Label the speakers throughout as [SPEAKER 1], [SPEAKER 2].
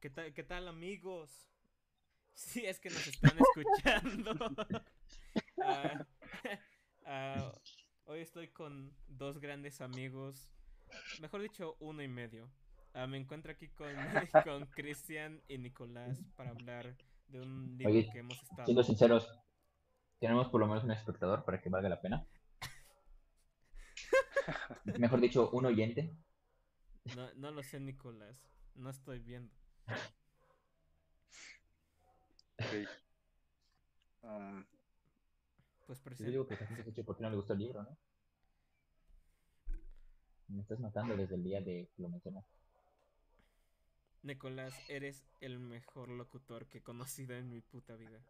[SPEAKER 1] ¿Qué tal, qué tal amigos? Sí, es que nos están escuchando. Ah, ah, hoy estoy con dos grandes amigos, mejor dicho, uno y medio. Ah, me encuentro aquí con, con Cristian y Nicolás para hablar de un libro
[SPEAKER 2] Oye,
[SPEAKER 1] que hemos estado.
[SPEAKER 2] Siendo sinceros, tenemos por lo menos un espectador para que valga la pena. Mejor dicho, un oyente.
[SPEAKER 1] No, no lo sé, Nicolás. No estoy viendo.
[SPEAKER 3] Ok. Um,
[SPEAKER 1] Pues
[SPEAKER 2] Yo
[SPEAKER 1] presenta.
[SPEAKER 2] digo que se escuche porque no le gustó el libro, ¿no? Me estás matando desde el día de que lo mencionas.
[SPEAKER 1] Nicolás, eres el mejor locutor que he conocido en mi puta vida.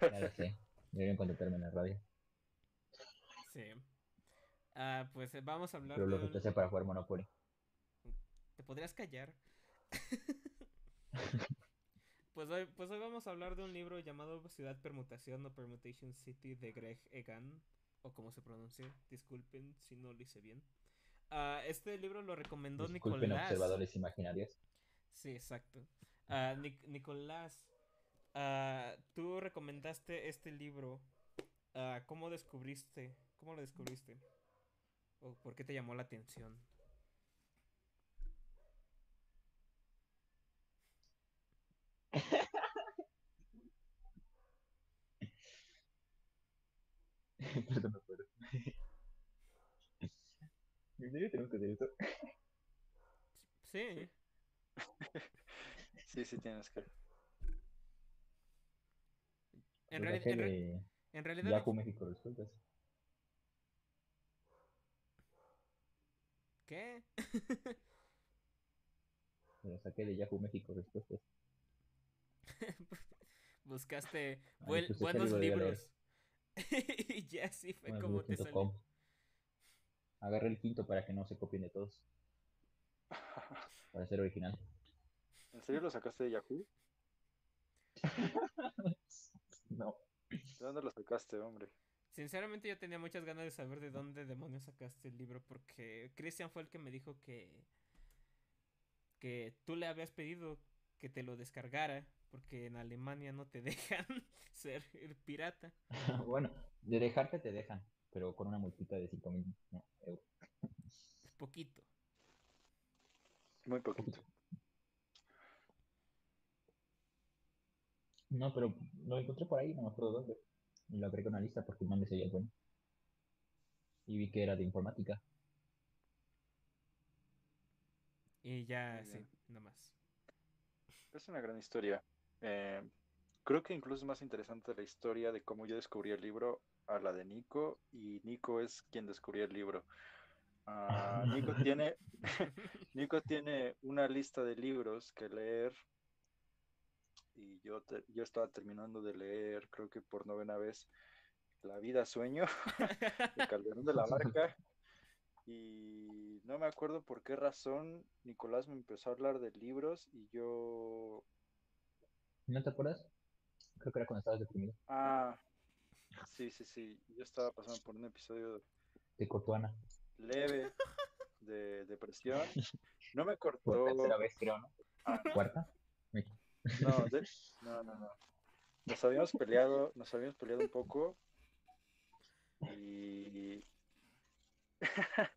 [SPEAKER 2] Ya lo sé. Deberían contratarme en la radio.
[SPEAKER 1] Sí. Ah, pues eh, vamos a hablar
[SPEAKER 2] Pero lo
[SPEAKER 1] un-
[SPEAKER 2] rechacé para jugar Monopoly.
[SPEAKER 1] ¿Te podrías callar? pues, hoy, pues hoy vamos a hablar de un libro llamado Ciudad Permutación o Permutation City de Greg Egan, o como se pronuncia, disculpen si no lo hice bien. Ah, este libro lo recomendó
[SPEAKER 2] Disculpen
[SPEAKER 1] Nicolás.
[SPEAKER 2] observadores imaginarios.
[SPEAKER 1] Sí, exacto. Ah, Nic- Nicolás, ah, tú recomendaste este libro. ¿Cómo descubriste? ¿Cómo lo descubriste? ¿O por qué te llamó la atención?
[SPEAKER 2] Perdón, no puedo. ¿En serio tenemos que hacer esto?
[SPEAKER 1] Sí.
[SPEAKER 3] sí, sí tienes que.
[SPEAKER 1] En, reali- en re- en realidad,
[SPEAKER 2] Yahoo México Resultas.
[SPEAKER 1] ¿qué?
[SPEAKER 2] Lo saqué de Yahoo México Respuestas.
[SPEAKER 1] Buscaste
[SPEAKER 2] puse qué
[SPEAKER 1] buenos libros. y ya así fue
[SPEAKER 2] Bueno,
[SPEAKER 1] como te salió.
[SPEAKER 2] libros.com. Agarré el quinto para que no se copien de todos. Para ser original.
[SPEAKER 3] ¿En serio lo sacaste de Yahoo?
[SPEAKER 2] No.
[SPEAKER 3] ¿De dónde lo sacaste, hombre?
[SPEAKER 1] Sinceramente yo tenía muchas ganas de saber de dónde demonios sacaste el libro porque Christian fue el que me dijo que que tú le habías pedido que te lo descargara porque en Alemania no te dejan ser pirata.
[SPEAKER 2] bueno, de dejarte te dejan, pero con una multita de 5 mil no, euros.
[SPEAKER 1] Poquito.
[SPEAKER 3] Muy poquito.
[SPEAKER 2] No, pero lo encontré por ahí, no me acuerdo dónde. Y lo agregué a una lista porque no me seguía el bueno. Y vi que era de informática.
[SPEAKER 1] Y ya, sí, nada más.
[SPEAKER 3] Es una gran historia. Eh, creo que incluso es más interesante la historia de cómo yo descubrí el libro a la de Nico, y Nico es quien descubrió el libro. Ah, Nico tiene, Nico tiene una lista de libros que leer y yo, te- yo estaba terminando de leer, creo que por novena vez, La vida sueño de Calderón de la Barca y no me acuerdo por qué razón Nicolás me empezó a hablar de libros y yo
[SPEAKER 2] ¿No te acuerdas? Creo que era cuando estabas deprimido.
[SPEAKER 3] Ah, sí, sí, sí. Yo estaba pasando por un episodio
[SPEAKER 2] De Cotuana.
[SPEAKER 3] leve de depresión. No me
[SPEAKER 2] Por
[SPEAKER 3] cortó.
[SPEAKER 2] tercera vez, creo, ¿no?
[SPEAKER 3] Ah,
[SPEAKER 2] ¿Cuarta?
[SPEAKER 3] no, de- no, no, no. Nos habíamos peleado, nos habíamos peleado un poco y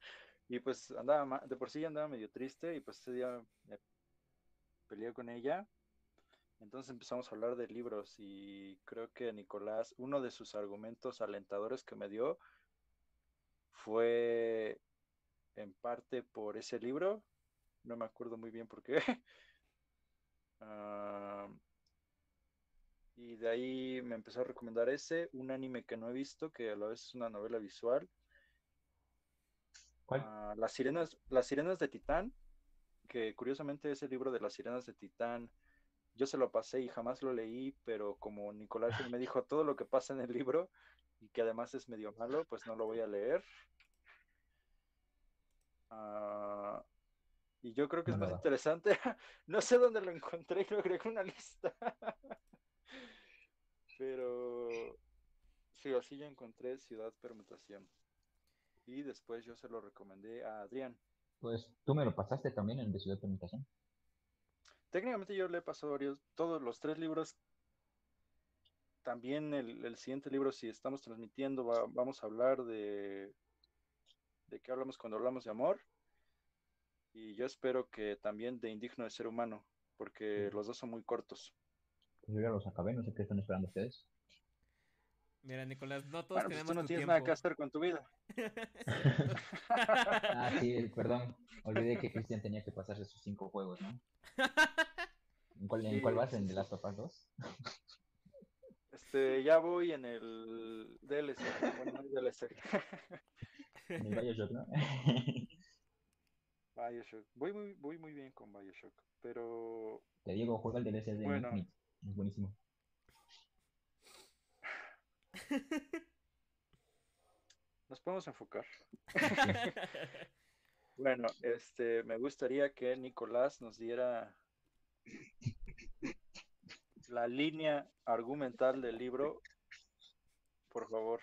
[SPEAKER 3] y pues andaba de por sí andaba medio triste y pues ese día me peleé con ella. Entonces empezamos a hablar de libros y creo que Nicolás, uno de sus argumentos alentadores que me dio fue en parte por ese libro, no me acuerdo muy bien por qué. Ah, y de ahí me empezó a recomendar ese, un anime que no he visto, que a la vez es una novela visual.
[SPEAKER 2] ¿Cuál?
[SPEAKER 3] Ah, las sirenas, las sirenas de Titán, que curiosamente ese libro de las sirenas de Titán, yo se lo pasé y jamás lo leí, pero como Nicolás me dijo todo lo que pasa en el libro y que además es medio malo, pues no lo voy a leer. Ah, y yo creo que es más
[SPEAKER 2] nada.
[SPEAKER 3] interesante. No sé dónde lo encontré y lo agregué una lista. Pero sí, así yo encontré Ciudad Permutación. Y después yo se lo recomendé a Adrián.
[SPEAKER 2] Pues tú me lo pasaste también en de Ciudad Permutación.
[SPEAKER 3] Técnicamente yo le he pasado varios, todos los tres libros. También el, el siguiente libro, si estamos transmitiendo, va- vamos a hablar de de qué hablamos cuando hablamos de amor. Y yo espero que también de Indigno de Ser Humano, porque los dos son muy cortos.
[SPEAKER 2] Pues yo ya los acabé, no sé qué están esperando ustedes.
[SPEAKER 1] Mira, Nicolás, no todos
[SPEAKER 3] Bueno, pues
[SPEAKER 1] tenemos
[SPEAKER 3] tú no
[SPEAKER 1] tu
[SPEAKER 3] tienes
[SPEAKER 1] tiempo.
[SPEAKER 3] nada que hacer con tu vida.
[SPEAKER 2] Ah, sí, perdón. Olvidé que Cristian tenía que pasarse sus cinco juegos, ¿no? ¿En cuál, en
[SPEAKER 3] Sí,
[SPEAKER 2] cuál vas? ¿En The. Last of Us 2?
[SPEAKER 3] Este, ya voy en el DLC. Bueno, no es DLC.
[SPEAKER 2] En el Bioshock, ¿no?
[SPEAKER 3] Bioshock. Voy muy, voy muy bien con Bioshock, pero
[SPEAKER 2] Te digo, juega el DLC de
[SPEAKER 3] Bueno.
[SPEAKER 2] Infinite. Es buenísimo.
[SPEAKER 3] nos podemos enfocar. Bueno, este, me gustaría que Nicolás nos diera la línea argumental del libro. Por favor,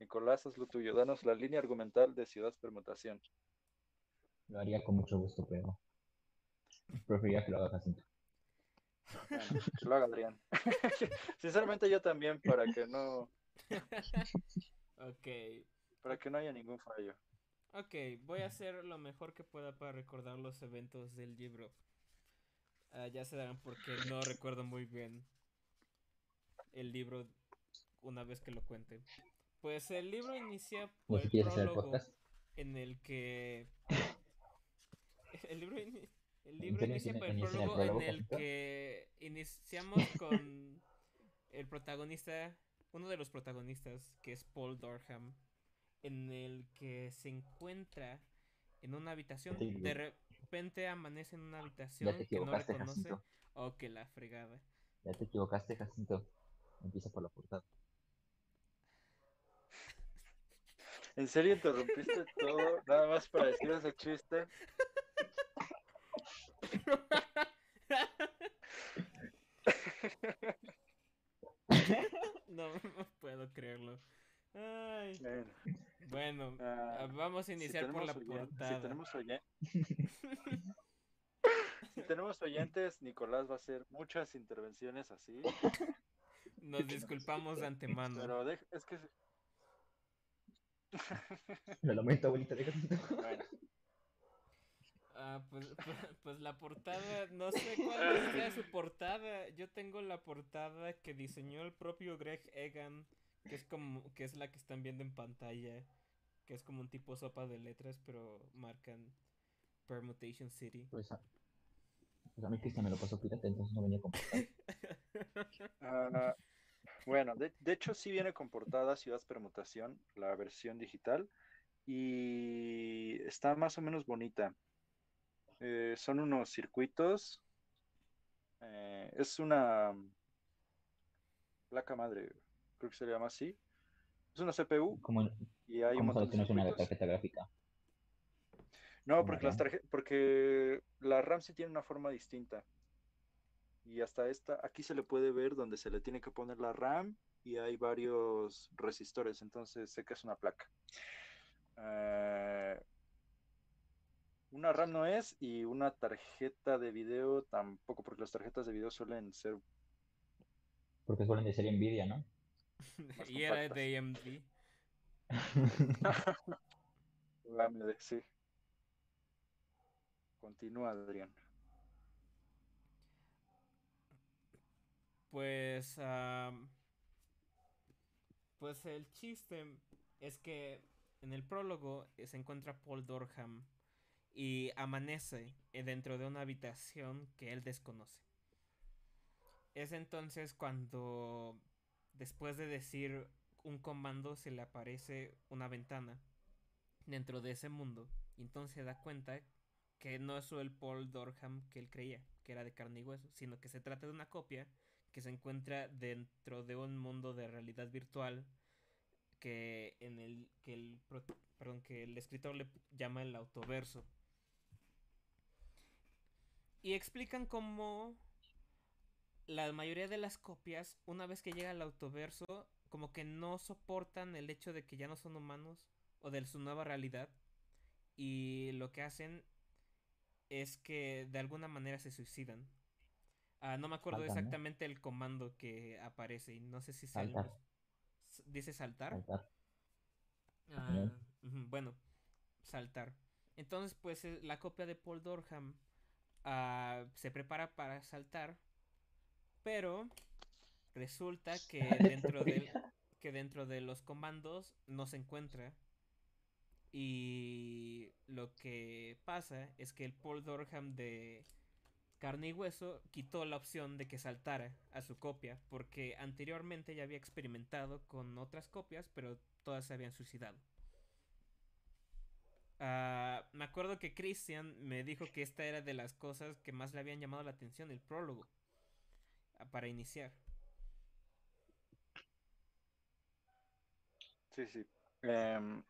[SPEAKER 3] Nicolás, haz lo tuyo. Danos la línea argumental de Ciudad Permutación.
[SPEAKER 2] Lo haría con mucho gusto, pero preferiría que lo haga Jacinto.
[SPEAKER 3] Bueno, que lo haga Adrián. Sinceramente yo también, para que no,
[SPEAKER 1] ok.
[SPEAKER 3] para que no haya ningún fallo.
[SPEAKER 1] Ok, voy a hacer lo mejor que pueda para recordar los eventos del libro. Ah, ya se darán porque no recuerdo muy bien el libro una vez que lo cuente. Pues el libro inicia
[SPEAKER 2] ¿Y
[SPEAKER 1] por el prólogo en el que el libro, el
[SPEAKER 2] ¿En
[SPEAKER 1] libro inicia por el prólogo en el que iniciamos con el protagonista, uno de los protagonistas, que es Paul Dorham, en el que se encuentra en una habitación, de repente amanece en una habitación
[SPEAKER 2] Ya te
[SPEAKER 1] que no
[SPEAKER 2] equivocaste,
[SPEAKER 1] reconoce,
[SPEAKER 2] Jacinto.
[SPEAKER 1] o que la fregada.
[SPEAKER 2] Ya te equivocaste, Jacinto. Empieza por la portada.
[SPEAKER 3] ¿En serio interrumpiste todo nada más para decir ese chiste?
[SPEAKER 1] no, no puedo creerlo. Ay,
[SPEAKER 3] Bueno,
[SPEAKER 1] bueno,
[SPEAKER 3] ah,
[SPEAKER 1] ah, vamos a
[SPEAKER 3] si
[SPEAKER 1] iniciar por la
[SPEAKER 3] oyen-
[SPEAKER 1] portada.
[SPEAKER 3] Si tenemos, oyen- si tenemos oyentes, Nicolás va a hacer muchas intervenciones así.
[SPEAKER 1] Nos disculpamos de antemano.
[SPEAKER 3] Pero dej- es que,
[SPEAKER 2] Lo lamento, abuelita de Jacinto.
[SPEAKER 3] bueno,
[SPEAKER 1] Ah, pues, pues, pues la portada, no sé cuál sea su portada. Yo tengo la portada que diseñó el propio Greg Egan, que es como, que es la que están viendo en pantalla, que es como un tipo sopa de letras, pero marcan Permutation City.
[SPEAKER 2] Pues a, pues a mí Cristian me lo pasó pirata, entonces no venía con
[SPEAKER 3] ah, bueno, de, de hecho sí viene con portada Ciudad Permutación, la versión digital, y está más o menos bonita. Eh, son unos circuitos. eh, es una placa madre, creo que se llama así. Es una CPU
[SPEAKER 2] ¿Cómo,
[SPEAKER 3] y hay un
[SPEAKER 2] sabes que no es una tarjeta gráfica?
[SPEAKER 3] No,
[SPEAKER 2] ¿Una
[SPEAKER 3] porque las porque la RAM sí tiene una forma distinta. Y hasta esta, aquí se le puede ver donde se le tiene que poner la RAM y hay varios resistores, entonces sé que es una placa. Eh, una RAM no es y una tarjeta de video tampoco, porque las tarjetas de video suelen ser
[SPEAKER 2] Porque suelen de ser Nvidia, ¿no?
[SPEAKER 1] Y era de AMD.
[SPEAKER 3] AMD, sí. Continúa, Adrián.
[SPEAKER 1] Pues, pues el chiste es que en el prólogo eh, se encuentra Paul Dorham y amanece eh, dentro de una habitación que él desconoce. Es entonces cuando, después de decir un comando, se le aparece una ventana dentro de ese mundo. Y entonces se da cuenta que no es el Paul Dorham que él creía, que era de carne y hueso, sino que se trata de una copia que se encuentra dentro de un mundo de realidad virtual que en el que el que el escritor le llama el autoverso. Y explican cómo la mayoría de las copias, una vez que llega al autoverso, como que no soportan el hecho de que ya no son humanos o de su nueva realidad. Y lo que hacen es que de alguna manera se suicidan. Ah, no me acuerdo exactamente el comando que aparece y no sé si es el-
[SPEAKER 2] Saltar.
[SPEAKER 1] s- dice saltar.
[SPEAKER 2] Saltar.
[SPEAKER 1] Ah, bueno, saltar. Entonces, pues eh, la copia de Paul Dorham ah, se prepara para saltar, pero resulta que dentro de que dentro de los comandos no se encuentra y lo que pasa es que el Paul Dorham de carne y hueso quitó la opción de que saltara a su copia porque anteriormente ya había experimentado con otras copias pero todas se habían suicidado. Ah, me acuerdo que Christian me dijo que esta era de las cosas que más le habían llamado la atención, el prólogo, ah, para iniciar.
[SPEAKER 3] Sí, sí. Em,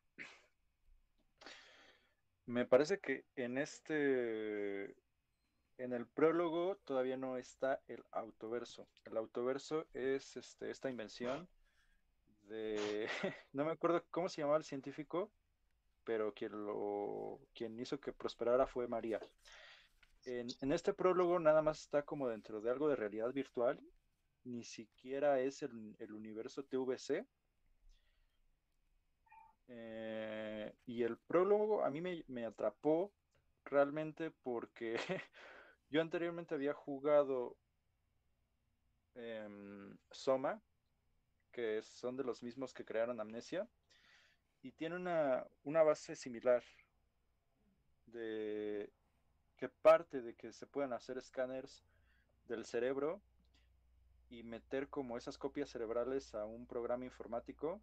[SPEAKER 3] me parece que en este, en el prólogo todavía no está el autoverso. El autoverso es este, esta invención de, no me acuerdo cómo se llamaba el científico, pero quien lo, quien hizo que prosperara fue María. En, este prólogo nada más está como dentro de algo de realidad virtual, ni siquiera es el, el universo TVC. Eh, y el prólogo a mí me, me atrapó realmente porque yo anteriormente había jugado em, Soma, que son de los mismos que crearon Amnesia, y tiene una, una base similar de que parte de que se puedan hacer escáneres del cerebro y meter como esas copias cerebrales a un programa informático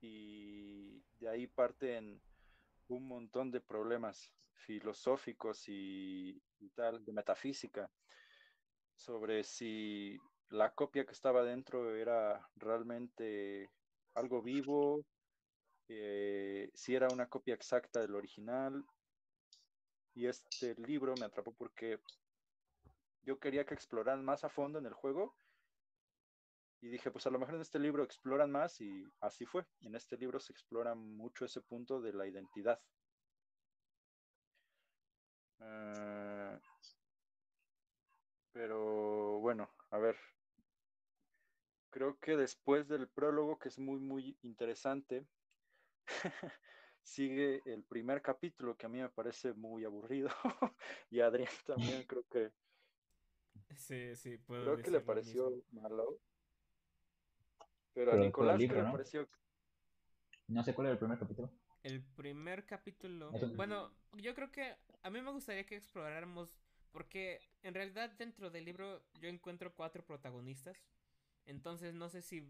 [SPEAKER 3] y de ahí parten un montón de problemas filosóficos y, y tal, de metafísica, sobre si la copia que estaba dentro era realmente algo vivo, eh, si era una copia exacta del original. Y este libro me atrapó porque yo quería que exploraran más a fondo en el juego. Y dije, pues a lo mejor en este libro exploran más y así fue. En este libro se explora mucho ese punto de la identidad. Uh, pero bueno, a ver. Creo que después del prólogo, que es muy, muy interesante, sigue el primer capítulo que a mí me parece muy aburrido. y a Adrián también creo que.
[SPEAKER 1] Sí, sí, puedo
[SPEAKER 3] Creo que le pareció
[SPEAKER 1] mismo.
[SPEAKER 3] malo. Pero, a Nicolás,
[SPEAKER 2] el libro,
[SPEAKER 3] ¿qué le
[SPEAKER 2] ¿no?
[SPEAKER 3] pareció?
[SPEAKER 2] No sé cuál era el primer capítulo.
[SPEAKER 1] El primer capítulo.
[SPEAKER 2] Eso-
[SPEAKER 1] Bueno, yo creo que a mí me gustaría que exploráramos. Porque en realidad dentro del libro yo encuentro cuatro protagonistas. Entonces no sé si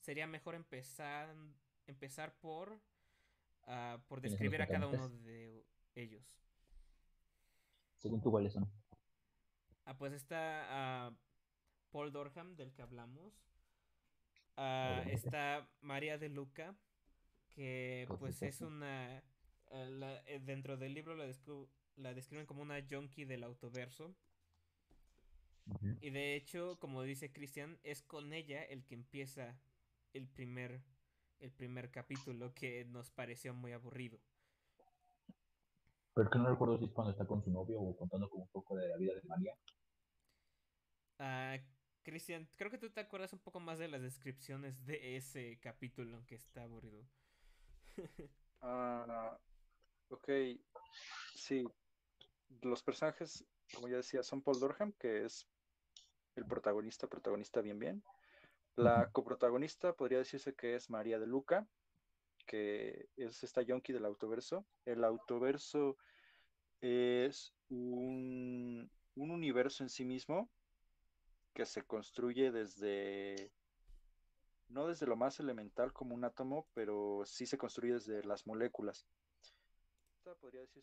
[SPEAKER 1] sería mejor empezar, empezar por, ah, por
[SPEAKER 2] ¿Quiénes son los
[SPEAKER 1] describir a cada uno de ellos.
[SPEAKER 2] Según tú, ¿cuáles son?
[SPEAKER 1] Ah, pues está ah, Paul Dorham, del que hablamos. Ah, está María de Luca, que pues es una... eh, la- eh, dentro del libro la, descri- la describen como una junkie del autoverso. Y de hecho, como dice Cristian, es con ella el que empieza el primer, el primer capítulo que nos pareció muy aburrido.
[SPEAKER 2] Pero es que no recuerdo si es cuando está con su novio o contando como un poco de la vida de María.
[SPEAKER 1] Ah, Cristian, creo que tú te acuerdas un poco más de las descripciones de ese capítulo, aunque está aburrido.
[SPEAKER 3] Ah, ok, sí. Los personajes, como ya decía, son Paul Dorham, que es el protagonista, protagonista bien bien. La coprotagonista podría decirse que es María de Luca, que es esta yonki del autoverso. El autoverso es un, un universo en sí mismo que se construye desde, no desde lo más elemental como un átomo, pero sí se construye desde las moléculas.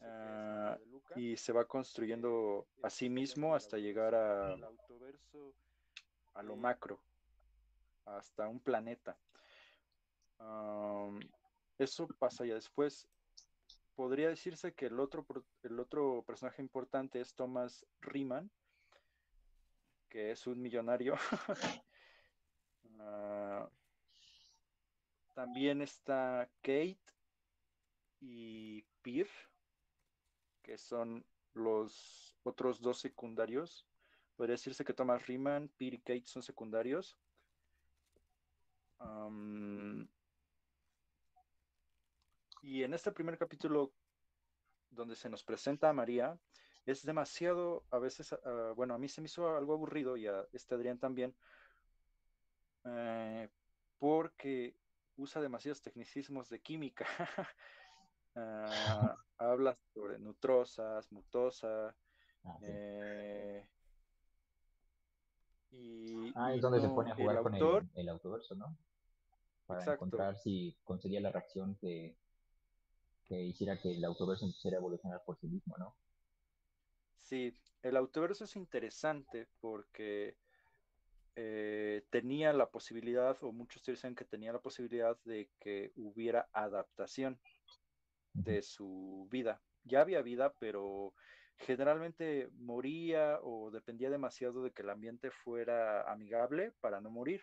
[SPEAKER 3] Ah, y se va construyendo a sí mismo hasta llegar a, a lo macro, hasta un planeta. Eso pasa ya después. Podría decirse que el otro, el otro personaje importante es Thomas Riemann, que es un millonario. Ah, también está Kate y Peer, que son los otros dos secundarios. podría decirse que Thomas Riemann, Pete y Kate son secundarios. Y en este primer capítulo, donde se nos presenta a María, es demasiado, a veces, ah, bueno, a mí se me hizo algo aburrido y a este Adrián también, eh, porque usa demasiados tecnicismos de química. Ah, habla sobre nutrosas, mutosa,
[SPEAKER 2] Ah, sí.
[SPEAKER 3] eh, y,
[SPEAKER 2] Ah,
[SPEAKER 3] y
[SPEAKER 2] es donde se pone a
[SPEAKER 3] el
[SPEAKER 2] jugar con el,
[SPEAKER 3] autor,
[SPEAKER 2] el autoverso, ¿no? Para
[SPEAKER 3] exacto,
[SPEAKER 2] encontrar si conseguía la reacción que, que hiciera que el autoverso empezara a evolucionar por sí mismo, ¿no?
[SPEAKER 3] sí, el autoverso es interesante porque eh, tenía la posibilidad, o muchos dicen que tenía la posibilidad de que hubiera adaptación de su vida. Ya había vida, pero generalmente moría o dependía demasiado de que el ambiente fuera amigable para no morir.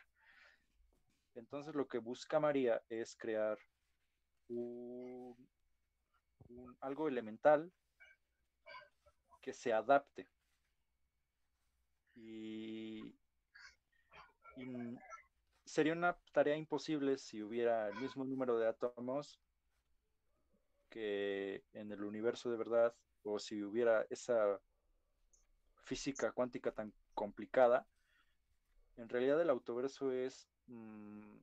[SPEAKER 3] Entonces lo que busca María es crear un, algo elemental que se adapte. Y, sería una tarea imposible si hubiera el mismo número de átomos que en el universo de verdad, o si hubiera esa física cuántica tan complicada. En realidad el autoverso es mm,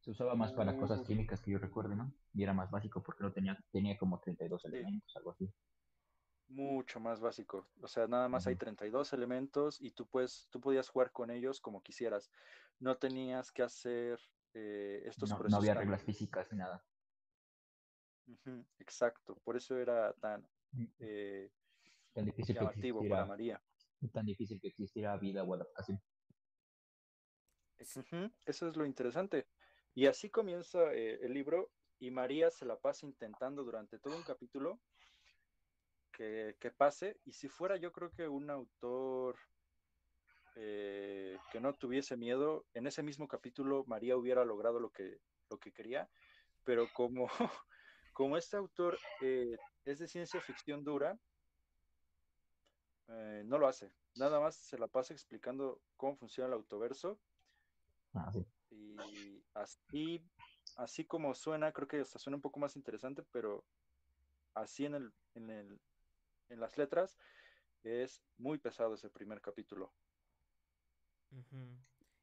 [SPEAKER 2] Se usaba más para cosas químicas que yo recuerde, ¿no? Y era más básico porque no tenía, tenía como 32
[SPEAKER 3] Sí.
[SPEAKER 2] elementos, algo así.
[SPEAKER 3] mucho más básico. O sea, nada más hay
[SPEAKER 2] Ujú.
[SPEAKER 3] 32 elementos y tú, puedes, tú podías jugar con ellos como quisieras. No tenías que hacer eh, estos
[SPEAKER 2] No, no
[SPEAKER 3] procesos
[SPEAKER 2] había
[SPEAKER 3] tan-
[SPEAKER 2] reglas físicas ni nada.
[SPEAKER 3] Exacto, por eso era tan eh,
[SPEAKER 2] Tan difícil que
[SPEAKER 3] para
[SPEAKER 2] existiera,
[SPEAKER 3] María.
[SPEAKER 2] tan difícil que existiera vida o adaptación.
[SPEAKER 3] Eso es lo interesante. Y así comienza eh, el libro y María se la pasa intentando durante todo un capítulo que, que pase. Y si fuera yo creo que un autor eh, que no tuviese miedo, en ese mismo capítulo María hubiera logrado lo que, lo que quería. Pero como, como este autor eh, es de ciencia ficción dura, eh, no lo hace. Nada más se la pasa explicando cómo funciona el autoverso
[SPEAKER 2] Ah, sí.
[SPEAKER 3] y así, así como suena, creo que hasta suena un poco más interesante, pero así en el, en el, en las letras es muy pesado ese primer capítulo.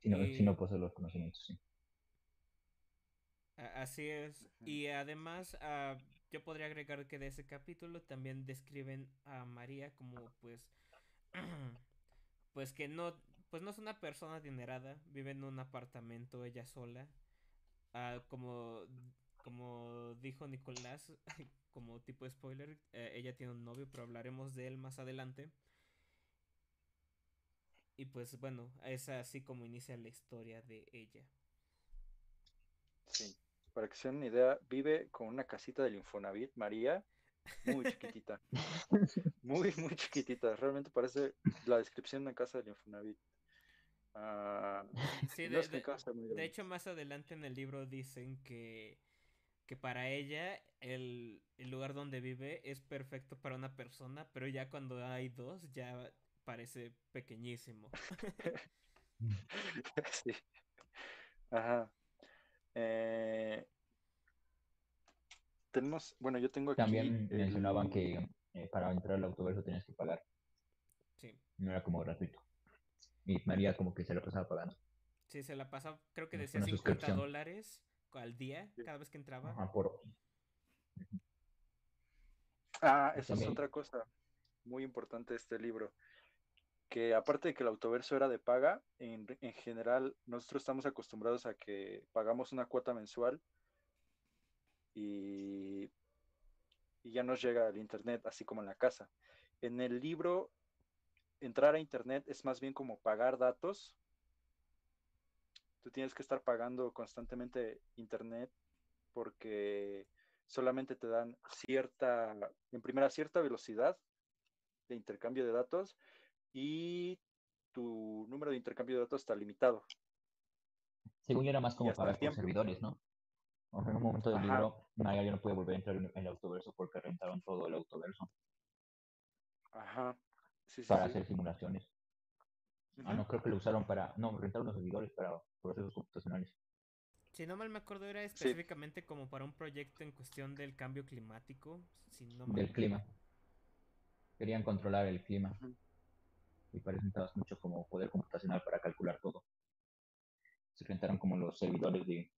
[SPEAKER 2] Si no, si no
[SPEAKER 1] Y-
[SPEAKER 2] posee los conocimientos, sí.
[SPEAKER 1] Así es. Y además, ah, yo podría agregar que de ese capítulo también describen a María como pues pues que no pues no es una persona adinerada, vive en un apartamento ella sola. Ah, como como dijo Nicolás, como tipo spoiler, eh, ella tiene un novio, pero hablaremos de él más adelante. Y pues bueno, es así como inicia la historia de ella.
[SPEAKER 3] Sí. Para que se den una idea, vive con una casita del Infonavit, María, muy chiquitita. Muy, muy chiquitita. Realmente parece la descripción de una casa del Infonavit. Ah,
[SPEAKER 1] Sí, de, de-
[SPEAKER 3] casa
[SPEAKER 1] de hecho más adelante en el libro dicen que, que para ella el, el lugar donde vive es perfecto para una persona, pero ya cuando hay dos ya parece pequeñísimo.
[SPEAKER 3] Sí. Ajá. Eh, tenemos, bueno, yo tengo aquí
[SPEAKER 2] También mencionaban que eh, para entrar al autoverso tenías que pagar,
[SPEAKER 1] Sí,
[SPEAKER 2] no era como gratuito. Y María como que se lo pasaba pagando.
[SPEAKER 1] sí, se la pasa, creo que decía
[SPEAKER 2] una
[SPEAKER 1] 50
[SPEAKER 2] suscripción.
[SPEAKER 1] dólares al día
[SPEAKER 3] Sí.
[SPEAKER 1] cada vez que entraba.
[SPEAKER 2] Ajá, por...
[SPEAKER 3] Ah,
[SPEAKER 2] Y
[SPEAKER 3] eso es otra cosa muy importante de este libro. Que aparte de que el autoverso era de paga, en, en general nosotros estamos acostumbrados a que pagamos una cuota mensual y, y ya nos llega el internet, así como en la casa. En el libro, entrar a internet es más bien como pagar datos. Tú tienes que estar pagando constantemente internet porque solamente te dan cierta, en primera, cierta velocidad de intercambio de datos y tu número de intercambio de datos está limitado.
[SPEAKER 2] Según yo era más como por
[SPEAKER 3] tiempo.
[SPEAKER 2] servidores, ¿no? O sea, en un momento del
[SPEAKER 3] Ajá.
[SPEAKER 2] libro, María ya no puede volver a entrar en el autoverso porque rentaron todo el autoverso
[SPEAKER 3] Ajá. Sí, sí,
[SPEAKER 2] para
[SPEAKER 3] sí.
[SPEAKER 2] hacer simulaciones. Ah, no, creo que lo usaron para. No, rentaron los servidores para procesos computacionales.
[SPEAKER 1] Si no mal me acuerdo, era específicamente como para un proyecto en cuestión del cambio climático. Si no mal
[SPEAKER 2] del clima. Querían controlar el clima. Y eso mucho como poder computacional para calcular todo. Se rentaron como los servidores de,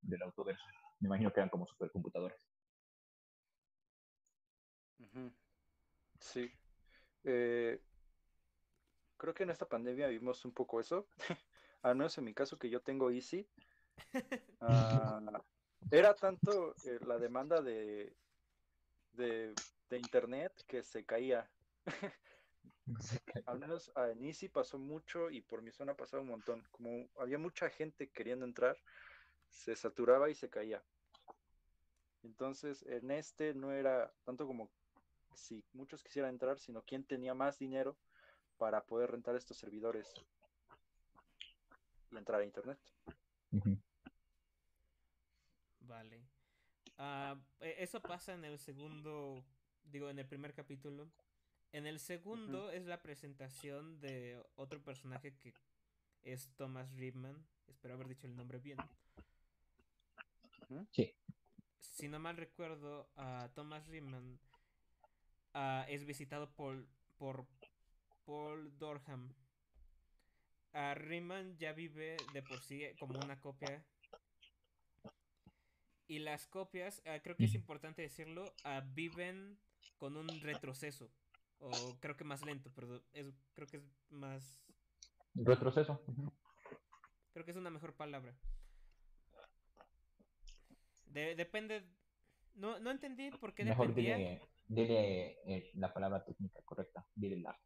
[SPEAKER 2] del autoverso. Me imagino que eran como supercomputadores.
[SPEAKER 3] Sí. Eh, creo que en esta pandemia vimos un poco eso. Al menos en mi caso que yo tengo Easy. Ah, era tanto eh, la demanda de, de, internet que se caía. Al menos en Easy pasó mucho y por mi zona pasaba un montón. Como había mucha gente queriendo entrar, se saturaba y se caía. Entonces, en este no era tanto como si muchos quisieran entrar, sino quién tenía más dinero para poder rentar estos servidores y entrar a internet.
[SPEAKER 1] Vale. Ah, e, eso pasa en el segundo, digo, en el primer capítulo. En el segundo es la presentación de otro personaje que es Thomas Ripman. Espero haber dicho el nombre bien.
[SPEAKER 2] Sí.
[SPEAKER 1] Si no mal recuerdo, a Thomas Ripman Ah, es visitado por, por Paul Dorham. Uh, Riemann ya vive de por sí como una copia. Y las copias, ah, creo que es importante decirlo, viven con un retroceso. O creo que más lento, pero es, creo que es más...
[SPEAKER 2] Retroceso.
[SPEAKER 1] Creo que es una mejor palabra. depende... No, no entendí por qué
[SPEAKER 2] mejor dependía. Dile eh, la palabra técnica correcta, dile lag.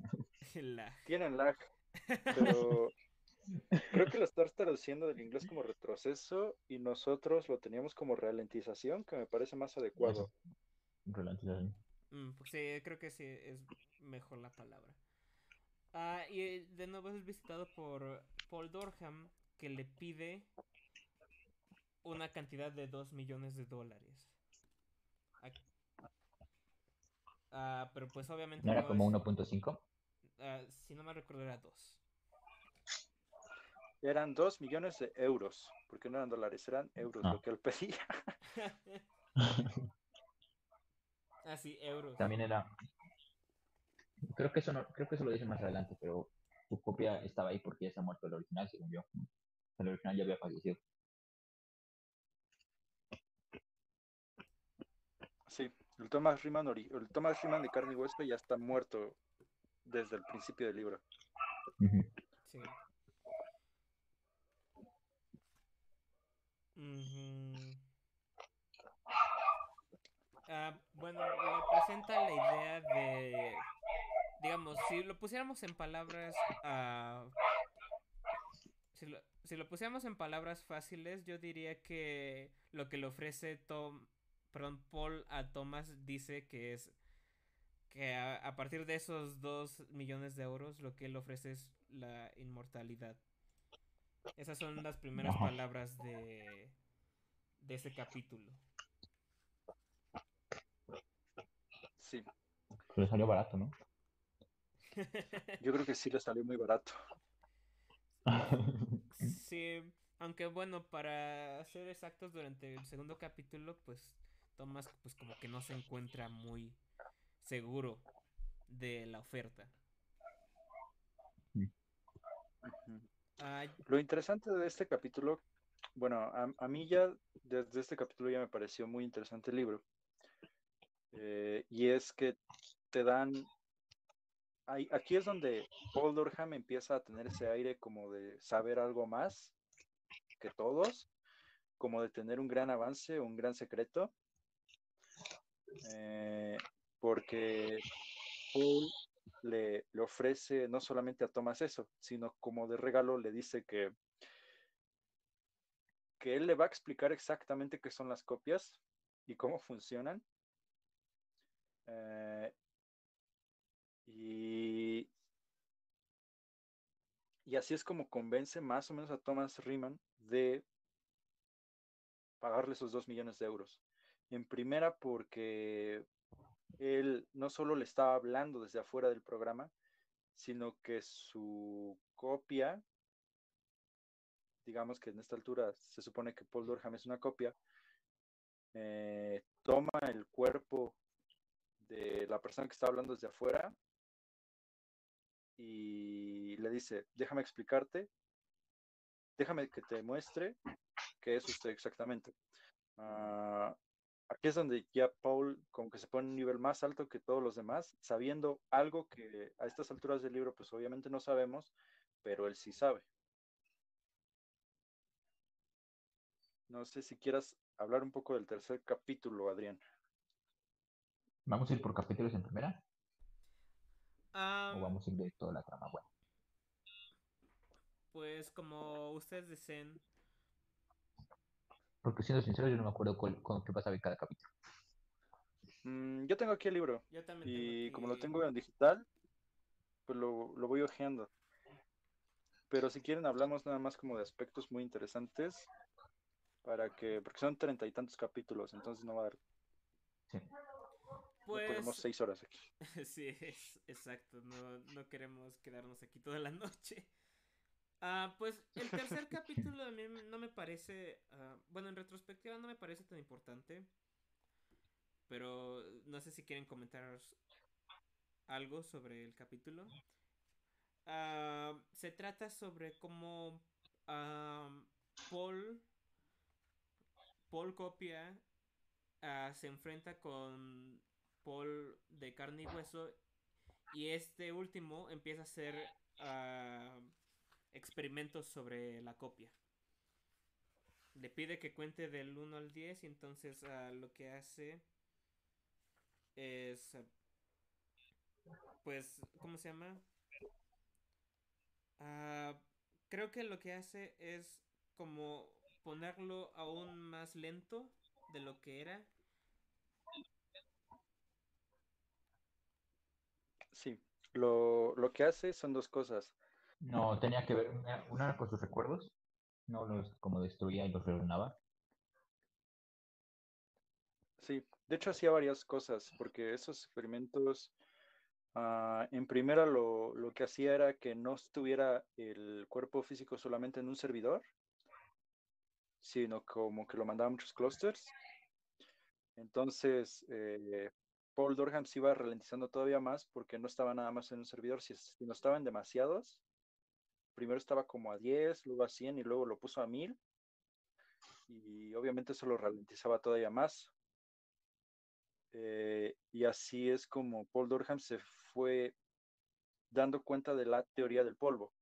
[SPEAKER 3] Tienen lag, pero creo que lo estás traduciendo del inglés como retroceso y nosotros lo teníamos como ralentización, que me parece más adecuado.
[SPEAKER 2] Ralentización.
[SPEAKER 1] Mm, pues sí, creo que sí es mejor la palabra. Ah, y eh, de nuevo es visitado por Paul Dorham, que le pide una cantidad de 2 millones de dólares. Ah, pero pues obviamente.
[SPEAKER 2] ¿No era como 1.5?
[SPEAKER 1] Ah, si no me recuerdo, era 2.
[SPEAKER 3] Eran 2 millones de euros, porque no eran dólares, eran euros ah. lo que él pedía.
[SPEAKER 1] ah, sí, euros.
[SPEAKER 2] También era. Creo que eso no, creo que eso lo dice más adelante, pero su copia estaba ahí porque ya se ha muerto el original, según yo. El original ya había fallecido.
[SPEAKER 3] Sí, el Thomas Riemann, el Thomas Riemann de carne y hueso ya está muerto desde el principio del libro. Sí.
[SPEAKER 1] Ah, bueno, le presenta la idea de, digamos, si lo pusiéramos en palabras, uh, si, lo, si lo pusiéramos en palabras fáciles, yo diría que lo que le ofrece Tom, perdón, Paul a Thomas dice que es que a, partir de esos dos millones de euros lo que él ofrece es la inmortalidad. Esas son las primeras palabras de, de ese capítulo.
[SPEAKER 3] Sí.
[SPEAKER 2] le salió barato, ¿no?
[SPEAKER 3] Yo creo que sí le salió muy barato.
[SPEAKER 1] Sí, aunque bueno, para ser exactos, durante el segundo capítulo, pues Thomas pues como que no se encuentra muy seguro de la oferta.
[SPEAKER 3] Lo interesante de este capítulo, bueno, a, mí ya desde este capítulo ya me pareció muy interesante el libro. Eh, y es que te dan... aquí es donde Paul Dorham empieza a tener ese aire como de saber algo más que todos, como de tener un gran avance, un gran secreto, eh, porque Paul le, le, ofrece no solamente a Thomas eso, sino como de regalo le dice que, que él le va a explicar exactamente qué son las copias y cómo funcionan. Eh, y, y así es como convence más o menos a Thomas Riemann de pagarle esos dos millones de euros. En primera porque él no solo le estaba hablando desde afuera del programa, sino que su copia, digamos que en esta altura se supone que Paul Durham es una copia, eh, toma el cuerpo de la persona que está hablando desde afuera y le dice, déjame explicarte, déjame que te muestre qué es usted exactamente. Uh, aquí es donde ya Paul como que se pone un nivel más alto que todos los demás, sabiendo algo que a estas alturas del libro pues obviamente no sabemos, pero él sí sabe. No sé si quieras hablar un poco del tercer capítulo, Adrián.
[SPEAKER 2] ¿Vamos a ir por capítulos en primera? ¿O vamos a ir de toda la trama? Bueno.
[SPEAKER 1] Pues como ustedes deseen.
[SPEAKER 2] Porque siendo sincero, yo no me acuerdo con, qué pasaba en cada capítulo.
[SPEAKER 3] Mm, yo tengo aquí el libro.
[SPEAKER 1] Yo también
[SPEAKER 3] y como lo tengo en digital, pues lo, lo voy hojeando. Pero si quieren, hablamos nada más como de aspectos muy interesantes para que, porque son treinta y tantos capítulos, entonces no va a dar. Sí. Pues... Tenemos seis horas aquí.
[SPEAKER 1] sí, exacto, no, no, queremos quedarnos aquí toda la noche. Ah, pues el tercer capítulo a mí no me parece, ah, bueno, en retrospectiva no me parece tan importante, pero no sé si quieren comentar algo sobre el capítulo. Ah, se trata sobre cómo Paul Paul Copia se enfrenta con Paul de carne y hueso y este último empieza a hacer ah, experimentos sobre la copia. Le pide que cuente del 1 al 10 y entonces ah, lo que hace es pues ¿cómo se llama? creo que lo que hace es como ponerlo aún más lento de lo que era.
[SPEAKER 3] Sí, lo, lo que hace son dos cosas.
[SPEAKER 2] No, tenía que ver una, con sus recuerdos, no los como destruía y los reordenaba.
[SPEAKER 3] Sí, de hecho hacía varias cosas, porque esos experimentos, ah, en primera lo, lo, que hacía era que no estuviera el cuerpo físico solamente en un servidor, sino como que lo mandaba a muchos clusters. Entonces, eh, Paul Durham se iba ralentizando todavía más porque no estaba nada más en un servidor, si, no estaban demasiados. Primero estaba como a 10, luego a 100 y luego lo puso a 1000. Y obviamente eso lo ralentizaba todavía más. Eh, y así es como Paul Durham se fue dando cuenta de la teoría del polvo.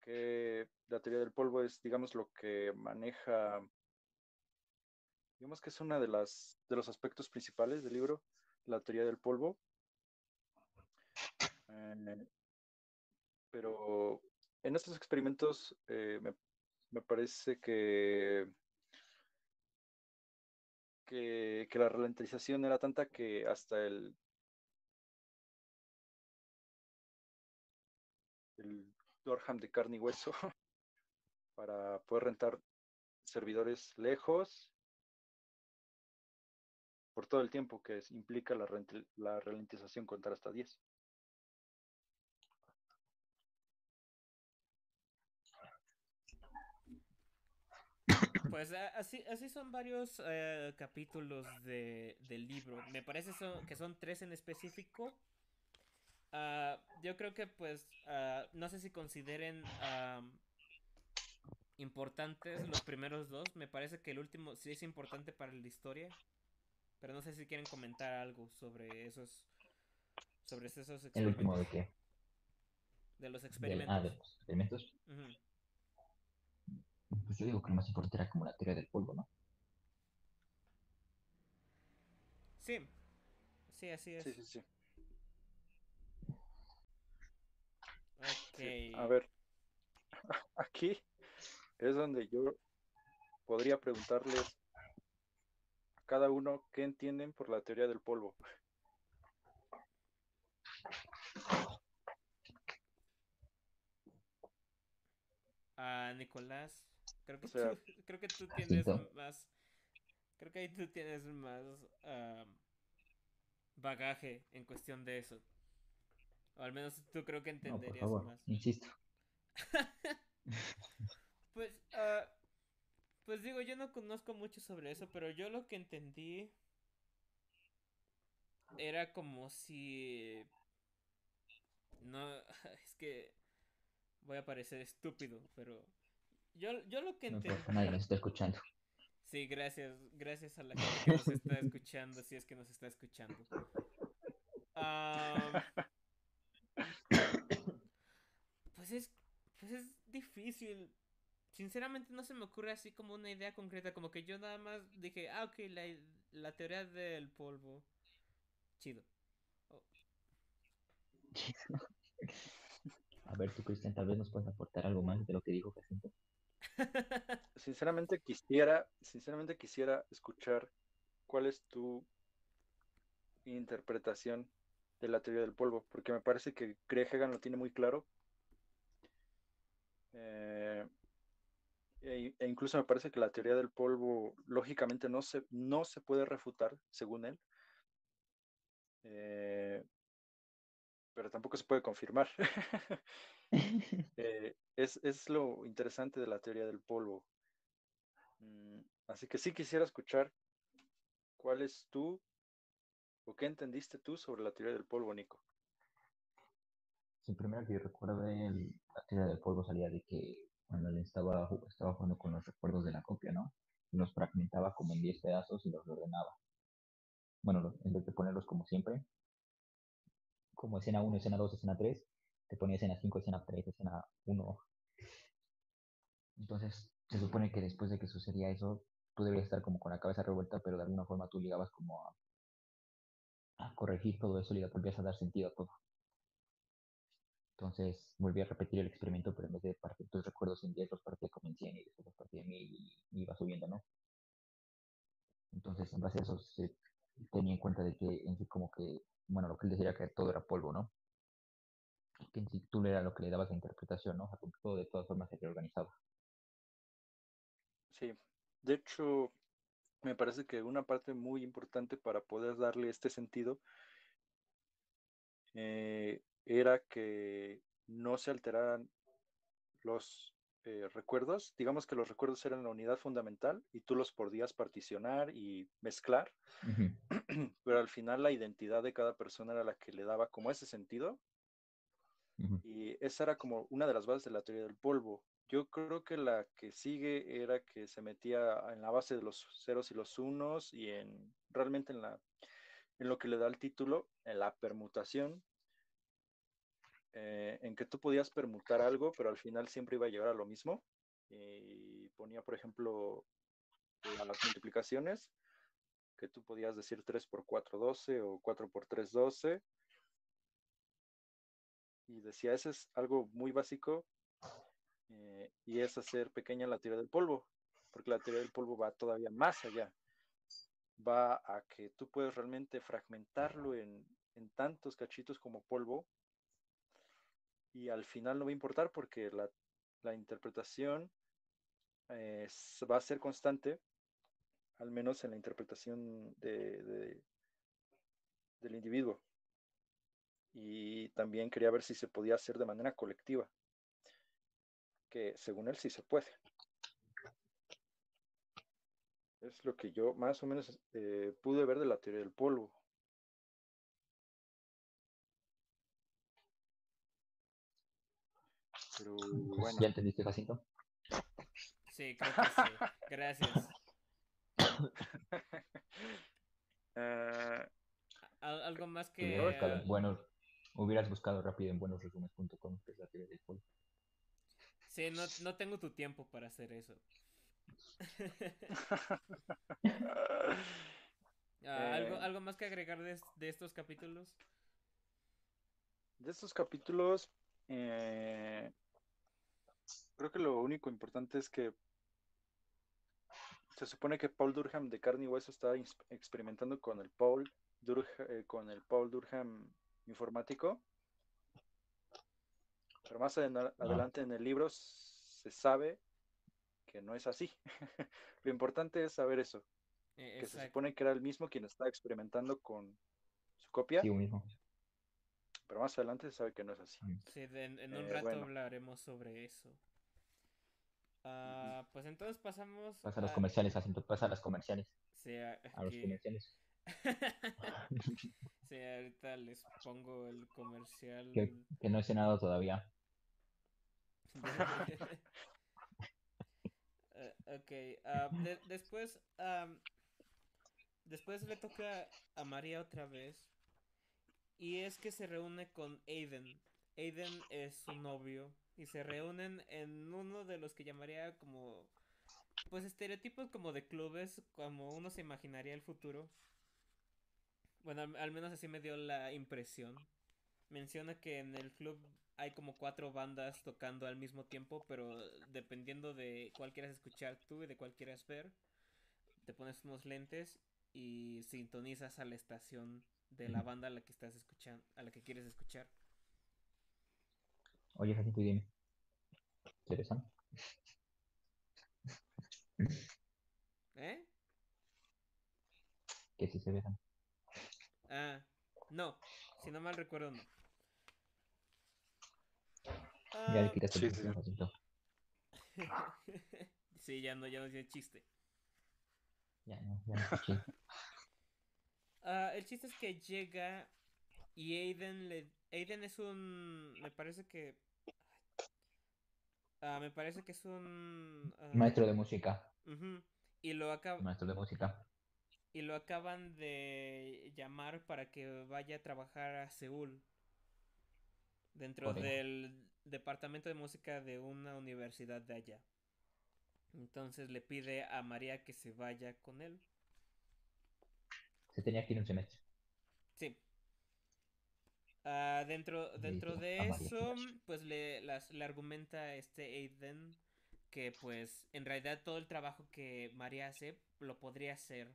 [SPEAKER 3] Que la teoría del polvo es, digamos, lo que maneja, digamos que es una de las de los aspectos principales del libro, la teoría del polvo. Eh, pero en estos experimentos eh, me, parece que, que, que la ralentización era tanta que hasta el el Dorham de carne y hueso para poder rentar servidores lejos por todo el tiempo que implica la, la ralentización contar hasta 10.
[SPEAKER 1] Pues así, así son varios eh, capítulos de, del libro. Me parece que son tres en específico. Ah, yo creo que pues ah, no sé si consideren importantes los primeros dos. Me parece que el último sí es importante para la historia. Pero no sé si quieren comentar algo sobre esos. Sobre esos experimentos.
[SPEAKER 2] ¿El último de qué?
[SPEAKER 1] De los experimentos.
[SPEAKER 2] ah, de los experimentos. Pues yo digo que lo más importante era como la teoría del polvo, ¿no?
[SPEAKER 1] Sí. Sí, así es.
[SPEAKER 3] Sí, sí, sí.
[SPEAKER 1] Okay.
[SPEAKER 3] A ver, aquí es donde yo podría preguntarles cada uno qué entienden por la teoría del polvo.
[SPEAKER 1] A Nicolás, creo que, tú, creo que tú tienes más, creo que ahí tú tienes más bagaje en cuestión de eso. O al menos tú creo que
[SPEAKER 2] No, por
[SPEAKER 1] entenderías
[SPEAKER 2] favor,
[SPEAKER 1] más.
[SPEAKER 2] insisto.
[SPEAKER 1] Pues, ah, pues digo, yo no conozco mucho sobre eso, pero yo lo que entendí era como si no es que voy a parecer estúpido, pero yo, yo lo que
[SPEAKER 2] No
[SPEAKER 1] entendí
[SPEAKER 2] importa, nadie nos está escuchando.
[SPEAKER 1] Sí, gracias, gracias a la gente que nos está escuchando, si es que nos está escuchando. Pues es, pues es difícil. Sinceramente no se me ocurre así como una idea concreta, como que yo nada más dije, ah, ok, la, la teoría del polvo. Chido.
[SPEAKER 2] A ver, tú, Cristian, tal vez nos puedes aportar algo más de lo que dijo Jacinto.
[SPEAKER 3] Sinceramente quisiera, sinceramente quisiera escuchar cuál es tu interpretación de la teoría del polvo, porque me parece que Greg Hagan lo tiene muy claro. Eh, e, e incluso me parece que la teoría del polvo lógicamente no se, no se puede refutar, según él. Eh, pero tampoco se puede confirmar. Eh, es, es lo interesante de la teoría del polvo. Mm, así que sí quisiera escuchar cuál es tú o qué entendiste tú sobre la teoría del polvo, Nico.
[SPEAKER 2] Sí, primero que yo recuerdo el- la teoría del polvo salía de que cuando él estaba, estaba jugando con los recuerdos de la copia, ¿no? Los fragmentaba como en 10 pedazos y los ordenaba. Bueno, en vez de ponerlos como siempre, como escena 1, escena 2, escena 3, te ponía escena 5, escena 3, escena 1. Entonces, se supone que después de que sucedía eso, tú deberías estar como con la cabeza revuelta, pero de alguna forma tú llegabas como a, a corregir todo eso y le volvías a dar sentido a todo. Entonces volví a repetir el experimento, pero en vez de partir tus recuerdos en 10, los partía como en 100 y después los partía en 1000 y iba subiendo, ¿no? Entonces, en base a eso, se tenía en cuenta de que en sí como que, bueno, lo que él decía que todo era polvo, ¿no? Que en sí tú era lo que le dabas la interpretación, ¿no? O todo de todas formas se reorganizaba.
[SPEAKER 3] Sí, de hecho, me parece que una parte muy importante para poder darle este sentido eh, era que no se alteraran los eh, recuerdos. Digamos que los recuerdos eran la unidad fundamental y tú los podías particionar y mezclar, pero al final la identidad de cada persona era la que le daba como ese sentido y esa era como una de las bases de la teoría del polvo. Yo creo que la que sigue era que se metía en la base de los ceros y los unos y en realmente en la en lo que le da el título, en la permutación, eh, en que tú podías permutar algo, pero al final siempre iba a llegar a lo mismo. Y ponía, por ejemplo, las multiplicaciones, que tú podías decir 3 por 4, 12 o 4 por 3, 12. Y decía, ese es algo muy básico eh, y es hacer pequeña la teoría del polvo, porque la teoría del polvo va todavía más allá. Va a que tú puedes realmente fragmentarlo en, en tantos cachitos como polvo y al final no va a importar porque la, la interpretación eh, va a ser constante, al menos en la interpretación de, de- del individuo. Y también quería ver si se podía hacer de manera colectiva, que según él sí se puede. Es lo que yo más o menos eh, pude ver de la teoría del polvo. Pero bueno,
[SPEAKER 2] ¿Ya entendiste, Jacinto?
[SPEAKER 1] Sí, creo que sí. Gracias.
[SPEAKER 3] eh,
[SPEAKER 1] Al- algo más que...
[SPEAKER 2] Buscado buenos, hubieras buscado rápido en buenosresumes.com, que es la teoría del polvo.
[SPEAKER 1] Sí, no, no tengo tu tiempo para hacer eso. Ah, ¿algo,
[SPEAKER 3] Eh.
[SPEAKER 1] ¿Algo más que agregar de, de estos capítulos?
[SPEAKER 3] de estos capítulos, eh, creo que lo único importante es que se supone que Paul Durham de carne y hueso está experimentando con el Paul Durha- eh, con el Paul Durham informático. Pero más adena- adelante en el libro se sabe que no es así. Lo importante es saber eso,
[SPEAKER 1] Eh,
[SPEAKER 3] que se supone que era el mismo quien está experimentando con su copia.
[SPEAKER 2] Sí, mismo.
[SPEAKER 3] Pero más adelante se sabe que no es así.
[SPEAKER 1] Sí, de- en, en un
[SPEAKER 3] Eh,
[SPEAKER 1] rato
[SPEAKER 3] bueno.
[SPEAKER 1] hablaremos sobre eso. Ah, pues entonces pasamos
[SPEAKER 2] Pasa a los comerciales, Jacinto, pasa a los comerciales.
[SPEAKER 1] sí, a-
[SPEAKER 2] A los comerciales.
[SPEAKER 1] sí, ahorita les pongo el comercial.
[SPEAKER 2] Que, que no he cenado todavía.
[SPEAKER 1] Eh, ok, ah, de- después, después le toca a María otra vez. Y es que se reúne con Aiden. Aiden es su novio. Y se reúnen en uno de los que llamaría como... Pues estereotipos como de clubes, como uno se imaginaría el futuro. Bueno, al, al menos así me dio la impresión. Menciona que en el club hay como cuatro bandas tocando al mismo tiempo, pero dependiendo de cuál quieras escuchar tú y de cuál quieras ver, te pones unos lentes y sintonizas a la estación de la banda a la que estás escuchando, a la que quieres escuchar.
[SPEAKER 2] Oye, Jacinto, y dime. ¿Se besan?
[SPEAKER 1] ¿Eh?
[SPEAKER 2] Que sí se besan.
[SPEAKER 1] Ah, no, si no mal recuerdo no.
[SPEAKER 2] Ya le quitaste
[SPEAKER 3] sí,
[SPEAKER 2] el
[SPEAKER 3] sí,
[SPEAKER 1] sí, ya no, ya no tiene chiste.
[SPEAKER 2] Ya, no, ya no escuché.
[SPEAKER 1] Ah, el chiste es que llega y Aiden le... Aiden es un... Me parece que... Ah, me parece que es un... ah,
[SPEAKER 2] Maestro de música.
[SPEAKER 1] Y lo acaba...
[SPEAKER 2] Maestro de música.
[SPEAKER 1] Y lo acaban de llamar para que vaya a trabajar a Seúl. Dentro del departamento de música de una universidad de allá. Entonces le pide a María que se vaya con él.
[SPEAKER 2] Se tenía que ir un semestre.
[SPEAKER 1] Ah, dentro, dentro de
[SPEAKER 2] a María que
[SPEAKER 1] eso, pues le, las- le argumenta este Aiden que pues en realidad todo el trabajo que María hace lo podría hacer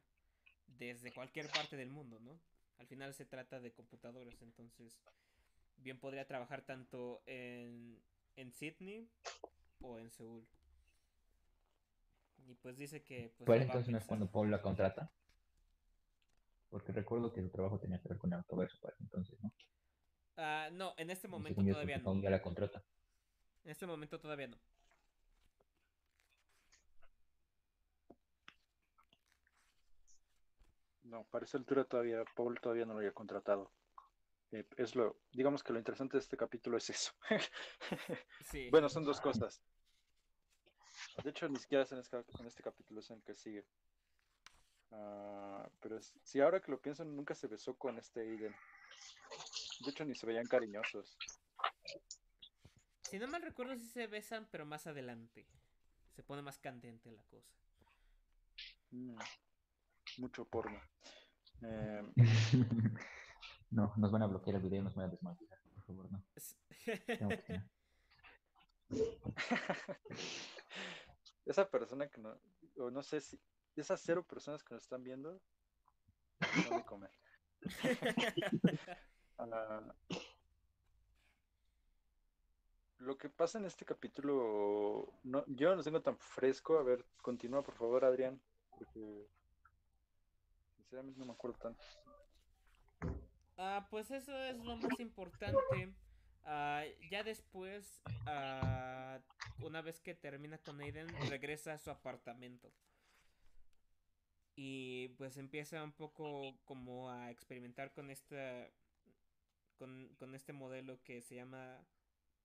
[SPEAKER 1] desde cualquier parte del mundo, ¿no? Al final se trata de computadoras, entonces bien podría trabajar tanto en, en Sydney o en Seúl. Y pues dice que pues
[SPEAKER 2] Pues entonces no es cuando Paul la contrata. Porque recuerdo que su trabajo tenía que ver con el autoverso ese entonces, ¿no?
[SPEAKER 1] Ah, no, en este momento todavía no.
[SPEAKER 2] Paul ya la contrata.
[SPEAKER 1] En este momento todavía no.
[SPEAKER 3] No, para esa altura todavía, Paul todavía no lo había contratado. Eh, es lo, digamos que lo interesante de este capítulo es eso.
[SPEAKER 1] Sí.
[SPEAKER 3] Bueno, son dos cosas. De hecho, ni siquiera es en este, en este capítulo, es en el que sigue. Ah, pero es- sí, ahora que lo pienso, nunca se besó con este Aiden. De hecho, ni se veían cariñosos.
[SPEAKER 1] Si no mal recuerdo, sí se besan, pero más adelante. Se pone más candente la cosa.
[SPEAKER 3] Mm, mucho porno. Eh,
[SPEAKER 2] no, nos van a bloquear el video y nos van a desmonetizar. Por favor, no.
[SPEAKER 3] Esa persona que no, o no sé si, esas cero personas que nos están viendo, no de comer. Ah, lo que pasa en este capítulo, yo no lo tengo tan fresco. A ver, continúa por favor, Adrián, porque sinceramente no me acuerdo tanto.
[SPEAKER 1] Ah, pues eso es lo más importante. Ah, ya después, ah, una vez que termina con Aiden, regresa a su apartamento. Y pues empieza un poco como a experimentar con esta. Con, con este modelo que se llama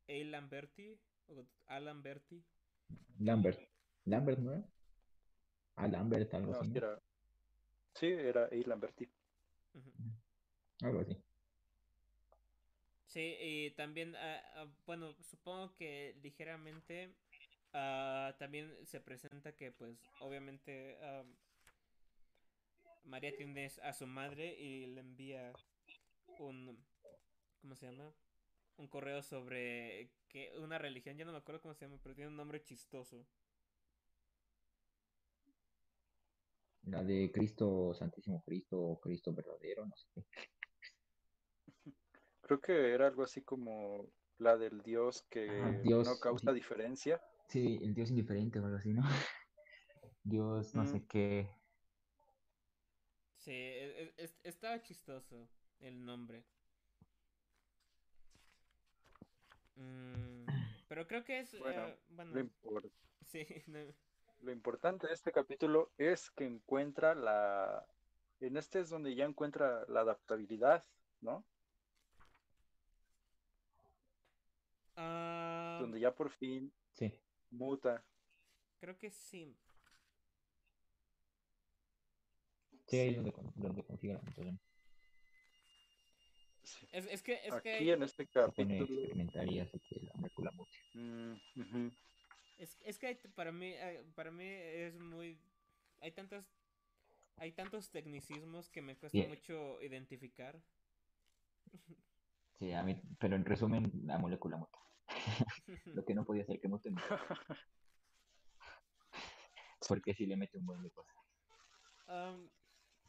[SPEAKER 1] A. Lamberti. O A. Lamberti.
[SPEAKER 2] Lambert. ¿Lambert no era? Ah, Lambert, algo
[SPEAKER 3] No,
[SPEAKER 2] así.
[SPEAKER 3] era, sí, era A. Lamberti.
[SPEAKER 2] Algo así.
[SPEAKER 1] Sí, y también, ah, ah, bueno, supongo que ligeramente ah, también se presenta que, pues, obviamente María tiene a su madre y le envía un, ¿cómo se llama? Un correo sobre que una religión, ya no me acuerdo cómo se llama, pero tiene un nombre chistoso.
[SPEAKER 2] La de Cristo, Santísimo Cristo, o Cristo verdadero, no sé qué.
[SPEAKER 3] Creo que era algo así como la del Dios que
[SPEAKER 2] Ah, Dios,
[SPEAKER 3] no causa
[SPEAKER 2] sí.
[SPEAKER 3] diferencia.
[SPEAKER 2] Sí, el Dios indiferente o algo así, ¿no? Dios, no sé
[SPEAKER 3] Mm.
[SPEAKER 2] qué.
[SPEAKER 1] Sí, e- e- es- estaba chistoso el nombre. Creo que es.
[SPEAKER 3] Bueno,
[SPEAKER 1] eh, bueno,
[SPEAKER 3] Lo, impor-
[SPEAKER 1] sí, no,
[SPEAKER 3] lo importante de este capítulo es que encuentra la... En este es donde ya encuentra la adaptabilidad, ¿no?
[SPEAKER 1] ah,
[SPEAKER 3] Donde ya por fin
[SPEAKER 2] Sí.
[SPEAKER 3] muta.
[SPEAKER 1] creo que sí.
[SPEAKER 2] Sí, ahí
[SPEAKER 3] Sí.
[SPEAKER 2] es donde, donde consigue
[SPEAKER 1] Es, es que, es
[SPEAKER 3] Aquí
[SPEAKER 1] que,
[SPEAKER 3] en este capítulo...
[SPEAKER 2] experimentar y hace que la molécula mute.
[SPEAKER 3] Mm, ujú.
[SPEAKER 1] es, es que hay- para mí, eh, para mí es muy, hay tantas, hay tantos tecnicismos que me cuesta
[SPEAKER 2] Bien.
[SPEAKER 1] mucho identificar.
[SPEAKER 2] Sí, a mí, pero en resumen, la molécula muta. Lo que no podía ser que mute, porque si le mete un buen de cosas.
[SPEAKER 1] Am,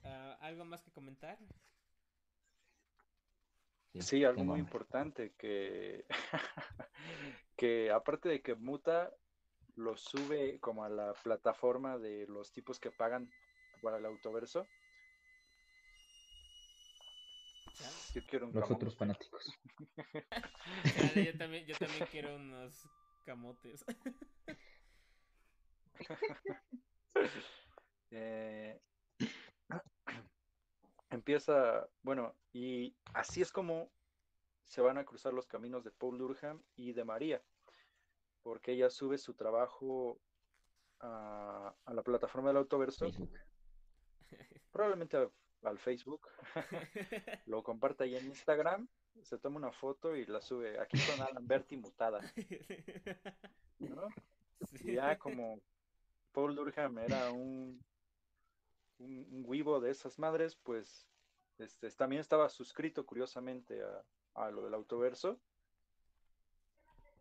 [SPEAKER 1] ah, ¿Algo más que comentar?
[SPEAKER 3] Sí, algo muy
[SPEAKER 2] hambre.
[SPEAKER 3] importante que, que aparte de que muta, lo sube como a la plataforma de los tipos que pagan para el autoverso. Yo quiero un
[SPEAKER 2] Los
[SPEAKER 3] camote.
[SPEAKER 2] otros fanáticos.
[SPEAKER 1] Yo, también, yo también quiero unos camotes.
[SPEAKER 3] Eh, empieza, bueno, y así es como se van a cruzar los caminos de Paul Durham y de María, porque ella sube su trabajo a, a la plataforma del autoverso,
[SPEAKER 2] Facebook.
[SPEAKER 3] probablemente a- al Facebook, lo comparte ahí en Instagram, se toma una foto y la sube aquí con Alan Berti mutada, ¿no?
[SPEAKER 1] Sí.
[SPEAKER 3] Ya como Paul Durham era un, un, un wibo de esas madres, pues este, también estaba suscrito curiosamente a, a lo del autoverso.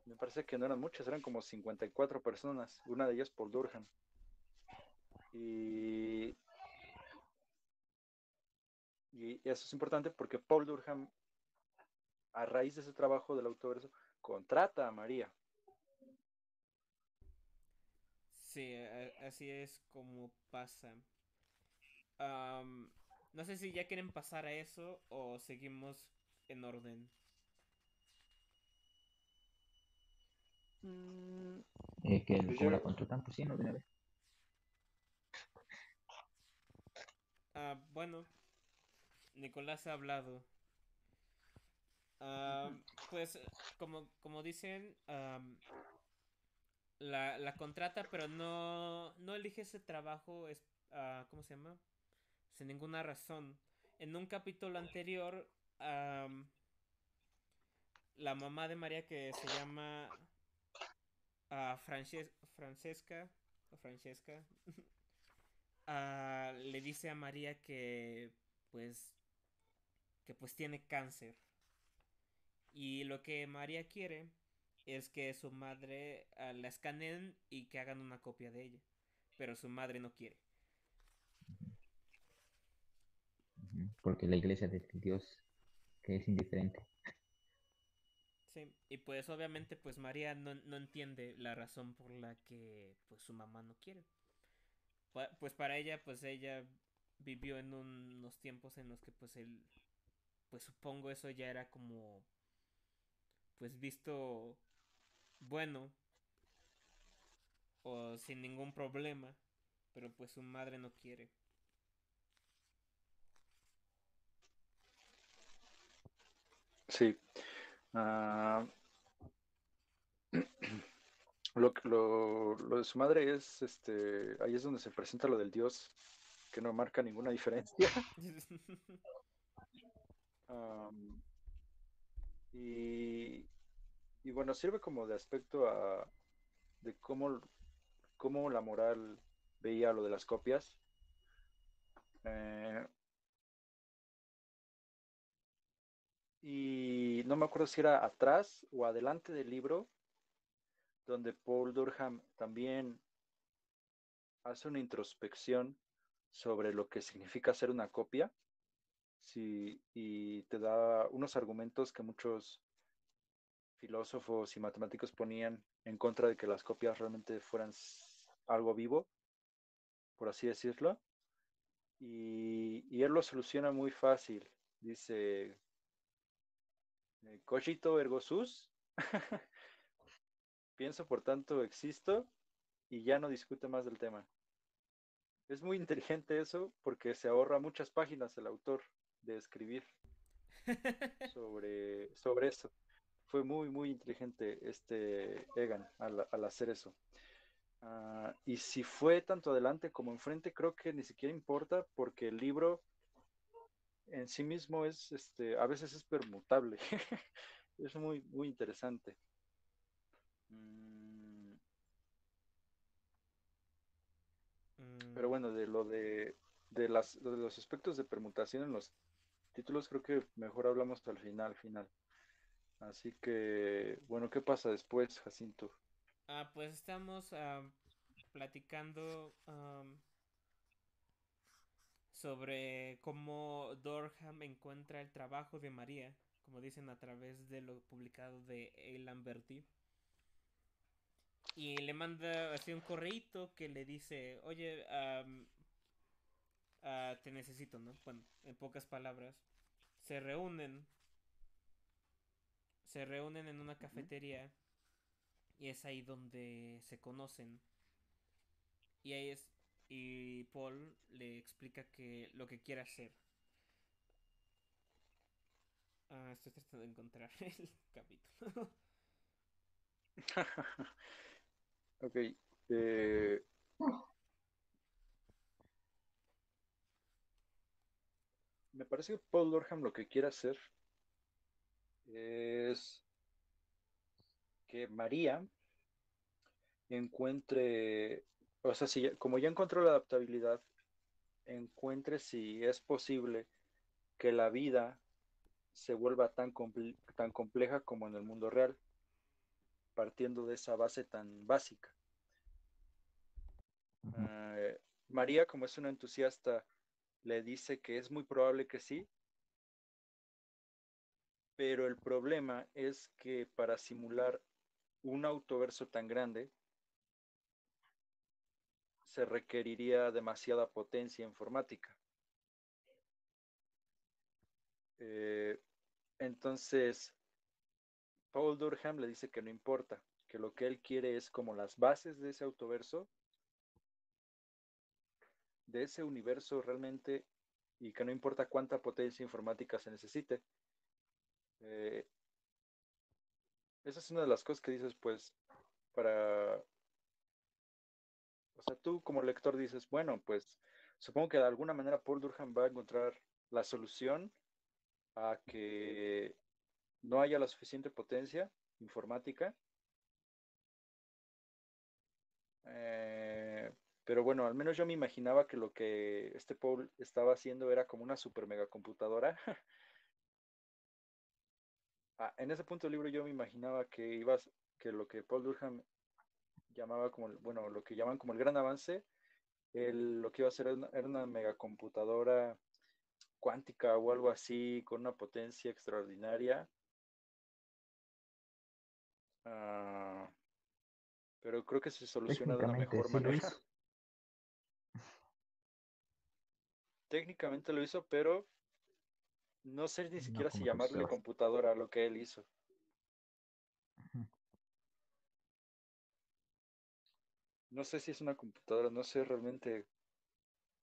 [SPEAKER 3] Me parece que no eran muchas, eran como 54 personas, una de ellas Paul Durham. Y, y eso es importante porque Paul Durham, a raíz de ese trabajo del autoverso, contrata a María.
[SPEAKER 1] Sí, así es como pasa. Am, no sé si ya quieren pasar a eso o seguimos en orden.
[SPEAKER 3] Mm,
[SPEAKER 2] Eh, que el
[SPEAKER 3] Pues
[SPEAKER 2] contratan, pues sí, no de una vez.
[SPEAKER 1] Ah, bueno, Nicolás ha hablado. Pues, como, como dicen, la, la contrata, pero no, no elige ese trabajo, es, ah, ¿cómo se llama? Sin ninguna razón. En un capítulo anterior, la mamá de María que se llama ah, Frances- Francesca, Francesca, ah, le dice a María que pues que pues tiene cáncer. Y lo que María quiere es que su madre ah, la escaneen y que hagan una copia de ella. Pero su madre no quiere.
[SPEAKER 2] Porque la iglesia de Dios, que es indiferente.
[SPEAKER 1] Sí, y pues obviamente pues María no, no entiende la razón por la que pues su mamá no quiere. Pues para ella pues ella vivió en un- unos tiempos en los que pues él pues supongo eso ya era como pues visto bueno o sin ningún problema, pero pues su madre no quiere.
[SPEAKER 3] Sí. Ah, lo, lo, lo de su madre es, este, ahí es donde se presenta lo del dios, que no marca ninguna diferencia. Am, y, y bueno, sirve como de aspecto a, de cómo, cómo la moral veía lo de las copias. Eh, y no me acuerdo si era atrás o adelante del libro, donde Paul Durham también hace una introspección sobre lo que significa hacer una copia. Sí, y te da unos argumentos que muchos filósofos y matemáticos ponían en contra de que las copias realmente fueran algo vivo, por así decirlo. Y, y él lo soluciona muy fácil. Dice, cogito ergo sus. pienso, por tanto existo y ya no discute más del tema. Es muy inteligente eso porque se ahorra muchas páginas el autor de escribir sobre, sobre eso. Fue muy, muy inteligente este Egan al, al hacer eso. Uh, y si fue tanto adelante como enfrente, creo que ni siquiera importa porque el libro en sí mismo es, este, a veces es permutable. es muy, muy interesante. Mm. Pero bueno, de lo de, de, las, de los aspectos de permutación en los títulos, creo que mejor hablamos al final, final. Así que, bueno, ¿qué pasa después, Jacinto?
[SPEAKER 1] Ah, pues estamos platicando sobre cómo Dorham encuentra el trabajo de María, como dicen a través de lo publicado de Eilan Berti. Y le manda así un correíto que le dice, oye, ah, te necesito, ¿no? Bueno, en pocas palabras. Se reúnen. Se reúnen en una cafetería. Y es ahí donde se conocen. Y ahí es y Paul le explica que lo que quiere hacer. Ah, estoy tratando de encontrar el capítulo.
[SPEAKER 3] ok. Eh... Me parece que Paul Dorham lo que quiere hacer es que María encuentre o sea, si, como ya encontró la adaptabilidad, encuentre si es posible que la vida se vuelva tan, tan compleja como en el mundo real, partiendo de esa base tan básica. Eh, María, como es una entusiasta, le dice que es muy probable que sí, pero el problema es que para simular un autoverso tan grande, se requeriría demasiada potencia informática. Eh, entonces, Paul Durham le dice que no importa, que lo que él quiere es como las bases de ese autoverso, de ese universo realmente, y que no importa cuánta potencia informática se necesite. Eh, esa es una de las cosas que dices, pues, para tú como lector dices, bueno, pues supongo que de alguna manera Paul Durham va a encontrar la solución a que no haya la suficiente potencia informática. Eh, pero bueno, al menos yo me imaginaba que lo que este Paul estaba haciendo era como una super mega computadora. ah, en ese punto del libro yo me imaginaba que ibas, que lo que Paul Durham llamaba como, bueno, lo que llaman como el gran avance, lo que iba a ser era una, megacomputadora cuántica o algo así, con una potencia extraordinaria. Ah, pero creo que se soluciona de una mejor manera. Técnicamente lo hizo, pero no sé ni siquiera si llamarle computadora a lo que él hizo. No sé si es una computadora, no sé realmente.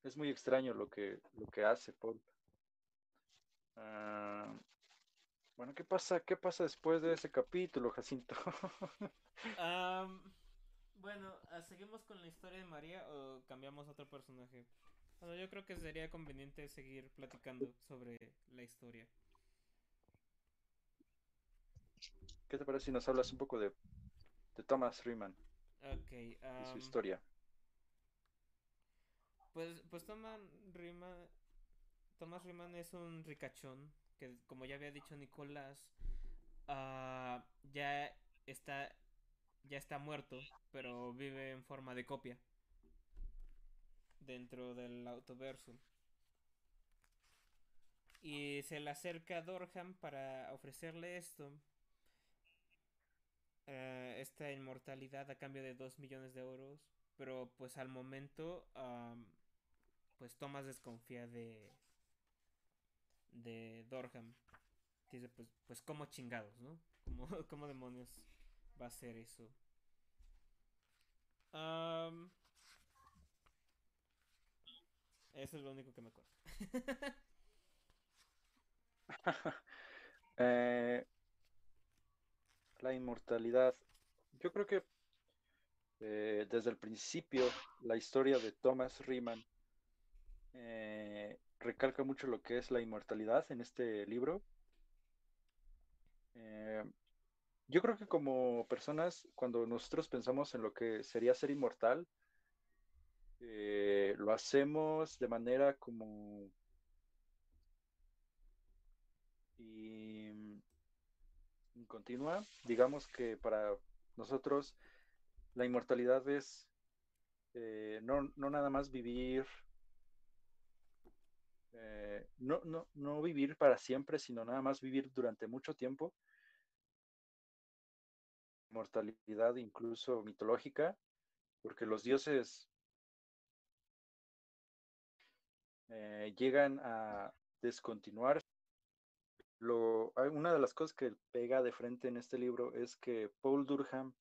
[SPEAKER 3] Es muy extraño lo que, lo que hace Paul. Ah, bueno, ¿qué pasa, ¿qué pasa después de ese capítulo, Jacinto?
[SPEAKER 1] bueno, ah, ¿seguimos con la historia de María o cambiamos a otro personaje? Bueno, yo creo que sería conveniente seguir platicando sobre la historia.
[SPEAKER 3] ¿Qué te parece si nos hablas un poco de, de Thomas Riemann?
[SPEAKER 1] Ok.
[SPEAKER 3] su historia.
[SPEAKER 1] Pues, pues Thomas Riemann, Thomas Riemann es un ricachón que, como ya había dicho Nicolás, ah, ya está ya está muerto, pero vive en forma de copia dentro del autoverso. Y se le acerca a Dorham para ofrecerle esto eh, esta inmortalidad a cambio de 2 millones de euros. Pero pues al momento, pues Thomas desconfía de, de Dorham. Dice, pues, pues como chingados, ¿no? ¿Cómo, ¿Cómo demonios va a ser eso? Eso es lo único que me acuerdo.
[SPEAKER 3] Eh, la inmortalidad. Yo creo que eh, desde el principio la historia de Thomas Riemann eh, recalca mucho lo que es la inmortalidad en este libro. Eh, yo creo que como personas, cuando nosotros pensamos en lo que sería ser inmortal, lo hacemos de manera como y, mm, continua. Digamos que para nosotros la inmortalidad es eh, no, no nada más vivir, eh, no, no, no vivir para siempre, sino nada más vivir durante mucho tiempo. Mortalidad incluso mitológica, porque los dioses eh, llegan a descontinuar. Una de las cosas que pega de frente en este libro es que Paul Durham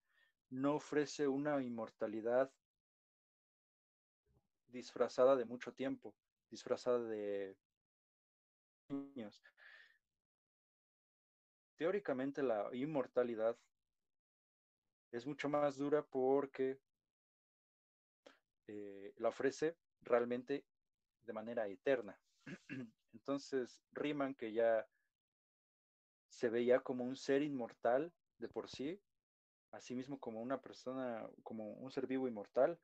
[SPEAKER 3] no ofrece una inmortalidad disfrazada de mucho tiempo, disfrazada de años. Teóricamente la inmortalidad es mucho más dura porque eh, la ofrece realmente de manera eterna. Entonces, Riemann, que ya se veía como un ser inmortal de por sí, asimismo como una persona, como un ser vivo inmortal,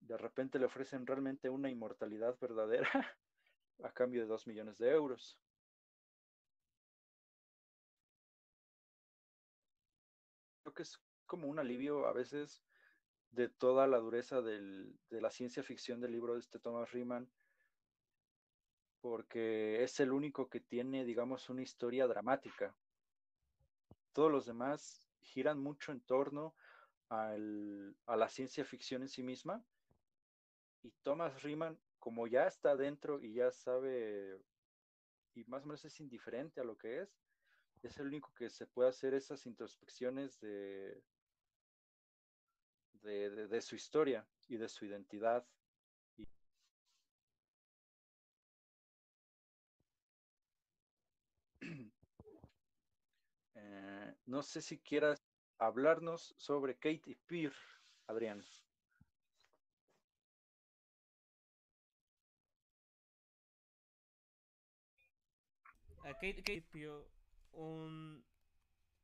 [SPEAKER 3] de repente le ofrecen realmente una inmortalidad verdadera a cambio de dos millones de euros. Creo que es como un alivio a veces de toda la dureza del- de la ciencia ficción del libro de este Thomas Riemann, porque es el único que tiene, digamos, una historia dramática. Todos los demás giran mucho en torno al- a la ciencia ficción en sí misma. Y Thomas Riemann, como ya está dentro y ya sabe, y más o menos es indiferente a lo que es, es el único que se puede hacer esas introspecciones de, de, de- de su historia y de su identidad. Y- Eh, no sé si quieras hablarnos sobre Kate y Peer, Adrián.
[SPEAKER 1] A Kate, Kate Pio, un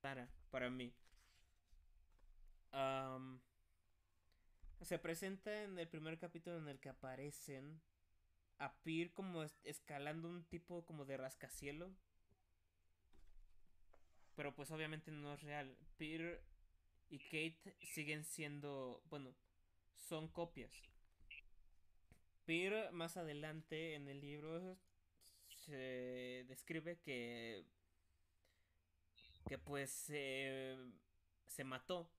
[SPEAKER 1] para para mí. Am, se presenta en el primer capítulo en el que aparecen a Peer como es- escalando un tipo como de rascacielo. Pero pues obviamente no es real. Peer y Kate siguen siendo, bueno, son copias. Peer más adelante en el libro se describe que que pues se se mató.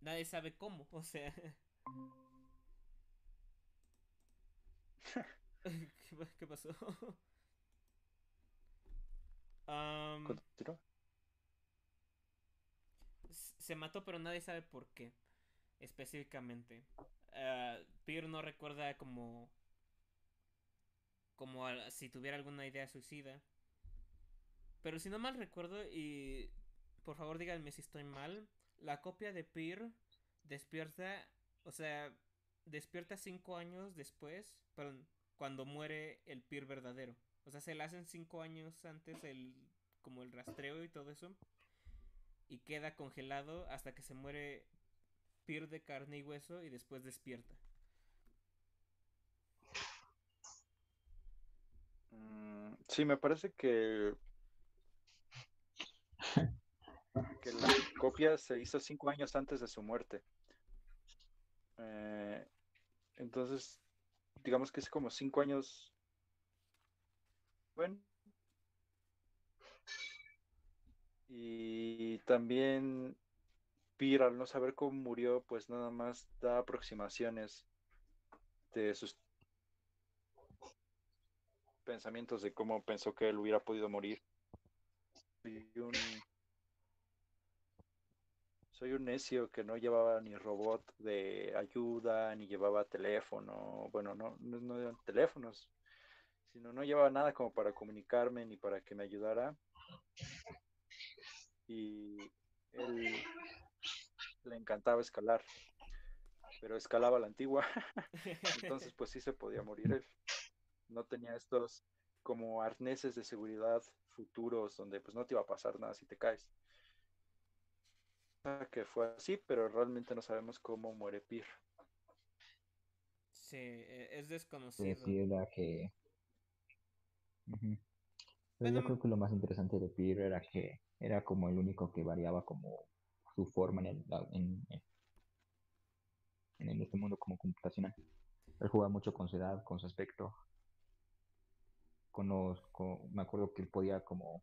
[SPEAKER 1] Nadie sabe cómo, o sea. ¿Qué, qué pasó? S- se mató, pero nadie sabe por qué. Específicamente. Peer no recuerda como. Como si tuviera alguna idea suicida. Pero si no mal recuerdo, y por favor díganme si estoy mal, la copia de Peer despierta, o sea, despierta cinco años después, perdón, cuando muere el Peer verdadero. O sea, se le hacen cinco años antes el, como el rastreo y todo eso, y queda congelado hasta que se muere Peer de carne y hueso y después despierta.
[SPEAKER 3] Mm, sí, me parece que, que la copia se hizo cinco años antes de su muerte. Eh, entonces, digamos que es como cinco años. Bueno. Y también Pir, al no saber cómo murió, pues nada más da aproximaciones de sus pensamientos de cómo pensó que él hubiera podido morir. Y un soy un necio que no llevaba ni robot de ayuda, ni llevaba teléfono, bueno, no, no, no eran teléfonos, sino no llevaba nada como para comunicarme ni para que me ayudara. Y él le encantaba escalar, pero escalaba la antigua, entonces pues sí se podía morir él. No tenía estos como arneses de seguridad futuros donde pues no te iba a pasar nada si te caes que fue así, pero realmente no sabemos cómo muere Pir.
[SPEAKER 1] Sí, e, es desconocido.
[SPEAKER 2] Sí, era que. yo creo que lo más interesante de Pir era que era como el único que variaba como su forma en el, en, en este mundo como computacional. Él jugaba mucho con su edad, con su aspecto. Con los, me acuerdo que él podía como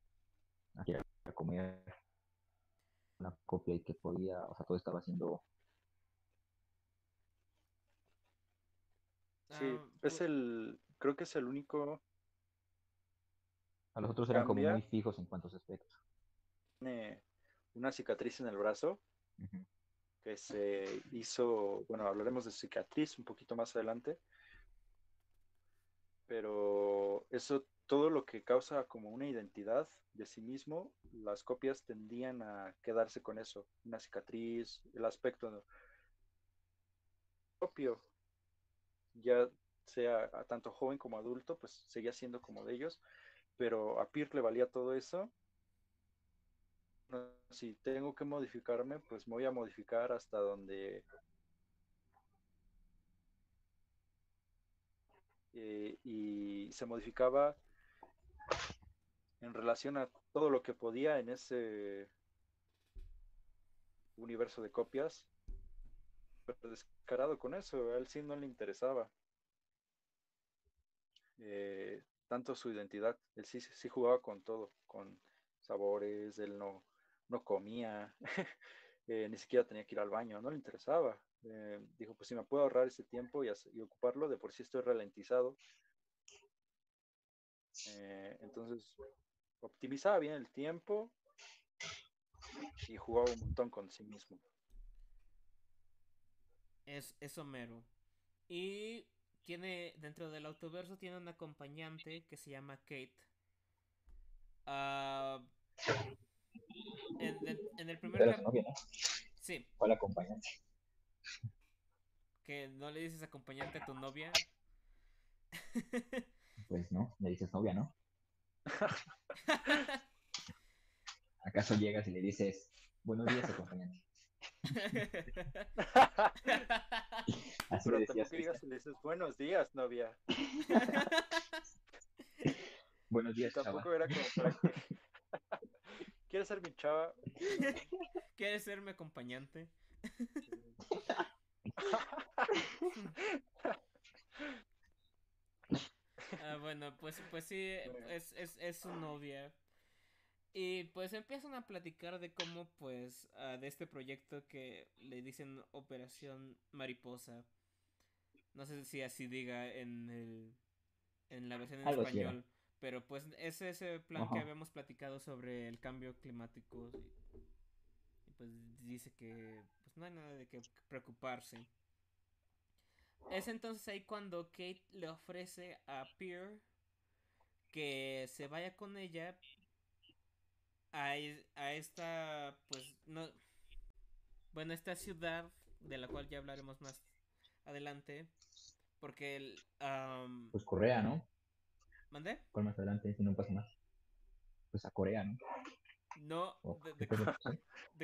[SPEAKER 2] comer una copia y que podía, o sea, todo estaba haciendo...
[SPEAKER 3] Sí, ah, es pues el, creo que es el único...
[SPEAKER 2] A los otros eran como muy fijos en cuanto a aspectos.
[SPEAKER 3] Tiene una cicatriz en el brazo que se hizo, bueno, hablaremos de cicatriz un poquito más adelante, pero eso todo lo que causa como una identidad de sí mismo, las copias tendían a quedarse con eso, una cicatriz, el aspecto propio, ya sea tanto joven como adulto, pues seguía siendo como de ellos, pero a Pierre le valía todo eso. Si tengo que modificarme, pues me voy a modificar hasta donde eh, y se modificaba en relación a todo lo que podía en ese universo de copias, pero descarado con eso, a él sí no le interesaba. Eh, tanto su identidad, él sí, sí jugaba con todo, con sabores, él no, no comía, eh, ni siquiera tenía que ir al baño, no le interesaba. Eh, dijo, pues si me puedo ahorrar ese tiempo y, ocuparlo, de por sí estoy ralentizado. entonces, optimizaba bien el tiempo y jugaba un montón con sí mismo.
[SPEAKER 1] Es, es Homero. Y tiene, dentro del autoverso, tiene un acompañante que se llama Kate. Uh, en, el primer
[SPEAKER 2] Sí. ¿Cuál acompañante?
[SPEAKER 1] Que no le dices acompañante a tu novia.
[SPEAKER 2] pues no, le dices novia, ¿no? ¿Acaso llegas y le dices, buenos días, acompañante?
[SPEAKER 3] Así Pero decías, llegas y le dices, buenos días, novia.
[SPEAKER 2] buenos días,
[SPEAKER 3] Tampoco chava. era como para ¿Quieres ser mi chava?
[SPEAKER 1] ¿Quieres ser mi acompañante? Ah, bueno, pues, pues sí, es, es, es su novia. Y pues empiezan a platicar de cómo, pues, uh, de este proyecto que le dicen Operación Mariposa. No sé si así diga en el en la versión en español, pero pues es ese plan que habíamos platicado sobre el cambio climático y, y, pues dice que pues no hay nada de qué preocuparse. Es entonces ahí cuando Kate le ofrece a Pierre que se vaya con ella a, a esta, pues, no, bueno, esta ciudad de la cual ya hablaremos más adelante, porque el...
[SPEAKER 2] pues Corea, ¿no?
[SPEAKER 1] ¿Mandé?
[SPEAKER 2] ¿Cuál más adelante? Si no pasa más. Pues a Corea, ¿no?
[SPEAKER 1] No, de, qué,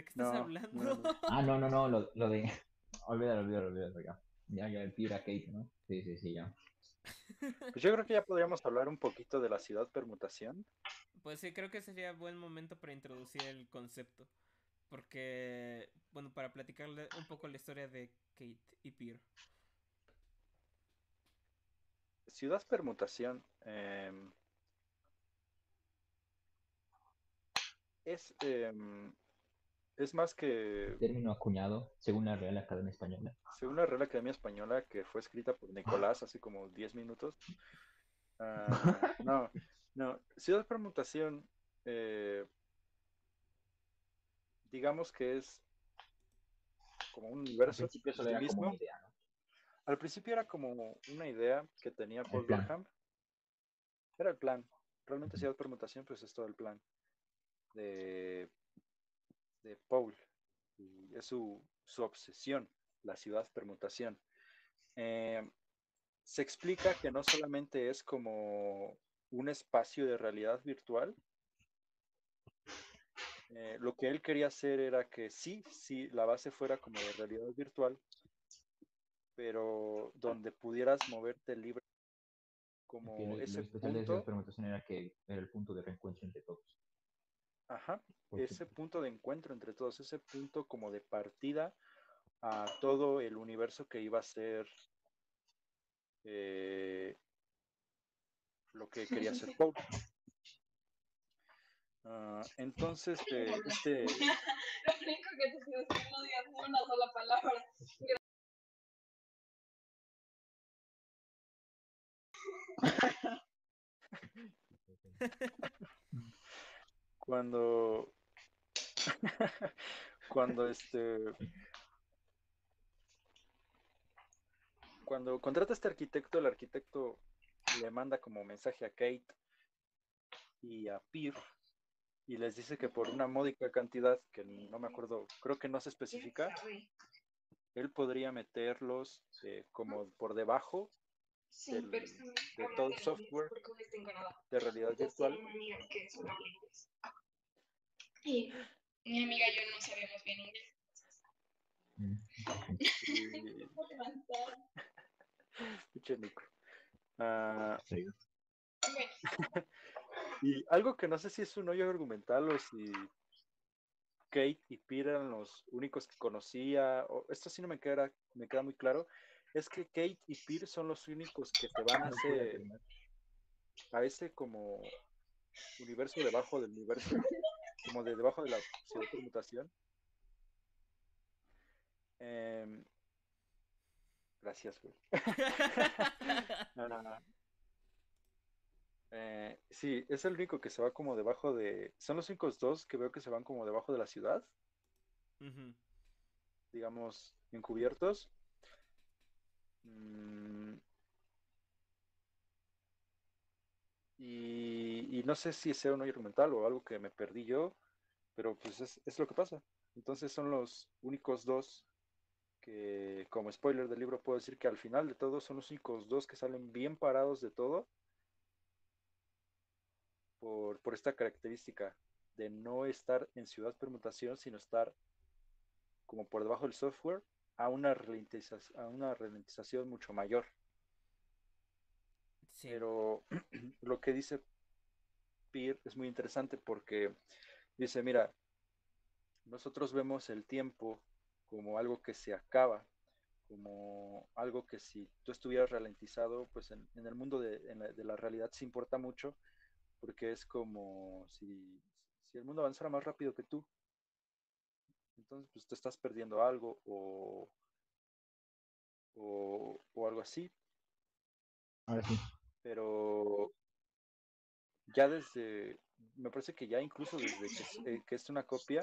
[SPEAKER 1] estás hablando?
[SPEAKER 2] ah, no, no, no, lo, lo de... Olvídalo, olvídalo, olvídalo, ya, ya, el Pira Kate, ¿no? Sí, sí, sí, ya.
[SPEAKER 3] Pues yo creo que ya podríamos hablar un poquito de la ciudad permutación.
[SPEAKER 1] Pues sí, creo que sería buen momento para introducir el concepto. Porque, bueno, para platicarle un poco la historia de Kate y Pierre.
[SPEAKER 3] Ciudad permutación em, es em, es más que...
[SPEAKER 2] Término acuñado, según la Real Academia Española.
[SPEAKER 3] Según la Real Academia Española, que fue escrita por Nicolás hace como 10 minutos. Ah, no, no. Ciudad Permutación, eh, digamos que es como un universo.
[SPEAKER 2] Al principio solo era como
[SPEAKER 3] mismo.
[SPEAKER 2] una idea, ¿no?
[SPEAKER 3] Al principio era como una idea que tenía Paul. Durham. Era el plan. Realmente Ciudad Permutación, pues es todo el plan de, de Paul. Y es su, su obsesión, la ciudad permutación. Eh, se explica que no solamente es como un espacio de realidad virtual. Eh, lo que él quería hacer era que sí, sí, la base fuera como de realidad virtual, pero donde pudieras moverte libre como
[SPEAKER 2] Que lo, lo
[SPEAKER 3] ese
[SPEAKER 2] de
[SPEAKER 3] punto,
[SPEAKER 2] esa permutación era que era el punto de reencuentro entre todos.
[SPEAKER 3] ajá,
[SPEAKER 2] Porque-
[SPEAKER 3] ese punto de encuentro entre todos, ese punto como de partida a todo el universo que iba a ser eh, lo que quería hacer Paul. Ah, entonces, eh, este,
[SPEAKER 4] Lo único que te pido es que no digas ni una sola palabra.
[SPEAKER 3] Cuando cuando este cuando contrata a este arquitecto el arquitecto le manda como mensaje a Kate y a Peer y les dice que por una módica cantidad que no me acuerdo creo que no se especifica él podría meterlos eh, como por debajo
[SPEAKER 4] Sí,
[SPEAKER 3] del-
[SPEAKER 4] pero es que me
[SPEAKER 3] de todo el
[SPEAKER 4] inglés,
[SPEAKER 3] software de realidad
[SPEAKER 4] Entonces,
[SPEAKER 3] virtual
[SPEAKER 4] una amiga que. Y mi amiga y yo no sabemos bien inglés.
[SPEAKER 2] Mm.
[SPEAKER 3] Nico. Ah,
[SPEAKER 2] Sí.
[SPEAKER 3] Y algo que no sé si es un hoyo argumental o si Kate y Peter eran los únicos que conocía, o esto sí no me queda, me queda muy claro, es que Kate y Peter son los únicos que se van a ese, a ese como universo debajo del universo, como de debajo de la ciudad de permutación. Em, gracias, güey. Ah, eh, sí, es el único que se va como debajo de. Son los únicos dos que veo que se van como debajo de la ciudad, digamos, encubiertos. Mm, Y, no sé si sea un argumental o algo que me perdí yo, pero pues es, es lo que pasa. Entonces son los únicos dos que, como spoiler del libro, puedo decir que al final de todo son los únicos dos que salen bien parados de todo por, por esta característica de no estar en ciudad permutación, sino estar como por debajo del software a una ralentización, a una ralentización mucho mayor.
[SPEAKER 1] Sí.
[SPEAKER 3] Pero lo que dice Peer es muy interesante porque dice, mira, nosotros vemos el tiempo como algo que se acaba, como algo que si tú estuvieras ralentizado, pues en, en el mundo de, en la, de, la, realidad se importa mucho, porque es como si, si, el mundo avanzara más rápido que tú. Entonces, pues te estás perdiendo algo o, o, o algo así.
[SPEAKER 2] Ahora sí.
[SPEAKER 3] Pero ya desde, me parece que ya incluso desde que, eh, que es una copia,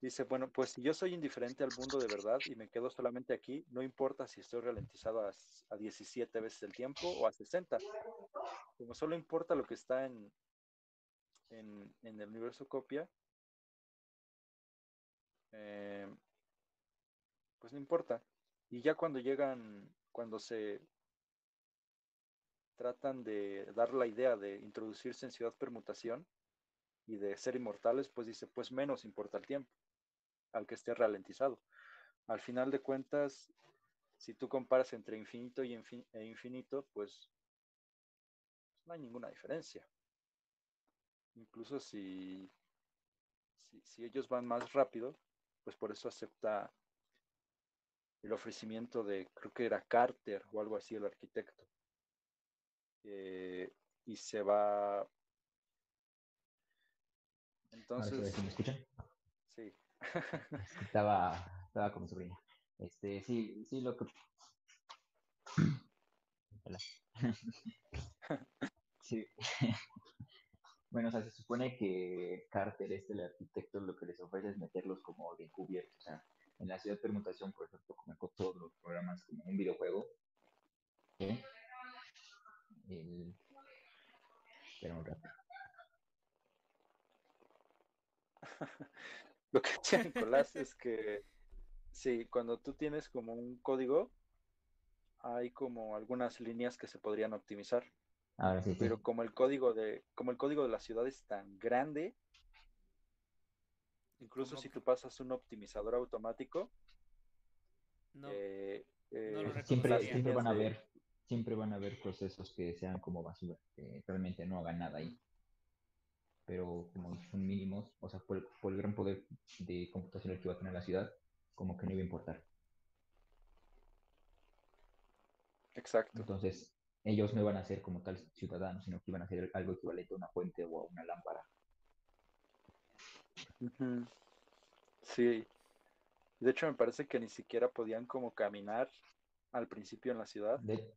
[SPEAKER 3] dice, bueno, pues si yo soy indiferente al mundo de verdad y me quedo solamente aquí, no importa si estoy ralentizado a, a 17 veces el tiempo o a 60. Como solo importa lo que está en, en, en el universo copia, eh, pues no importa. Y ya cuando llegan, cuando se tratan de dar la idea de introducirse en ciudad permutación y de ser inmortales, pues dice, pues menos importa el tiempo al que esté ralentizado. Al final de cuentas, si tú comparas entre infinito y e infinito, pues no hay ninguna diferencia. Incluso si, si ellos van más rápido, pues por eso acepta el ofrecimiento de, creo que era Carter o algo así, el arquitecto. Eh, y se va. Entonces.
[SPEAKER 2] ¿Sí ¿Me escuchan?
[SPEAKER 3] Sí.
[SPEAKER 2] estaba, estaba con mi sobrina. Este, sí, sí, lo que. Hola. sí. bueno, o sea, se supone que Carter, este, el arquitecto, lo que les ofrece es meterlos como de encubierto. O sea, en la ciudad permutación, por ejemplo, con todos los programas como un videojuego. El... Espera un rato.
[SPEAKER 3] Lo que decía Nicolás es que sí, cuando tú tienes como un código, hay como algunas líneas que se podrían optimizar.
[SPEAKER 2] Ahora sí, sí.
[SPEAKER 3] Pero como el código de, como el código de la ciudad es tan grande, incluso si tú pasas un optimizador automático,
[SPEAKER 1] No,
[SPEAKER 3] eh,
[SPEAKER 1] no
[SPEAKER 3] eh,
[SPEAKER 1] lo
[SPEAKER 2] siempre, siempre van a haber, siempre van a haber procesos que sean como basura, que realmente no hagan nada ahí. Pero como son mínimos, o sea, por, el- por el gran poder de computación que va a tener la ciudad, como que no iba a importar.
[SPEAKER 3] Exacto.
[SPEAKER 2] Entonces, ellos no iban a ser como tal ciudadanos, sino que iban a ser algo equivalente a una fuente o a una lámpara.
[SPEAKER 3] Sí. De hecho, me parece que ni siquiera podían como caminar al principio en la ciudad,
[SPEAKER 2] De,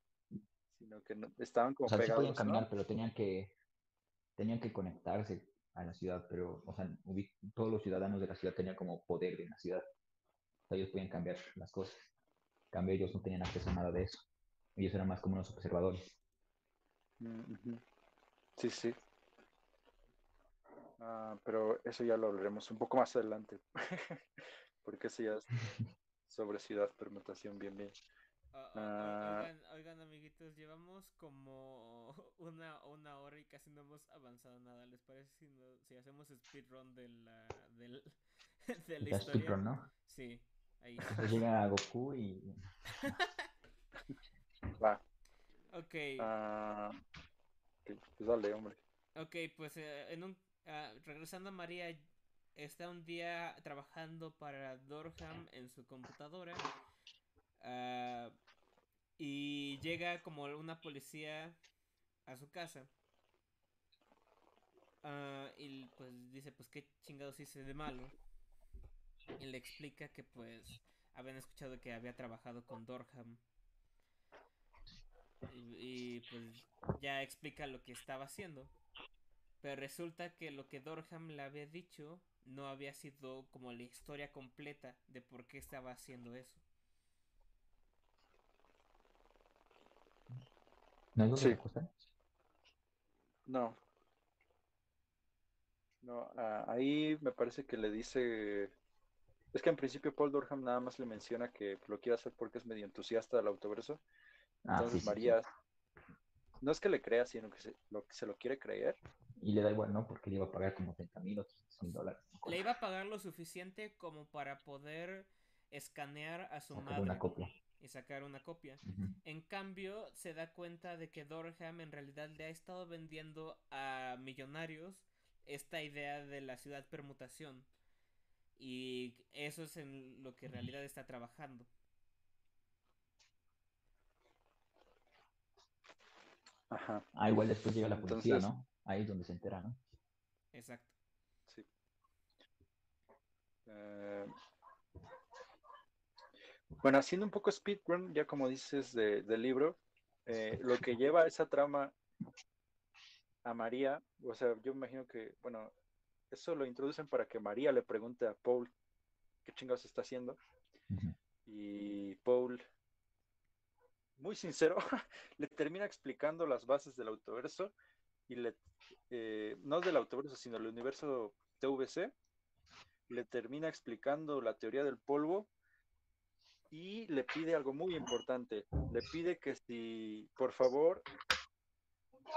[SPEAKER 3] sino que no- estaban como
[SPEAKER 2] o sea, sí podían caminar,
[SPEAKER 3] ¿no?
[SPEAKER 2] pero tenían que, tenían que conectarse a la ciudad, pero, o sea, todos los ciudadanos de la ciudad tenían como poder en la ciudad. O sea, ellos podían cambiar las cosas. En cambio, ellos no tenían acceso a nada de eso. Ellos eran más como unos observadores.
[SPEAKER 3] Mm. Sí, sí. Ah, pero eso ya lo hablaremos un poco más adelante, porque eso ya es sobre ciudad, permutación, bien, bien.
[SPEAKER 1] Ah, ah,
[SPEAKER 3] Ah.
[SPEAKER 1] oigan, oigan, amiguitos, llevamos como una, una hora y casi no hemos avanzado nada. ¿Les parece si, no- si hacemos speedrun de la, del, de la
[SPEAKER 2] Ya
[SPEAKER 1] historia?
[SPEAKER 2] speedrun, ¿no?
[SPEAKER 1] Sí, ahí.
[SPEAKER 2] Llega a Goku y
[SPEAKER 3] Va.
[SPEAKER 1] Ok,
[SPEAKER 3] ah, pues dale, hombre.
[SPEAKER 1] ok, pues eh, en un, ah, regresando a María, está un día trabajando para Dorham en su computadora. ah, y llega como una policía a su casa. Ah, y pues dice, pues qué chingados hice de malo. Y le explica que pues habían escuchado que había trabajado con Dorham. Y, y, pues ya explica lo que estaba haciendo. Pero resulta que lo que Dorham le había dicho no había sido como la historia completa de por qué estaba haciendo eso.
[SPEAKER 2] ¿No
[SPEAKER 3] Sí.
[SPEAKER 2] acuestan?
[SPEAKER 3] No. No, ah, ahí me parece que le dice. Es que en principio Paul Durham nada más le menciona que lo quiere hacer porque es medio entusiasta del autoverso.
[SPEAKER 2] Ah,
[SPEAKER 3] Entonces
[SPEAKER 2] sí, sí, sí.
[SPEAKER 3] María, no es que le crea, sino que se lo, se lo quiere creer.
[SPEAKER 2] Y le da igual, ¿no? Porque le iba a pagar como 30 mil o 100 dólares.
[SPEAKER 1] Le iba a pagar lo suficiente como para poder escanear a su
[SPEAKER 2] Sacar
[SPEAKER 1] madre
[SPEAKER 2] una copia.
[SPEAKER 1] y sacar una copia. En cambio, se da cuenta de que Dorham en realidad le ha estado vendiendo a millonarios esta idea de la ciudad permutación. Y eso es en lo que en realidad está trabajando.
[SPEAKER 3] Ajá,
[SPEAKER 2] Ah, igual después llega la policía,
[SPEAKER 3] Entonces-
[SPEAKER 2] ¿no? Ahí es donde se entera, ¿no?
[SPEAKER 1] Exacto.
[SPEAKER 3] sí. Eh, bueno, haciendo un poco speedrun, ya como dices de- del libro, eh, lo que lleva esa trama a María, o sea, yo me imagino que, bueno, eso lo introducen para que María le pregunte a Paul qué chingados está haciendo. Y Paul, muy sincero, le termina explicando las bases del autoverso y le, eh, no del autoverso, sino del universo TVC, le termina explicando la teoría del polvo y le pide algo muy importante. Le pide que si, por favor,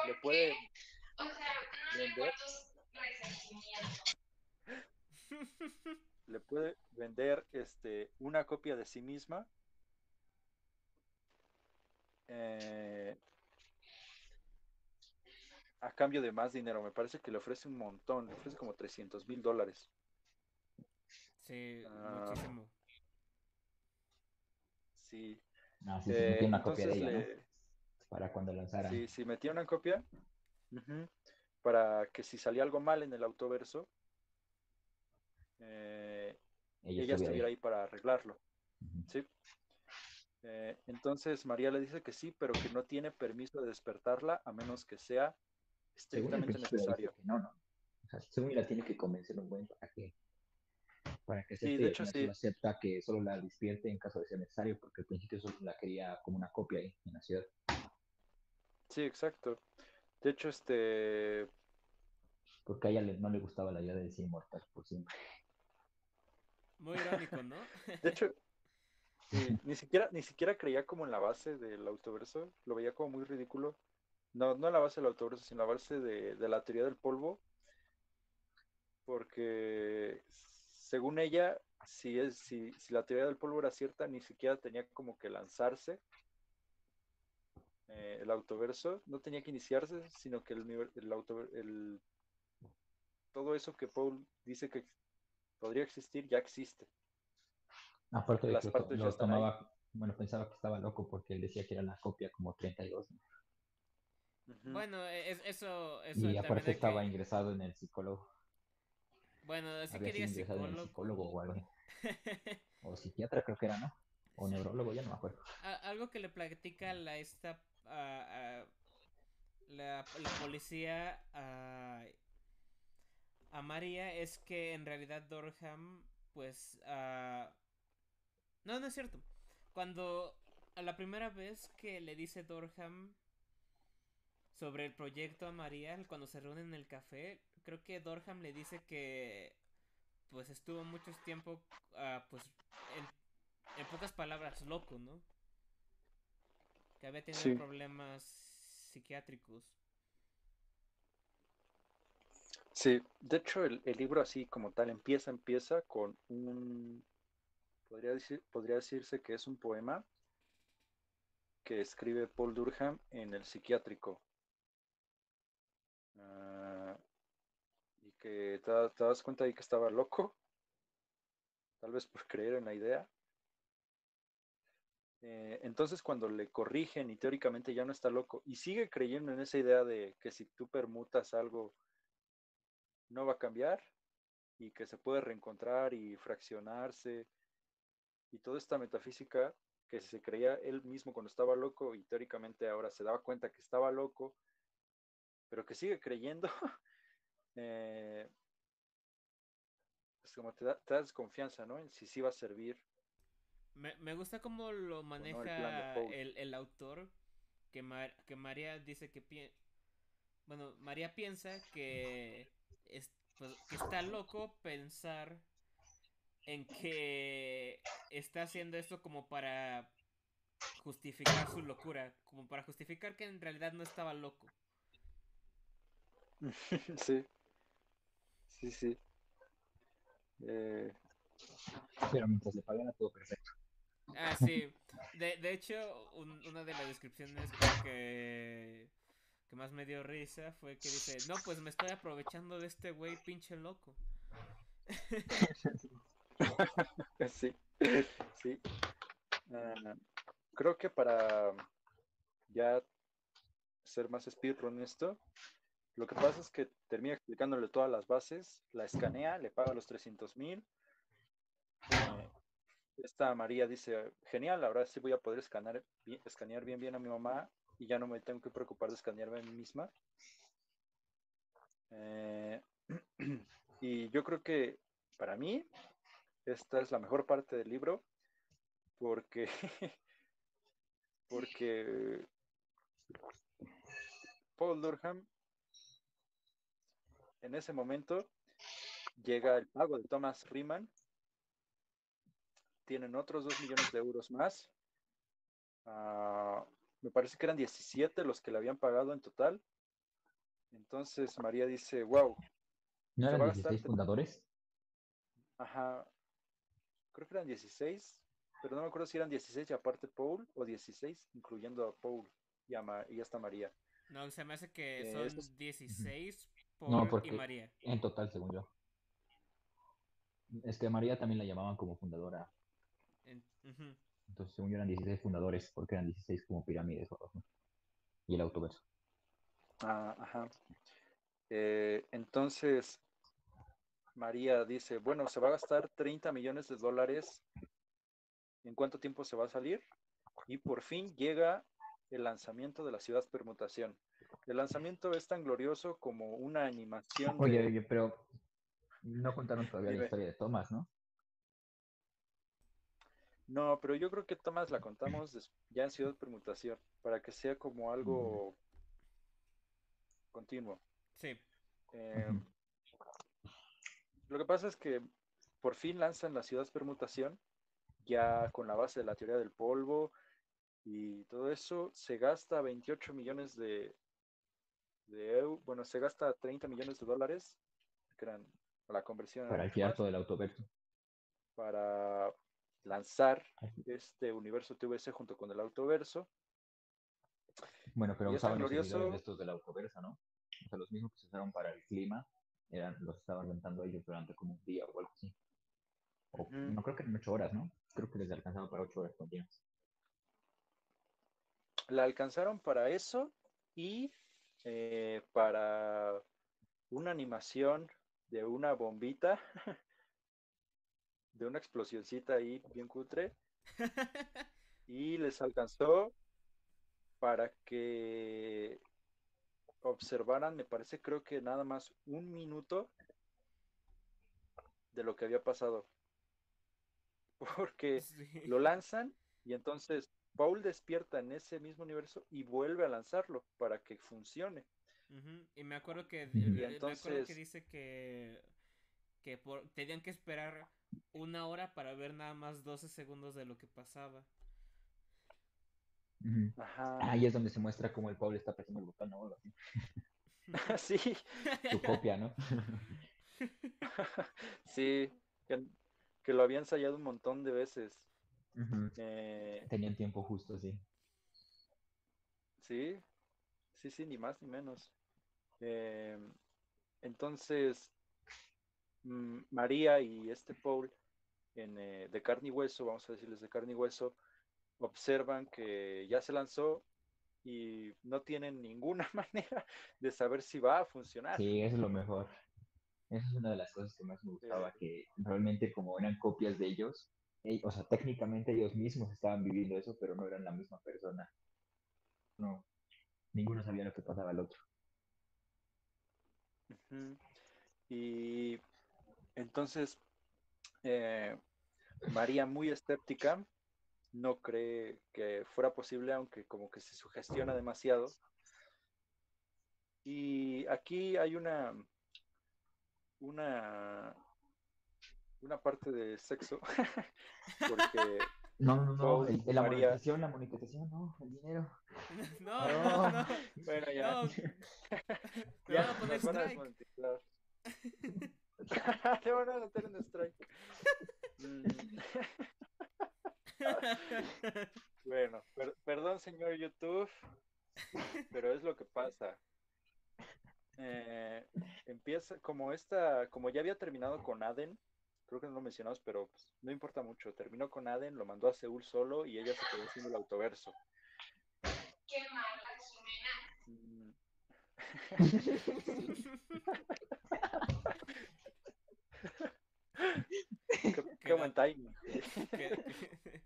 [SPEAKER 3] le
[SPEAKER 4] ¿Por
[SPEAKER 3] puede?
[SPEAKER 4] O sea, no
[SPEAKER 3] vender. le puede vender este, una copia de sí misma eh, a cambio de más dinero. Me parece que le ofrece un montón, le ofrece como 300 mil dólares.
[SPEAKER 1] Sí,
[SPEAKER 3] Ah.
[SPEAKER 1] muchísimo.
[SPEAKER 3] Sí,
[SPEAKER 2] Ah, sí, sí,
[SPEAKER 3] eh,
[SPEAKER 2] metí una copia de ella,
[SPEAKER 3] le-
[SPEAKER 2] ¿no? Para cuando lanzaran.
[SPEAKER 3] sí, sí, metía una copia ujú, para que si salía algo mal en el autoverso, eh,
[SPEAKER 2] ella,
[SPEAKER 3] ella
[SPEAKER 2] estuviera ahí.
[SPEAKER 3] ahí para arreglarlo.
[SPEAKER 2] Ujú.
[SPEAKER 3] ¿sí? Eh, entonces María le dice que sí, pero que no tiene permiso de despertarla a menos que sea estrictamente necesario.
[SPEAKER 2] que no, no. O sea, según la tiene que convencer un buen para que para que
[SPEAKER 3] Sí, de hecho,
[SPEAKER 2] acepta que solo la despierte en caso de ser necesario, porque al principio solo la quería como una copia ahí en la ciudad.
[SPEAKER 3] Sí, exacto. De hecho, este,
[SPEAKER 2] Porque a ella no le gustaba la idea de ser inmortal por siempre.
[SPEAKER 1] Muy irónico, ¿no?
[SPEAKER 3] de hecho, ni siquiera, ni siquiera creía como en la base del autoverso, lo veía como muy ridículo. No, no en la base del autoverso, sino en la base de, de la teoría del polvo, porque según ella, si, es, si, si la teoría del polvo era cierta, ni siquiera tenía como que lanzarse eh, el autoverso, no tenía que iniciarse, sino que el, el, autover- el- todo eso que Paul dice que podría existir ya existe.
[SPEAKER 2] Aparte de
[SPEAKER 3] Las
[SPEAKER 2] que lo,
[SPEAKER 3] partes ya
[SPEAKER 2] lo
[SPEAKER 3] están ahí.
[SPEAKER 2] tomaba, bueno, pensaba que estaba loco porque él decía que era la copia como 32. ¿no?
[SPEAKER 3] Ujú.
[SPEAKER 1] Bueno, es- eso, eso
[SPEAKER 2] Y aparte
[SPEAKER 1] de
[SPEAKER 2] estaba
[SPEAKER 1] que-
[SPEAKER 2] ingresado en el psicólogo.
[SPEAKER 1] Bueno, sí
[SPEAKER 2] Había
[SPEAKER 1] quería
[SPEAKER 2] ingresado en el
[SPEAKER 1] psicólogo.
[SPEAKER 2] psicólogo o algo. O psiquiatra creo que era, ¿no? O neurólogo, ya no me acuerdo.
[SPEAKER 1] Algo que le platica la esta a- a- la, la policía a, a María es que en realidad Dorham pues ah, no no es cierto cuando a la primera vez que le dice Dorham sobre el proyecto a María cuando se reúnen en el café creo que Dorham le dice que pues estuvo mucho tiempo ah, pues en, en pocas palabras loco no que había tenido
[SPEAKER 3] Sí.
[SPEAKER 1] problemas psiquiátricos.
[SPEAKER 3] Sí, de hecho el, el libro así como tal empieza, empieza con un, podría, podría decirse que es un poema que escribe Paul Durham en el psiquiátrico. Ah, y que te, te das cuenta ahí que estaba loco, tal vez por creer en la idea. Eh, entonces cuando le corrigen y teóricamente ya no está loco y sigue creyendo en esa idea de que si tú permutas algo no va a cambiar y que se puede reencontrar y fraccionarse y toda esta metafísica que se creía él mismo cuando estaba loco y teóricamente ahora se daba cuenta que estaba loco, pero que sigue creyendo, eh, pues como te da, te da desconfianza, ¿no? En si sí va a servir.
[SPEAKER 1] Me, me gusta cómo lo
[SPEAKER 3] no, el
[SPEAKER 1] maneja el, el autor, que, Mar- que María dice que pi- bueno, María piensa que, es, pues, que está loco pensar en que está haciendo esto como para justificar su locura, como para justificar que en realidad no estaba loco.
[SPEAKER 3] sí, sí, sí. Eh,
[SPEAKER 2] Pero mientras le pagara todo perfecto.
[SPEAKER 1] Ah, sí. De, de hecho, un- una de las descripciones que, que más me dio risa fue que dice, no, pues me estoy aprovechando de este güey pinche loco.
[SPEAKER 3] Sí, sí. Ah, creo que para ya ser más speedrun en esto, lo que pasa es que termina explicándole todas las bases, la escanea, le paga los 300 mil. esta María dice, genial, ahora sí voy a poder escanear, bien- escanear bien bien a mi mamá y ya no me tengo que preocupar de escanearme a mí misma. Eh, y yo creo que para mí esta es la mejor parte del libro porque porque Paul Durham en ese momento llega el pago de Thomas Riemann tienen otros 2 millones de euros más Ah, me parece que eran 17 los que le habían pagado en total entonces María dice wow
[SPEAKER 2] ¿No eran
[SPEAKER 3] va a gastar
[SPEAKER 2] 16 fundadores?
[SPEAKER 3] Ajá. Creo que eran 16, pero no me acuerdo si eran 16 y aparte Paul o 16, incluyendo a Paul y, a Ma- y hasta María.
[SPEAKER 1] No, se me hace que
[SPEAKER 3] Eh,
[SPEAKER 1] son
[SPEAKER 3] estos-
[SPEAKER 1] 16
[SPEAKER 2] No,
[SPEAKER 1] Paul y María.
[SPEAKER 2] En total, según yo. Es que María también la llamaban como fundadora.
[SPEAKER 1] En-.
[SPEAKER 2] Entonces, según yo, eran 16 fundadores, porque eran 16 como pirámides o. Y el autoverso.
[SPEAKER 3] Ah, ajá. Eh, entonces, María dice, bueno, se va a gastar 30 millones de dólares. ¿En cuánto tiempo se va a salir? Y por fin llega el lanzamiento de la ciudad permutación. El lanzamiento es tan glorioso como una animación
[SPEAKER 2] Oye,
[SPEAKER 3] de...
[SPEAKER 2] oye, pero no contaron todavía
[SPEAKER 3] Dime.
[SPEAKER 2] la historia de Thomas, ¿no?
[SPEAKER 3] No, pero yo creo que Tomás la contamos ya en Ciudad Permutación, para que sea como algo continuo.
[SPEAKER 1] Sí.
[SPEAKER 3] Eh. Lo que pasa es que por fin lanzan la Ciudad Permutación, ya con la base de la teoría del polvo y todo eso, se gasta 28 millones de, de eu- bueno, se gasta 30 millones de dólares, que eran la conversión
[SPEAKER 2] Para
[SPEAKER 3] eran
[SPEAKER 2] alquilar
[SPEAKER 3] más,
[SPEAKER 2] todo el autoverso.
[SPEAKER 3] para lanzar este universo TVC junto con el autoverso.
[SPEAKER 2] Bueno, pero usaban los
[SPEAKER 3] glorioso-
[SPEAKER 2] de estos de la autoversa, ¿no? O sea, los mismos que se usaron para el clima, eran, los estaban rentando ellos durante como un día o algo así. O. No creo que en ocho horas, ¿no? Creo que les alcanzaba para ocho horas continuas.
[SPEAKER 3] La alcanzaron para eso y eh, para una animación de una bombita, de una explosioncita ahí bien cutre, y les alcanzó para que observaran, me parece, creo que nada más un minuto de lo que había pasado. Porque
[SPEAKER 1] Sí.
[SPEAKER 3] lo lanzan y entonces Paul despierta en ese mismo universo y vuelve a lanzarlo para que funcione.
[SPEAKER 1] Y me acuerdo que me acuerdo que dice que que por, tenían que esperar una hora para ver nada más 12 segundos de lo que pasaba.
[SPEAKER 3] Ajá.
[SPEAKER 2] Ahí es donde se muestra cómo el Paul está presionando el botón o algo así.
[SPEAKER 3] sí,
[SPEAKER 2] Su copia, ¿no?
[SPEAKER 3] sí, que, que lo había ensayado un montón de veces. Eh,
[SPEAKER 2] Tenían tiempo justo, sí.
[SPEAKER 3] sí, sí, sí, ni más ni menos. Eh, entonces, mm, María y este Paul, en, eh, de carne y hueso, vamos a decirles de carne y hueso, observan que ya se lanzó y no tienen ninguna manera de saber si va a funcionar.
[SPEAKER 2] Sí, eso es lo mejor. Esa es una de las cosas que más me gustaba, que realmente como eran copias de ellos, ell- o sea, técnicamente ellos mismos estaban viviendo eso, pero no eran la misma persona. No, ninguno sabía lo que pasaba al otro.
[SPEAKER 3] Y entonces, eh, María, muy escéptica, no cree que fuera posible, aunque como que se sugestiona demasiado. Y aquí hay una, una, una parte de sexo, porque
[SPEAKER 2] No, no, no, el- el- la
[SPEAKER 3] María.
[SPEAKER 2] monetización, la monetización, no, el dinero.
[SPEAKER 1] No, no, no.
[SPEAKER 3] bueno, ya,
[SPEAKER 1] No,
[SPEAKER 3] ya
[SPEAKER 1] van a poner
[SPEAKER 3] nos van a
[SPEAKER 1] strike.
[SPEAKER 3] desmonetizar. Te van a meter en strike. Bueno, per- perdón, señor YouTube, pero es lo que pasa. Eh, empieza como esta, como ya había terminado con Aden, creo que no lo mencionamos, pero pues, no importa mucho. Terminó con Aden, lo mandó a Seúl solo y ella se quedó haciendo el autoverso.
[SPEAKER 4] Qué mala suena.
[SPEAKER 3] Mm, qué, qué
[SPEAKER 1] Queda-
[SPEAKER 3] buen timing,
[SPEAKER 1] Que-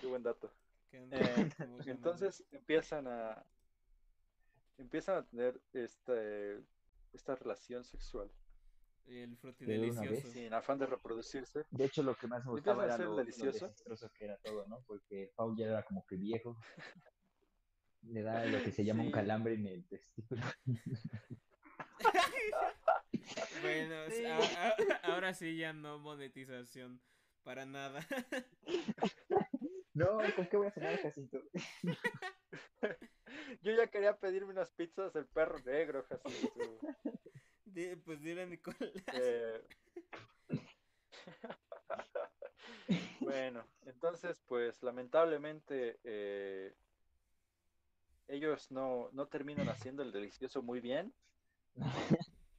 [SPEAKER 3] qué buen dato. Eh, Entonces empiezan a empiezan a tener este, esta relación sexual
[SPEAKER 1] el fruti
[SPEAKER 2] de una vez.
[SPEAKER 1] delicioso.
[SPEAKER 3] sin afán de reproducirse.
[SPEAKER 2] De hecho, lo que más me gustaba era lo, lo
[SPEAKER 3] delicioso.
[SPEAKER 2] desastroso que era todo, ¿no? Porque Paul ya era como que viejo. Le da lo que se llama un calambre en el testículo.
[SPEAKER 1] Bueno,
[SPEAKER 3] Sí.
[SPEAKER 1] a- a- ahora sí ya no monetización para nada.
[SPEAKER 2] No, ¿con qué voy a cenar, Jacinto?
[SPEAKER 3] Yo ya quería pedirme unas pizzas del perro negro, Jacinto.
[SPEAKER 1] Pues dile a Nicolás.
[SPEAKER 3] Eh, Bueno, entonces, pues lamentablemente eh, ellos no, no terminan haciendo el delicioso muy bien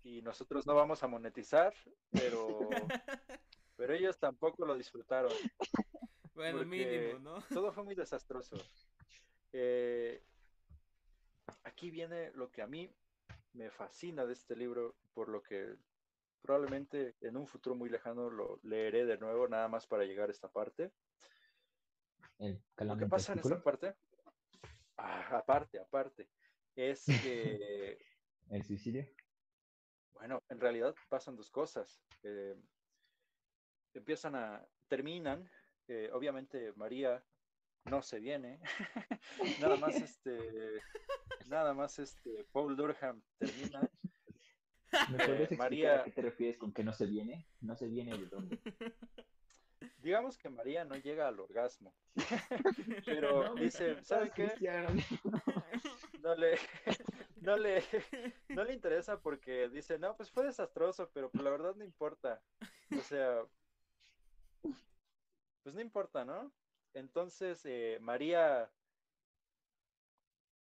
[SPEAKER 3] y nosotros no vamos a monetizar, pero, pero ellos tampoco lo disfrutaron.
[SPEAKER 1] Bueno, mínimo, ¿no?
[SPEAKER 3] Todo fue muy desastroso. Eh, aquí viene lo que a mí me fascina de este libro, por lo que probablemente en un futuro muy lejano lo leeré de nuevo, nada más para llegar a esta parte.
[SPEAKER 2] El
[SPEAKER 3] Lo que pasa en esta parte, ah, aparte, aparte, es que,
[SPEAKER 2] el suicidio.
[SPEAKER 3] bueno, en realidad pasan dos cosas. Eh, empiezan a, terminan, eh, obviamente María no se viene, nada más este, nada más este, Paul Durham termina.
[SPEAKER 2] ¿Me podrías explicar
[SPEAKER 3] María-
[SPEAKER 2] a qué te refieres con que no se viene? ¿No se viene de dónde?
[SPEAKER 3] Digamos que María no llega al orgasmo, pero
[SPEAKER 2] No,
[SPEAKER 3] dice, ¿sabe qué? No le, no le, no le interesa porque dice, no, pues fue desastroso, pero pues la verdad no importa. O sea, pues no importa, ¿no? Entonces, eh, María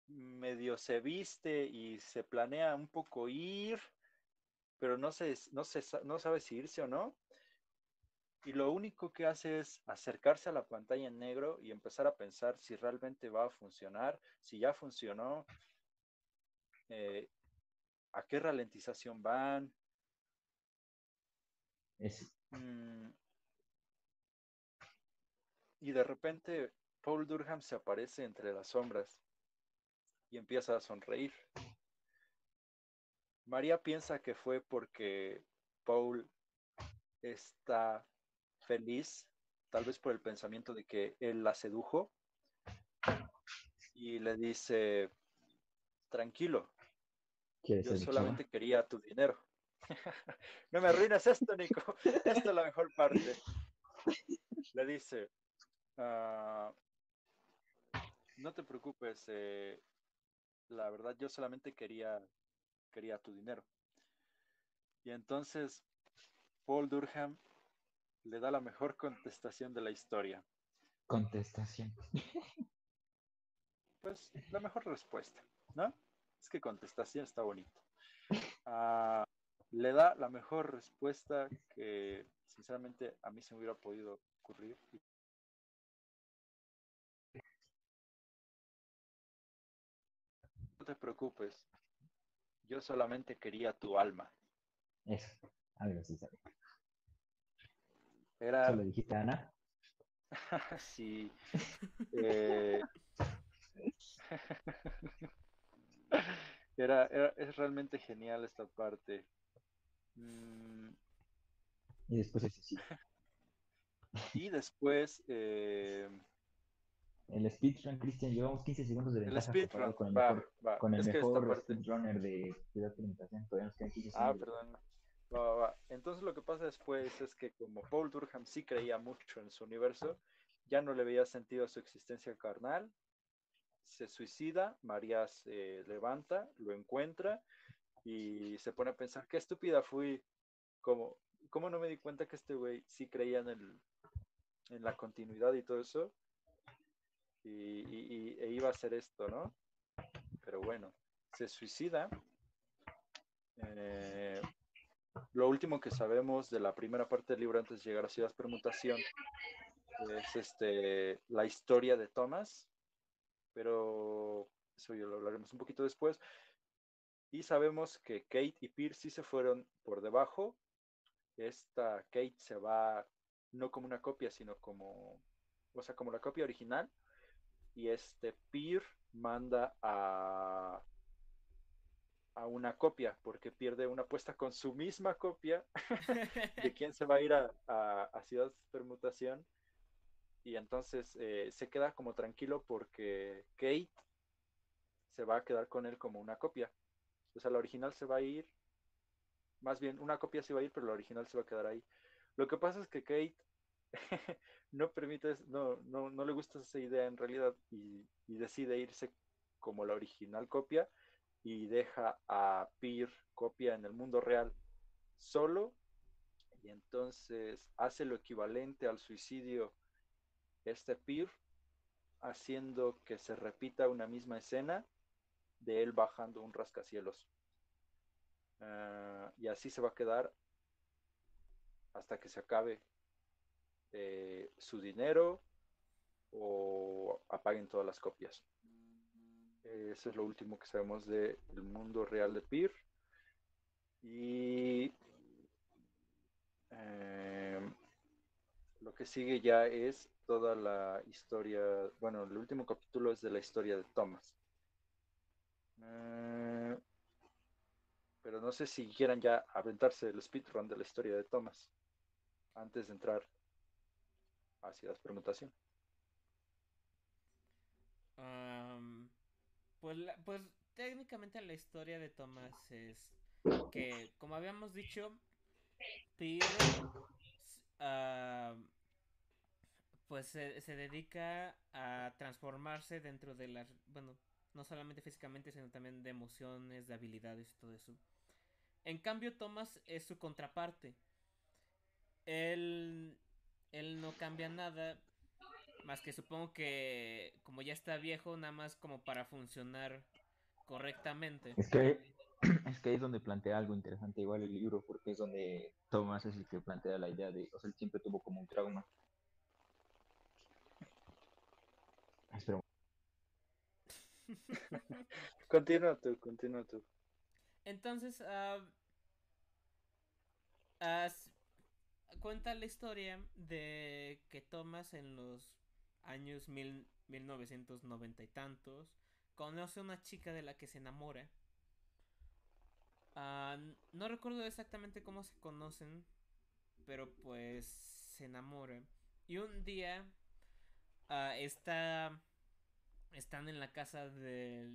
[SPEAKER 3] medio se viste y se planea un poco ir, pero no se, no se, no sabe si irse o no. Y lo único que hace es acercarse a la pantalla en negro y empezar a pensar si realmente va a funcionar, si ya funcionó, eh, a qué ralentización van.
[SPEAKER 2] Es,
[SPEAKER 3] mm, y de repente Paul Durham se aparece entre las sombras y empieza a sonreír. María piensa que fue porque Paul está feliz, tal vez por el pensamiento de que él la sedujo, y le dice, tranquilo,
[SPEAKER 2] ¿Quieres
[SPEAKER 3] yo solamente quería tu dinero. no me arruines esto, Nico. Esta es la mejor parte. Le dice, "Ah, no te preocupes, eh, la verdad yo solamente quería, quería tu dinero. Y entonces Paul Durham le da la mejor contestación de la historia.
[SPEAKER 2] Contestación.
[SPEAKER 3] Pues la mejor respuesta, ¿no? Es que contestación está bonito. Ah, le da la mejor respuesta que sinceramente a mí se me hubiera podido ocurrir. Te preocupes, yo solamente quería tu alma.
[SPEAKER 2] Eso. Algo así, ¿sabes?
[SPEAKER 3] Era,
[SPEAKER 2] ¿Eso le dijiste a Ana?
[SPEAKER 3] sí, eh, era, era- es realmente genial esta parte. Mm,
[SPEAKER 2] Y después ese sí.
[SPEAKER 3] y después, eh,
[SPEAKER 2] El speedrun, Cristian, llevamos 15 segundos de
[SPEAKER 3] el
[SPEAKER 2] ventaja
[SPEAKER 3] speedrun,
[SPEAKER 2] comparado con el
[SPEAKER 3] va,
[SPEAKER 2] mejor,
[SPEAKER 3] va,
[SPEAKER 2] con el mejor speedrunner de Ciudad Presentación. Todavía nos quedan 15
[SPEAKER 3] Ah,
[SPEAKER 2] segundos.
[SPEAKER 3] perdón. Va, va, va. Entonces lo que pasa después es que como Paul Durham sí creía mucho en su universo, ya no le veía sentido a su existencia carnal, se suicida, María se levanta, lo encuentra y se pone a pensar, qué estúpida fui, como, ¿cómo no me di cuenta que este güey sí creía en, el, en la continuidad y todo eso? Y, y- y- e iba a hacer esto, ¿no? Pero bueno, se suicida. Eh, lo último que sabemos de la primera parte del libro antes de llegar a Ciudad Permutación es este, la historia de Thomas, pero eso ya lo hablaremos un poquito después. Y sabemos que Kate y Pierce sí se fueron por debajo. Esta Kate se va no como una copia, sino como, o sea, como la copia original. Y este Pierre manda a, a una copia, porque pierde una apuesta con su misma copia de quién se va a ir a, a, a Ciudad Permutación. Y entonces eh, se queda como tranquilo porque Kate se va a quedar con él como una copia. O sea, la original se va a ir, más bien una copia se va a ir, pero la original se va a quedar ahí. Lo que pasa es que Kate no permite, no, no, no le gusta esa idea en realidad y, decide irse como la original copia y deja a Peer copia en el mundo real solo y entonces hace lo equivalente al suicidio este Peer haciendo que se repita una misma escena de él bajando un rascacielos. Uh, y así se va a quedar hasta que se acabe eh, su dinero o apaguen todas las copias. Eso es lo último que sabemos del mundo real de Peer. Y eh, lo que sigue ya es toda la historia, bueno, el último capítulo es de la historia de Thomas. Eh, pero no sé si quieran ya aventarse el speedrun de la historia de Thomas. antes de entrar la permutación.
[SPEAKER 1] pues, pues técnicamente la historia de Thomas es que, como habíamos dicho, Peter pues se, se, dedica a transformarse dentro de las, bueno, no solamente físicamente, sino también de emociones, de habilidades y todo eso. En cambio, Thomas es su contraparte. Él, él no cambia nada, más que supongo que como ya está viejo, nada más como para funcionar correctamente.
[SPEAKER 2] Es que, es que ahí es donde plantea algo interesante igual el libro, porque es donde Thomas es el que plantea la idea de, o sea, él siempre tuvo como un trauma. Espera.
[SPEAKER 3] continúa tú, continúa tú.
[SPEAKER 1] Entonces, uh, cuenta la historia de que Thomas en los años mil, 1990 y tantos conoce a una chica de la que se enamora. Ah, no recuerdo exactamente cómo se conocen, pero pues se enamora. Y un día uh, está, están en la casa de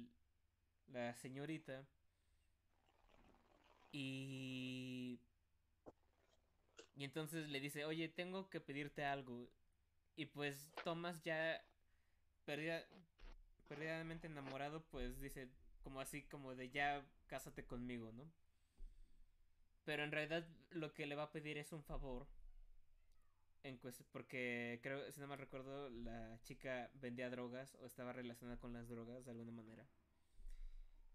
[SPEAKER 1] la señorita y y entonces le dice, oye, tengo que pedirte algo. Y pues Thomas ya perdida, perdidamente enamorado, pues dice como así como de ya cásate conmigo, ¿no? Pero en realidad lo que le va a pedir es un favor. Porque creo, si no me recuerdo, la chica vendía drogas o estaba relacionada con las drogas de alguna manera.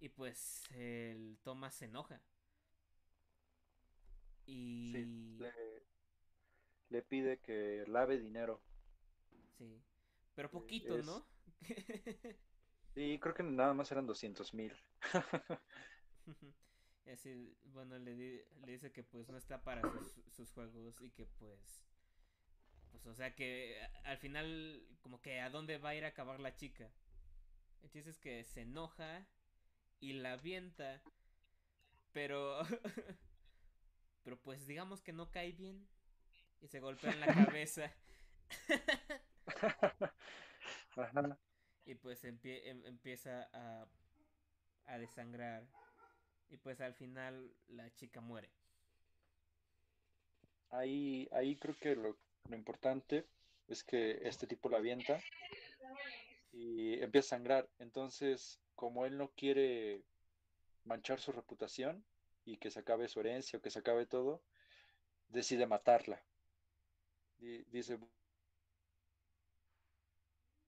[SPEAKER 1] Y pues el Thomas se enoja. Y
[SPEAKER 3] le, pide que lave dinero.
[SPEAKER 1] Sí, pero poquito, ¿no?
[SPEAKER 3] sí, creo que nada más eran 200 mil.
[SPEAKER 1] Así, bueno, le, le, dice que pues no está para sus, sus, juegos y que pues, pues o sea que al final como que a dónde va a ir a acabar la chica. Entonces es que se enoja y la avienta, pero pero pues digamos que no cae bien y se golpea en la cabeza. y pues em, empieza a, a desangrar y pues al final la chica muere.
[SPEAKER 3] Ahí, ahí creo que lo, lo importante es que este tipo la avienta y empieza a sangrar. Entonces, como él no quiere manchar su reputación, y que se acabe su herencia o que se acabe todo, decide matarla. Dice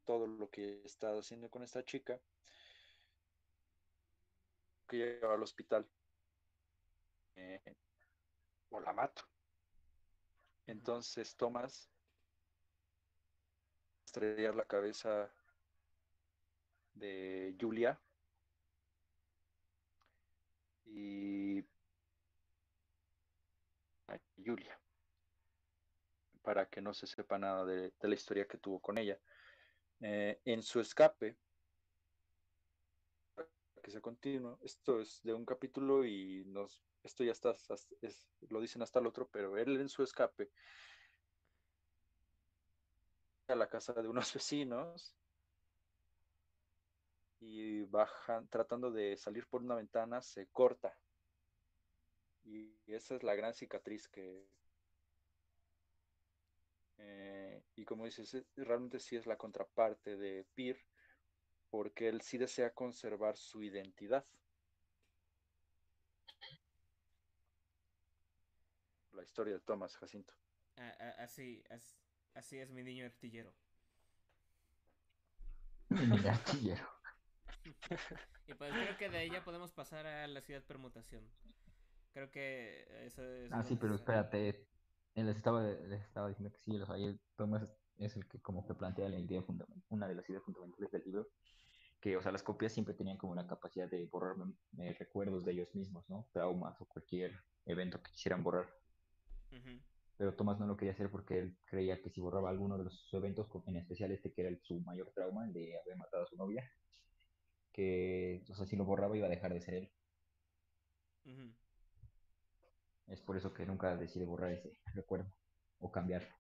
[SPEAKER 3] todo lo que está haciendo con esta chica, que lleva al hospital. Eh, o la mato. Entonces Tomás estrellar la cabeza de Julia y a Julia para que no se sepa nada de, la historia que tuvo con ella. Eh, en su escape, que se continúa, esto es de un capítulo y nos, esto ya está, es, lo dicen hasta el otro, pero él en su escape a la casa de unos vecinos y bajan, tratando de salir por una ventana, se corta. Y esa es la gran cicatriz que... Eh, y como dices, realmente sí es la contraparte de Pir, porque él sí desea conservar su identidad. La historia de Thomas Jacinto.
[SPEAKER 1] Así, así es mi niño artillero.
[SPEAKER 2] Mi artillero.
[SPEAKER 1] y pues creo que de ella podemos pasar a la ciudad permutación. Creo que eso es.
[SPEAKER 2] Ah, sí, pero espérate. Él estaba, les estaba diciendo que sí, o sea, Thomas es el que como que plantea la idea fundamental, una de las ideas fundamentales del libro, que, o sea, las copias siempre tenían como la capacidad de borrar eh, recuerdos de ellos mismos, ¿no? Traumas o cualquier evento que quisieran borrar. Pero Thomas no lo quería hacer porque él creía que si borraba alguno de los eventos, en especial este que era su mayor trauma, el de haber matado a su novia, que, o sea, si lo borraba iba a dejar de ser él. Es por eso que nunca decide borrar ese recuerdo. o cambiarlo.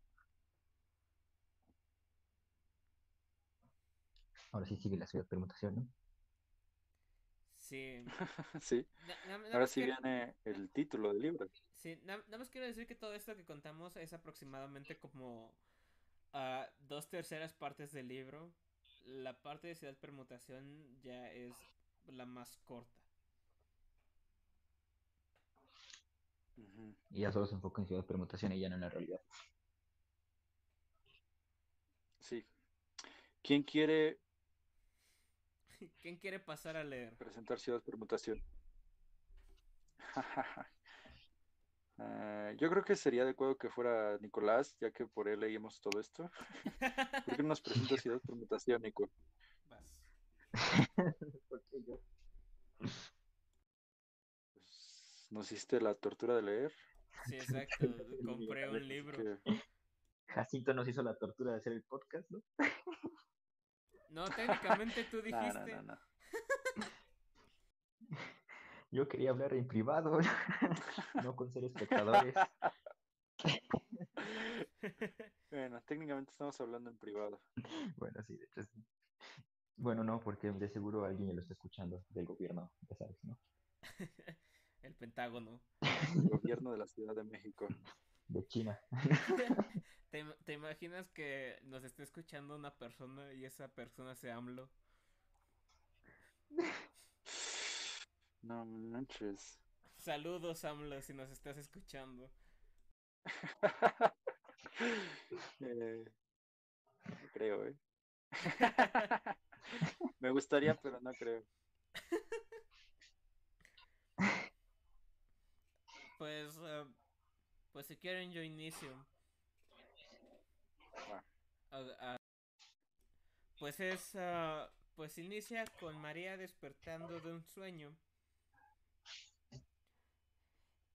[SPEAKER 2] Ahora sí sigue la ciudad permutación, ¿no?
[SPEAKER 1] Sí.
[SPEAKER 3] sí.
[SPEAKER 1] Na- na- nada
[SPEAKER 3] Ahora sí
[SPEAKER 1] quiero-
[SPEAKER 3] viene el título del libro.
[SPEAKER 1] Sí, na- nada más quiero decir que todo esto que contamos es aproximadamente como ah, dos terceras partes del libro. La parte de ciudad permutación ya es la más corta.
[SPEAKER 2] Y ya solo se enfoca en ciudad permutación y ya no en la realidad.
[SPEAKER 3] Sí. ¿Quién quiere
[SPEAKER 1] ¿Quién quiere pasar a leer?
[SPEAKER 3] presentar Ciudad Permutación? Ah, yo creo que sería adecuado que fuera Nicolás, ya que por él leímos todo esto. ¿Por qué no nos presenta Ciudad Permutación, Nico?
[SPEAKER 1] Vas.
[SPEAKER 3] Pues, ¿Nos hiciste la tortura de leer?
[SPEAKER 1] Sí, exacto. Compré un libro.
[SPEAKER 3] Que-
[SPEAKER 2] Jacinto nos hizo la tortura de hacer el podcast, ¿no?
[SPEAKER 1] No, técnicamente tú
[SPEAKER 3] No,
[SPEAKER 1] dijiste.
[SPEAKER 3] no, no, no.
[SPEAKER 2] Yo quería hablar en privado, no con ser espectadores.
[SPEAKER 3] Bueno, técnicamente estamos hablando en privado.
[SPEAKER 2] Bueno, sí, de hecho sí. Bueno, no, porque de seguro alguien ya lo está escuchando del gobierno, ya sabes, ¿no?
[SPEAKER 1] El Pentágono.
[SPEAKER 3] El gobierno de la Ciudad de México.
[SPEAKER 2] De China.
[SPEAKER 1] ¿Te, im- te imaginas que nos esté escuchando una persona y esa persona sea AMLO?
[SPEAKER 3] No manches.
[SPEAKER 1] Saludos, AMLO, si nos estás escuchando.
[SPEAKER 3] Eh, no creo, ¿eh? Me gustaría, pero no creo.
[SPEAKER 1] Pues, eh, pues si quieren yo inicio. Pues es, ah, pues inicia con María despertando de un sueño.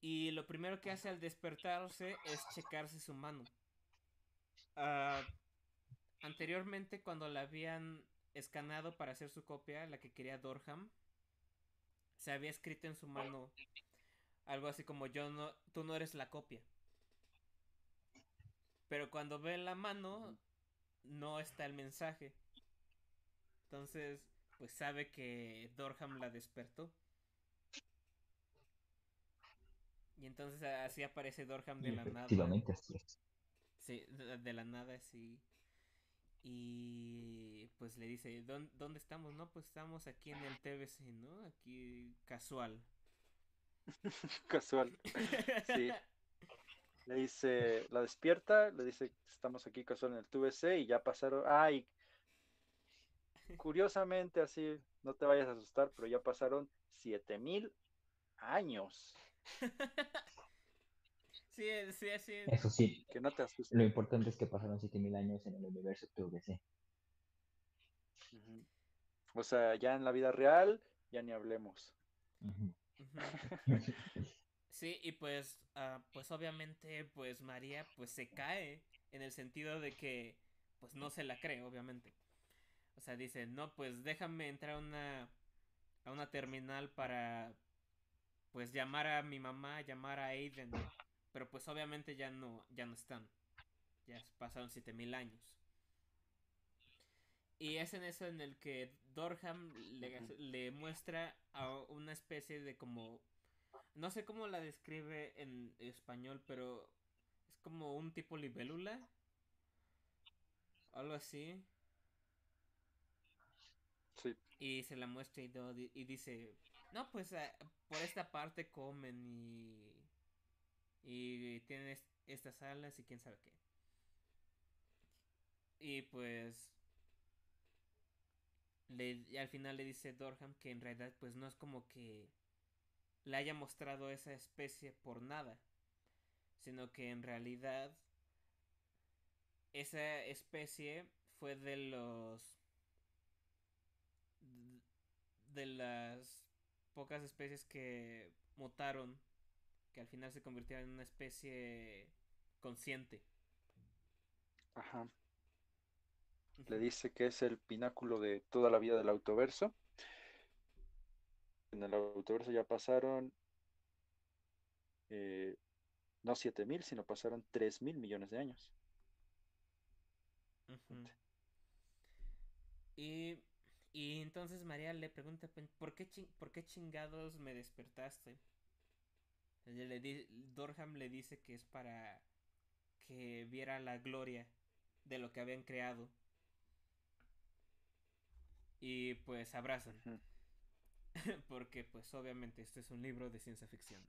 [SPEAKER 1] Y lo primero que hace al despertarse es checarse su mano. Ah, anteriormente, cuando la habían escanado para hacer su copia, la que quería Dorham, se había escrito en su mano algo así como yo no, tú no eres la copia. Pero cuando ve la mano, no está el mensaje. Entonces, pues sabe que Dorham la despertó. Y entonces así aparece Dorham de
[SPEAKER 2] Y
[SPEAKER 1] la nada.
[SPEAKER 2] efectivamente así es.
[SPEAKER 1] Sí, de, la nada, sí. Y pues le dice, "¿Dón- ¿dónde estamos? No, pues estamos aquí en el TBC, ¿no? Aquí casual.
[SPEAKER 3] Casual. Sí. Le dice, la despierta, le dice estamos aquí casual en el TVC y ya pasaron. Ay, curiosamente así, no te vayas a asustar, pero ya pasaron 7000 años.
[SPEAKER 1] Sí, sí, sí.
[SPEAKER 2] Eso sí,
[SPEAKER 3] Que no te asustes.
[SPEAKER 2] lo importante es que pasaron 7000 años en el universo TVC.
[SPEAKER 3] Ujú. O sea, ya en la vida real, ya ni hablemos.
[SPEAKER 1] Sí, y pues, ah, pues obviamente, pues María, pues se cae en el sentido de que, pues no se la cree, obviamente. O sea, dice, no, pues déjame entrar a una, a una terminal para, pues llamar a mi mamá, llamar a Aiden. Pero pues obviamente ya no, ya no están. Ya pasaron 7000 años. Y es en eso en el que Dorham le, le muestra a una especie de como... No sé cómo la describe en español, pero es como un tipo libélula. Algo así.
[SPEAKER 3] Sí.
[SPEAKER 1] Y se la muestra y dice, no, pues ah, por esta parte comen y... Y tienen est- estas alas y quién sabe qué. Y pues... Le, al final le dice Dorham que en realidad pues no es como que le haya mostrado esa especie por nada. Sino que en realidad esa especie fue de los de las pocas especies que mutaron que al final se convirtieron en una especie consciente.
[SPEAKER 3] Ajá. Le dice que es el pináculo de toda la vida del autoverso. En el autoverso ya pasaron eh, no 7 mil, sino pasaron 3 mil millones de años.
[SPEAKER 1] Ujú. Y, y entonces María le pregunta, "Pen- ¿por qué, ¿por qué chingados me despertaste? Le di- Dorham le dice que es para que viera la gloria de lo que habían creado. Y pues abrazan, porque pues obviamente este es un libro de ciencia ficción.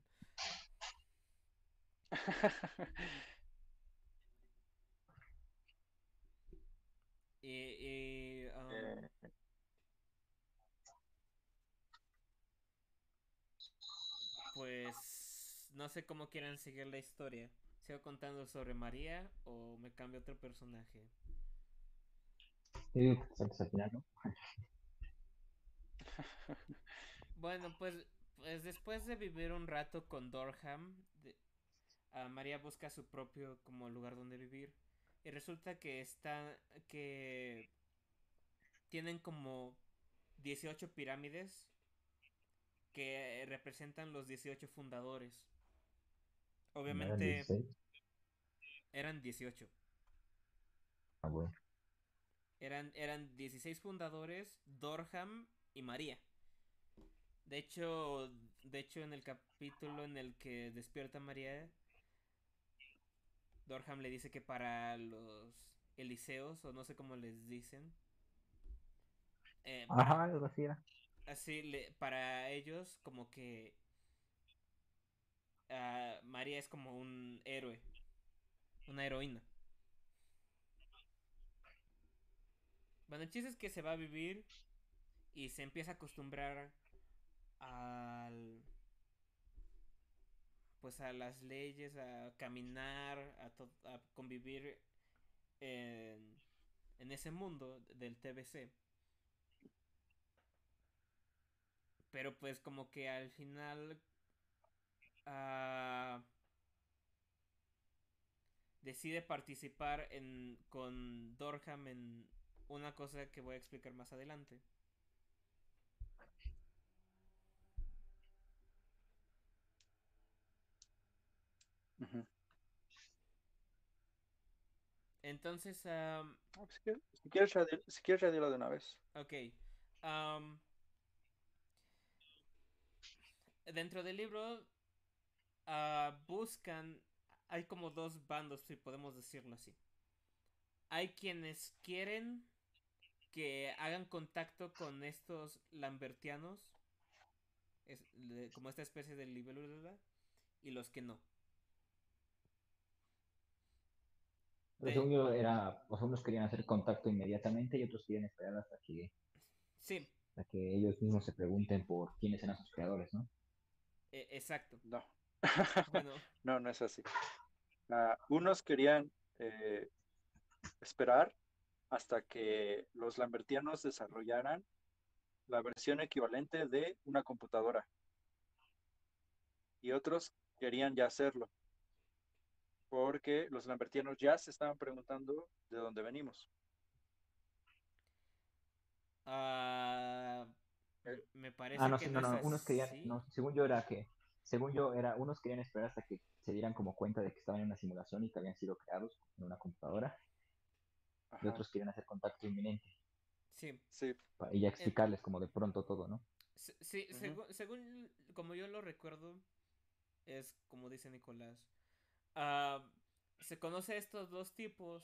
[SPEAKER 1] Y, y, um,
[SPEAKER 3] Eh,
[SPEAKER 1] Pues no sé cómo quieran seguir la historia. ¿Sigo contando sobre María o me cambio a otro personaje?
[SPEAKER 2] Final, ¿no?
[SPEAKER 1] Bueno, pues, pues después de vivir un rato con Dorham, de- ah, María busca su propio como lugar donde vivir. Y resulta que está que tienen como 18 pirámides que representan los 18 fundadores.
[SPEAKER 2] ¿No eran
[SPEAKER 1] Obviamente
[SPEAKER 2] 16?
[SPEAKER 1] eran 18.
[SPEAKER 2] Ah, bueno.
[SPEAKER 1] Eran, eran 16 fundadores, Dorham y María. De hecho, de hecho, en el capítulo en el que despierta María, Dorham le dice que para los Eliseos, o no sé cómo les dicen, eh, para-
[SPEAKER 2] Ajá, algo así
[SPEAKER 1] le- para ellos como que ah, María es como un héroe, una heroína. Bueno, el chiste es que se va a vivir y se empieza a acostumbrar al pues a las leyes, a caminar, a, a convivir en, en ese mundo del TBC. Pero pues como que al final ah, decide participar en, con Dorham en una cosa que voy a explicar más adelante. Entonces,
[SPEAKER 3] pues, Si quieres, si quieres, si quieres de una vez.
[SPEAKER 1] ok. Dentro del libro ah, buscan, hay como dos bandos, si podemos decirlo así. Hay quienes quieren que hagan contacto con estos lambertianos, es- como esta especie de libélula, y los que no.
[SPEAKER 2] Según yo era, o sea, unos querían hacer contacto inmediatamente y otros querían esperar hasta que,
[SPEAKER 1] Sí,
[SPEAKER 2] hasta que ellos mismos se pregunten por quiénes eran sus creadores, ¿no?
[SPEAKER 1] E- exacto.
[SPEAKER 3] No.
[SPEAKER 1] Bueno,
[SPEAKER 3] No, no es así. Ah, unos querían eh, esperar hasta que los lambertianos desarrollaran la versión equivalente de una computadora. Y otros querían ya hacerlo. Porque los lambertianos ya se estaban preguntando de dónde venimos.
[SPEAKER 1] ah,
[SPEAKER 3] Eh,
[SPEAKER 1] me parece
[SPEAKER 2] Ah, no,
[SPEAKER 1] que
[SPEAKER 2] sí,
[SPEAKER 1] no
[SPEAKER 2] no, unos querían, no, según yo era que, según yo era, unos querían esperar hasta que se dieran como cuenta de que estaban en una simulación y que habían sido creados en una computadora, y otros querían hacer contacto inminente
[SPEAKER 1] Sí,
[SPEAKER 3] sí,
[SPEAKER 2] y ya explicarles como de pronto todo, ¿no?
[SPEAKER 1] Sí, según, según como yo lo recuerdo, es como dice Nicolás. ah, se conoce a estos dos tipos,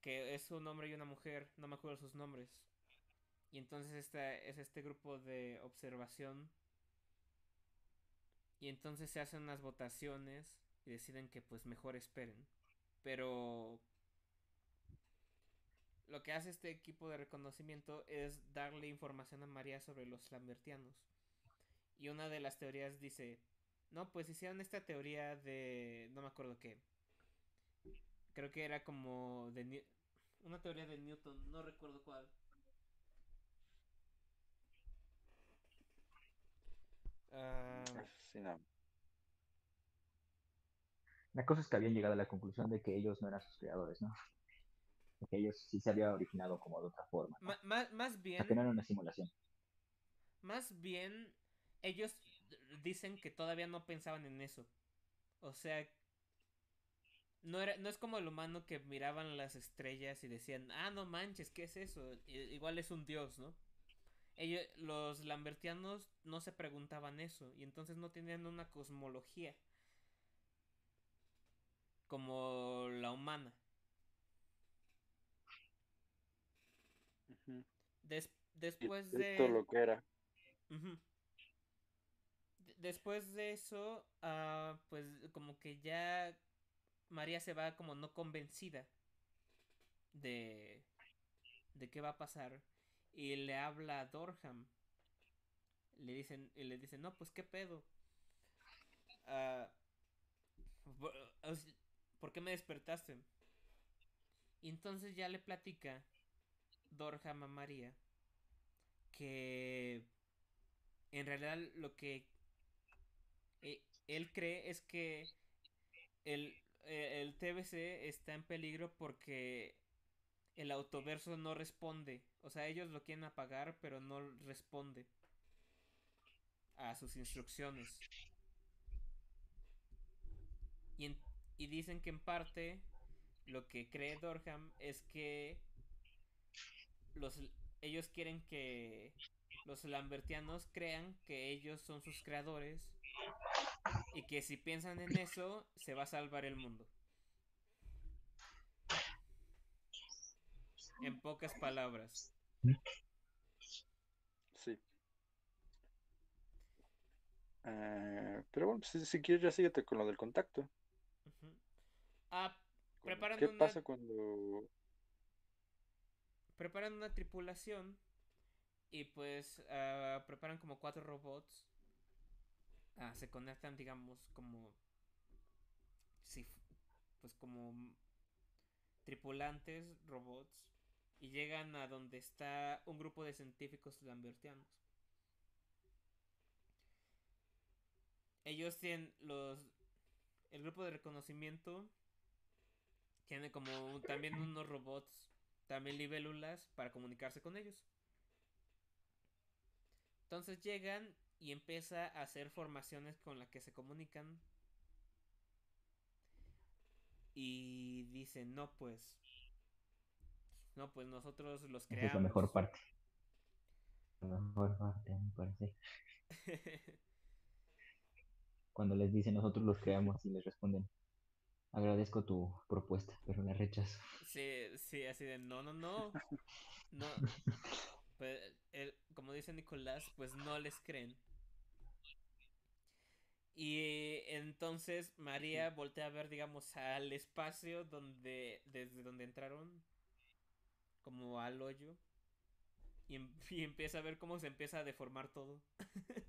[SPEAKER 1] que es un hombre y una mujer, no me acuerdo sus nombres. Y entonces este es este grupo de observación. Y entonces se hacen unas votaciones y deciden que pues mejor esperen. Pero lo que hace este equipo de reconocimiento es darle información a María sobre los lambertianos. Y una de las teorías dice, no, pues hicieron esta teoría de, no me acuerdo qué. Creo que era como de una teoría de Newton, no recuerdo cuál. Ah,
[SPEAKER 3] sí, no.
[SPEAKER 2] La cosa es que habían llegado a la conclusión de que ellos no eran sus creadores, ¿no? De Que ellos sí se había originado como de otra forma,
[SPEAKER 1] más
[SPEAKER 2] O
[SPEAKER 1] bien,
[SPEAKER 2] sea, que no era una simulación.
[SPEAKER 1] más bien, ellos dicen que todavía no pensaban en eso. O sea, no, era, no es como el humano que miraban las estrellas y decían, ah, no manches, ¿qué es eso? igual es un dios, ¿no? Ellos, los lambertianos no se preguntaban eso y entonces no tenían una cosmología como la humana. después de...
[SPEAKER 3] Esto lo que era.
[SPEAKER 1] Después de eso, uh, pues como que ya María se va como no convencida de, de qué va a pasar y le habla a Dorham. Le dicen, y le dicen, no, pues qué pedo. Uh, ¿Por qué me despertaste? Y entonces ya le platica Dorham a María que en realidad lo que eh, él cree es que el, eh, el TBC está en peligro porque el autoverso no responde. O sea, ellos lo quieren apagar, pero no responde a sus instrucciones. Y, y dicen que en parte lo que cree Dorham es que los, ellos quieren que los lambertianos crean que ellos son sus creadores y que si piensan en eso se va a salvar el mundo. En pocas palabras.
[SPEAKER 3] Sí. Eh, pero bueno, si, quieres ya síguete con lo del contacto.
[SPEAKER 1] Ah, preparan
[SPEAKER 3] ¿Qué pasa cuando
[SPEAKER 1] preparan una tripulación y pues uh, preparan como cuatro robots. Uh, se conectan, digamos, como. Sí, pues como tripulantes, robots. Y llegan a donde está un grupo de científicos lambertianos. Ellos tienen los. El grupo de reconocimiento tiene como también unos robots también libélulas para comunicarse con ellos. Entonces llegan y empieza a hacer formaciones con las que se comunican. Y dicen, no pues. No, pues nosotros los creamos.
[SPEAKER 2] es la mejor parte. La mejor parte, me parece. Cuando les dicen nosotros los creamos y les responden, agradezco tu propuesta, pero la rechazo.
[SPEAKER 1] Sí, sí, así de no, no, no. No. Pues, como dice Nicolás, pues no les creen. Y entonces María voltea a ver, digamos, al espacio donde, desde donde entraron, como al hoyo. Y, em, y empieza a ver cómo se empieza a deformar todo.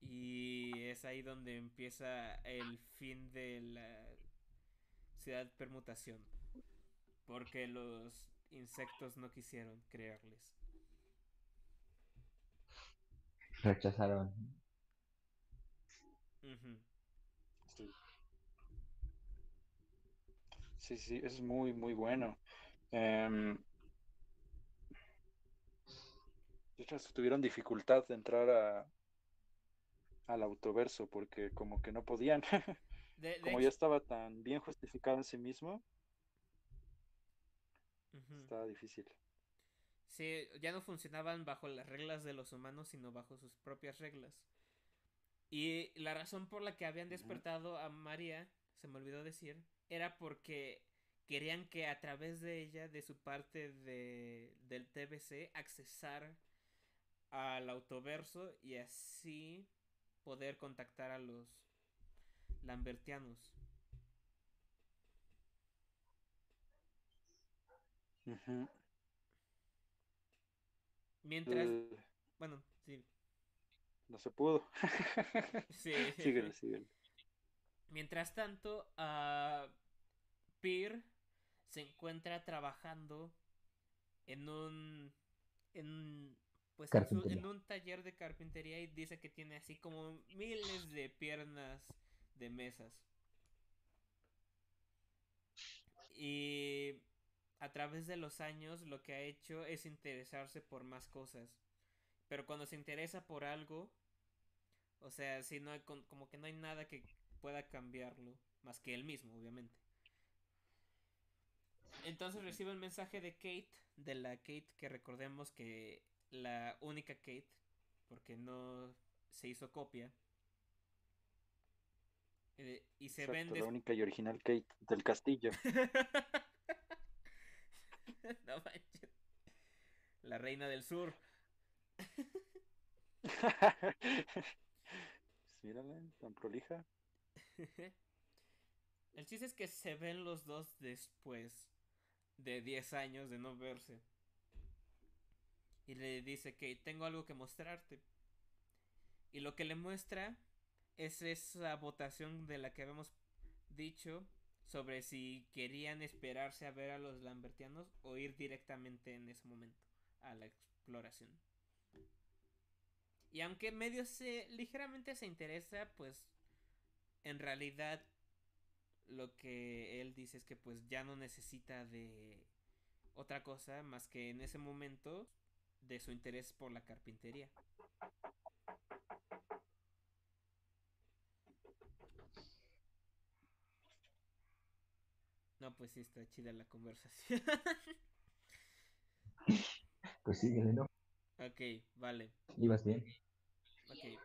[SPEAKER 1] y es ahí donde empieza el fin de la ciudad permutación. Porque los insectos no quisieron crearles.
[SPEAKER 2] Rechazaron.
[SPEAKER 3] sí. Sí, es muy, muy bueno. Eh, tuvieron dificultad de entrar a al autoverso porque como que no podían. como ya estaba tan bien justificado en sí mismo, estaba difícil.
[SPEAKER 1] Sí, ya no funcionaban bajo las reglas de los humanos, sino bajo sus propias reglas. Y la razón por la que habían despertado a María, se me olvidó decir, era porque querían que a través de ella, de su parte de, del TBC, accesar al autoverso y así poder contactar a los lambertianos. Mientras, bueno, sí.
[SPEAKER 3] No se pudo.
[SPEAKER 1] sí.
[SPEAKER 3] síguele, síguele.
[SPEAKER 1] Mientras tanto, uh, Peer se encuentra trabajando en un en pues en, un taller de carpintería y dice que tiene así como miles de piernas de mesas. Y a través de los años lo que ha hecho es interesarse por más cosas. Pero cuando se interesa por algo, o sea, si no hay como que no hay nada que pueda cambiarlo, más que él mismo, obviamente. Entonces recibe un mensaje de Kate, de la Kate que recordemos que la única Kate, porque no se hizo copia. eh, y se
[SPEAKER 3] Exacto,
[SPEAKER 1] vende.
[SPEAKER 3] la única y original Kate del castillo.
[SPEAKER 1] no manches. La reina del sur.
[SPEAKER 3] Mírala, tan prolija.
[SPEAKER 1] El chiste es que se ven los dos después de 10 años de no verse. Y le dice que tengo algo que mostrarte. Y lo que le muestra es esa votación de la que habíamos dicho sobre si querían esperarse a ver a los lambertianos o ir directamente en ese momento a la exploración. Y aunque medio se ligeramente se interesa, pues en realidad lo que él dice es que pues ya no necesita de otra cosa más que en ese momento de su interés por la carpintería. No, pues sí está chida la conversación.
[SPEAKER 2] Pues síguele, ¿no?
[SPEAKER 1] ok, vale.
[SPEAKER 2] Ibas bien.
[SPEAKER 1] Ok.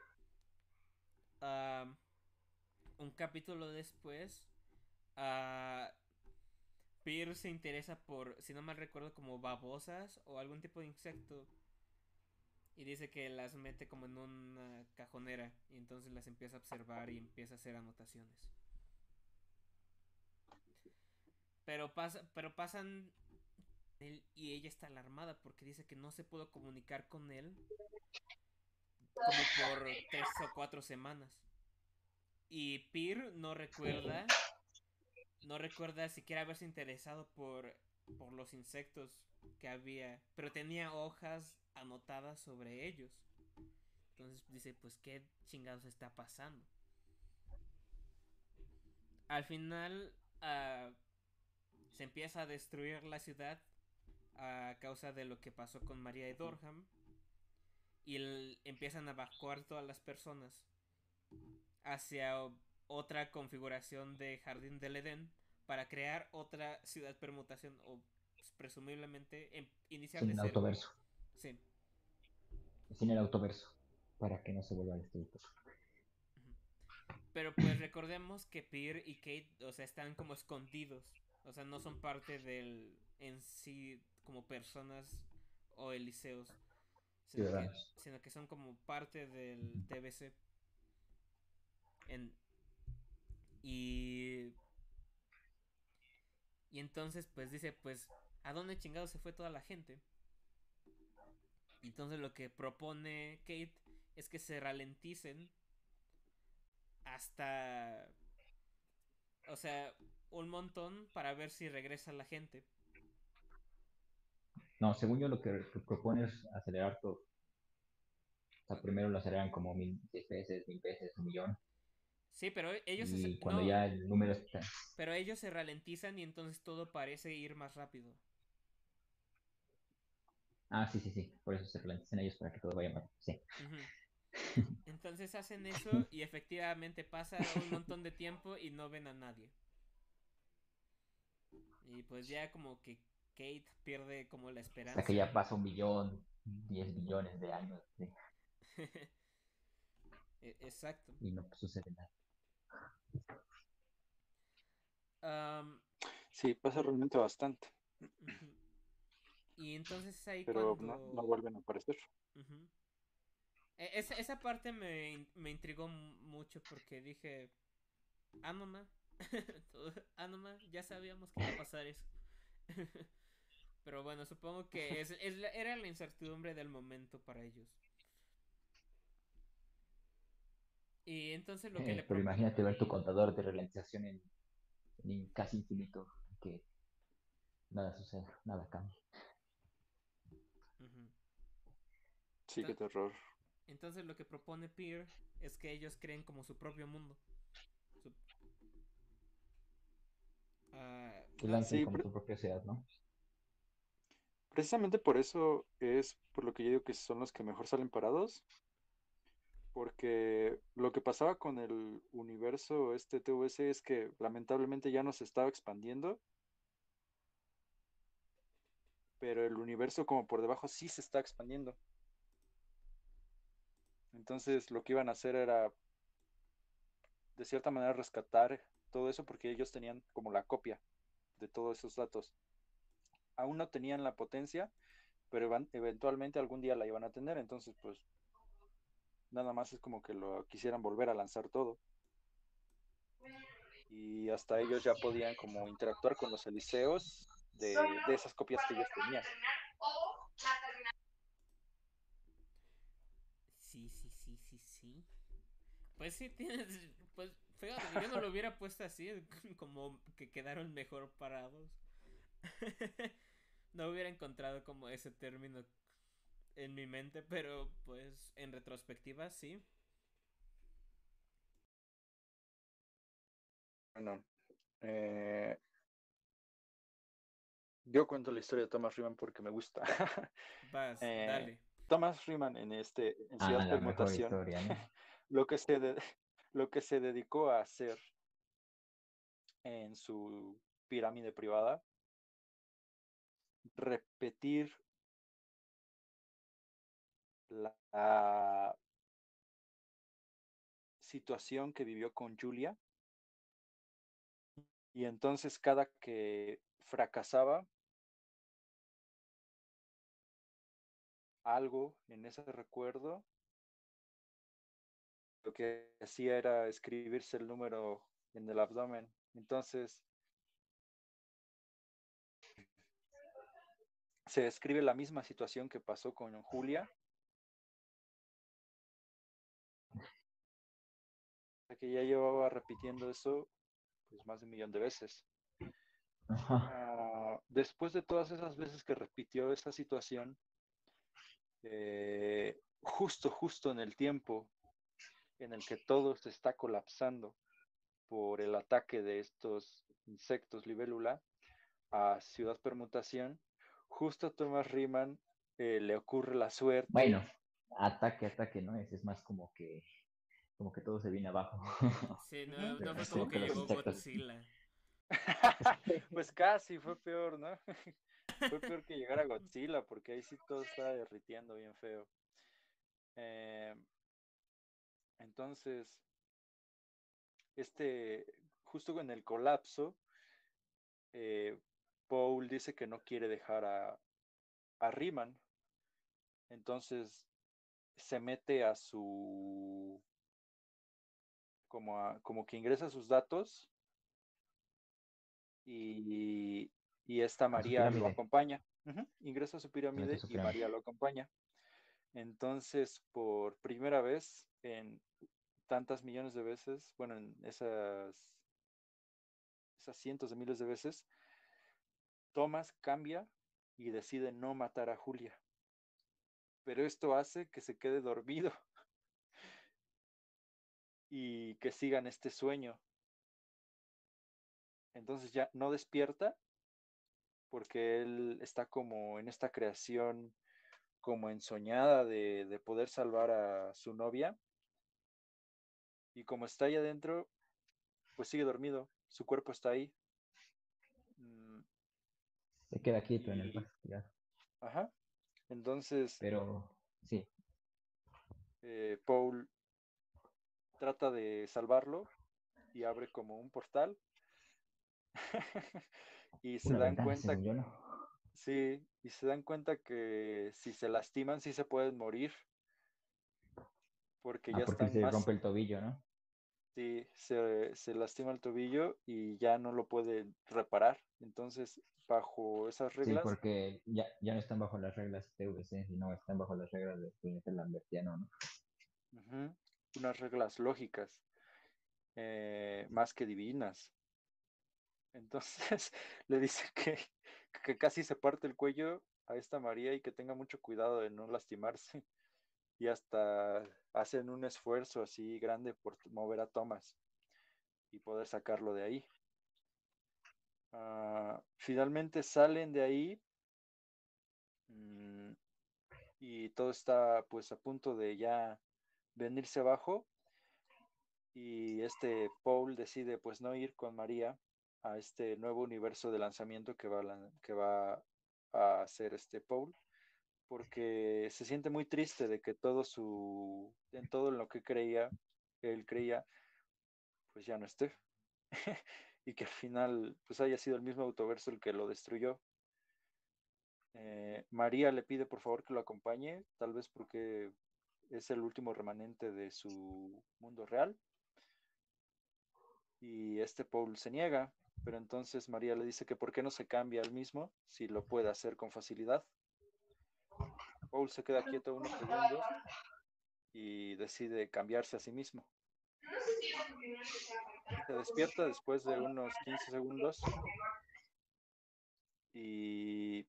[SPEAKER 1] Am, un capítulo después, Peer se interesa por, si no mal recuerdo, como babosas o algún tipo de insecto. Y dice que las mete como en una cajonera. Y entonces las empieza a observar y empieza a hacer anotaciones. Pero, pasa, pero pasan él y ella está alarmada porque dice que no se pudo comunicar con él como por tres o cuatro semanas. Y Peer no recuerda, no recuerda siquiera haberse interesado por, por los insectos que había, pero tenía hojas anotadas sobre ellos. Entonces dice, pues qué chingados está pasando. Al final ah, se empieza a destruir la ciudad a causa de lo que pasó con María de Dorham y empiezan a evacuar todas las personas hacia otra configuración de Jardín del Edén para crear otra ciudad permutación o pues, presumiblemente em- iniciar
[SPEAKER 2] Sin
[SPEAKER 1] de
[SPEAKER 2] el
[SPEAKER 1] cero.
[SPEAKER 2] autoverso.
[SPEAKER 1] Sí.
[SPEAKER 2] Sin el autoverso. Para que no se vuelva destructor.
[SPEAKER 1] Pero pues recordemos que Peer y Kate, o sea, están como escondidos. O sea, no son parte del en sí como personas o eliseos. Sino que, sino que son como parte del TBC. En, y. Y entonces, pues dice, pues, ¿a dónde chingado se fue toda la gente? Entonces lo que propone Kate es que se ralenticen hasta... O sea, un montón para ver si regresa la gente.
[SPEAKER 2] No, según yo lo que, propone es acelerar todo. O sea, primero lo aceleran como mil, veces, mil veces, un millón.
[SPEAKER 1] Sí, pero e- ellos...
[SPEAKER 2] y
[SPEAKER 1] se-
[SPEAKER 2] cuando
[SPEAKER 1] no,
[SPEAKER 2] ya el número está...
[SPEAKER 1] Pero ellos se ralentizan y entonces todo parece ir más rápido.
[SPEAKER 2] Ah, sí, sí, sí. Por eso se ralentizan ellos para que todo vaya más. Sí.
[SPEAKER 1] Ujú. Entonces hacen eso y efectivamente pasa un montón de tiempo y no ven a nadie. Y pues ya como que Kate pierde como la esperanza.
[SPEAKER 2] Hasta que ya pasa un millón, diez millones de años sí,
[SPEAKER 1] E- Exacto.
[SPEAKER 2] y no sucede nada.
[SPEAKER 1] Am,
[SPEAKER 3] Sí, pasa realmente bastante.
[SPEAKER 1] Y entonces es ahí
[SPEAKER 3] pero
[SPEAKER 1] cuando...
[SPEAKER 3] no, no vuelven a aparecer.
[SPEAKER 1] E- Esa, esa parte me, me intrigó mu- mucho porque dije, ah, mamá, ah, mamá, ya sabíamos que iba a pasar eso. Pero bueno, supongo que es, es la- era la incertidumbre del momento para ellos. Y entonces lo que
[SPEAKER 2] Eh,
[SPEAKER 1] le
[SPEAKER 2] pero imagínate ver tu contador de ralentización en, en casi infinito, que nada suceda, nada cambia.
[SPEAKER 3] Sí, qué terror.
[SPEAKER 1] Entonces lo que propone Peer es que ellos creen como su propio mundo. Su-
[SPEAKER 2] Que
[SPEAKER 1] no,
[SPEAKER 2] lancen
[SPEAKER 3] sí,
[SPEAKER 2] como
[SPEAKER 3] pero-
[SPEAKER 2] tu propia ciudad, ¿no?
[SPEAKER 3] Precisamente por eso es por lo que yo digo que son los que mejor salen parados. Porque lo que pasaba con el universo este TVS es que lamentablemente ya no se estaba expandiendo. Pero el universo como por debajo sí se está expandiendo. Entonces lo que iban a hacer era de cierta manera rescatar todo eso porque ellos tenían como la copia de todos esos datos. Aún no tenían la potencia, pero eventualmente algún día la iban a tener, entonces pues nada más es como que lo quisieran volver a lanzar todo. Y hasta ellos ya podían como interactuar con los eliseos de, esas copias que ellos tenían.
[SPEAKER 1] Sí, sí, sí, sí, sí. Pues sí, tienes. Pues fíjate, yo no lo hubiera puesto así, como que quedaron mejor parados. no hubiera encontrado como ese término en mi mente, pero pues en retrospectiva sí.
[SPEAKER 3] Bueno, eh, yo cuento la historia de Thomas Riemann porque me gusta.
[SPEAKER 1] Vas, eh, dale.
[SPEAKER 3] Thomas Riemann en este en Ciudad ah, Permutación, lo que se lo que se dedicó a hacer en su pirámide privada, repetir la situación que vivió con Julia. Y entonces cada que fracasaba algo en ese recuerdo, lo que hacía era escribirse el número en el abdomen. Entonces, se describe la misma situación que pasó con Julia. Que ya llevaba repitiendo eso pues más de un millón de veces. Ah, después de todas esas veces que repitió esa situación, eh, justo, justo en el tiempo en el que todo se está colapsando por el ataque de estos insectos libélula a Ciudad Permutación, justo a Thomas Riemann eh, le ocurre la suerte.
[SPEAKER 2] Bueno, ataque, ataque, ¿no? Es, es más como que como que todo se viene abajo.
[SPEAKER 1] Sí, no, no fue como que llegó Godzilla.
[SPEAKER 3] pues casi, fue peor, ¿no? fue peor que llegar a Godzilla, porque ahí sí todo estaba derritiendo bien feo. Eh, entonces, este, justo en el colapso, eh, Paul dice que no quiere dejar a, a Riemann. Entonces se mete a su como, a, como que ingresa sus datos y, y esta María lo acompaña. Ingresa a su pirámide y María lo acompaña. Entonces, por primera vez en tantas millones de veces, bueno, en esas, esas cientos de miles de veces, Thomas cambia y decide no matar a Julia. Pero esto hace que se quede dormido y que sigan este sueño. Entonces ya no despierta porque él está como en esta creación como ensoñada de, de poder salvar a su novia. Y como está ahí adentro, pues sigue dormido, su cuerpo está ahí.
[SPEAKER 2] Mm. Se queda quieto en el ya.
[SPEAKER 3] Ajá. Entonces.
[SPEAKER 2] Pero, sí.
[SPEAKER 3] Eh, Paul trata de salvarlo y abre como un portal. y se dan cuenta. Sí, y se dan cuenta que si se lastiman, sí se pueden morir. Porque ah, ya
[SPEAKER 2] porque se rompe el tobillo, ¿no?
[SPEAKER 3] Sí, se, se, lastima el tobillo y ya no lo puede reparar. Entonces, bajo esas reglas.
[SPEAKER 2] Sí, porque ya, ya no están bajo las reglas TVC, sino están bajo las reglas de Lambertiano, ¿no?
[SPEAKER 3] Unas reglas lógicas, eh, más que divinas. Entonces le dice que, que casi se parte el cuello a esta María y que tenga mucho cuidado de no lastimarse. Y hasta hacen un esfuerzo así grande por mover a Thomas y poder sacarlo de ahí. Ah, finalmente salen de ahí mm, y todo está pues a punto de ya venirse abajo. Y este Paul decide pues no ir con María a este nuevo universo de lanzamiento que va a, que va a hacer este Paul porque se siente muy triste de que todo su en todo lo que creía él creía pues ya no esté. Y que al final pues haya sido el mismo autoverso el que lo destruyó. Eh, María le pide por favor que lo acompañe tal vez porque es el último remanente de su mundo real y este Paul se niega, pero entonces María le dice que por qué no se cambia al mismo si lo puede hacer con facilidad. Paul se queda quieto unos segundos y decide cambiarse a sí mismo. Se despierta después de unos 15 segundos y,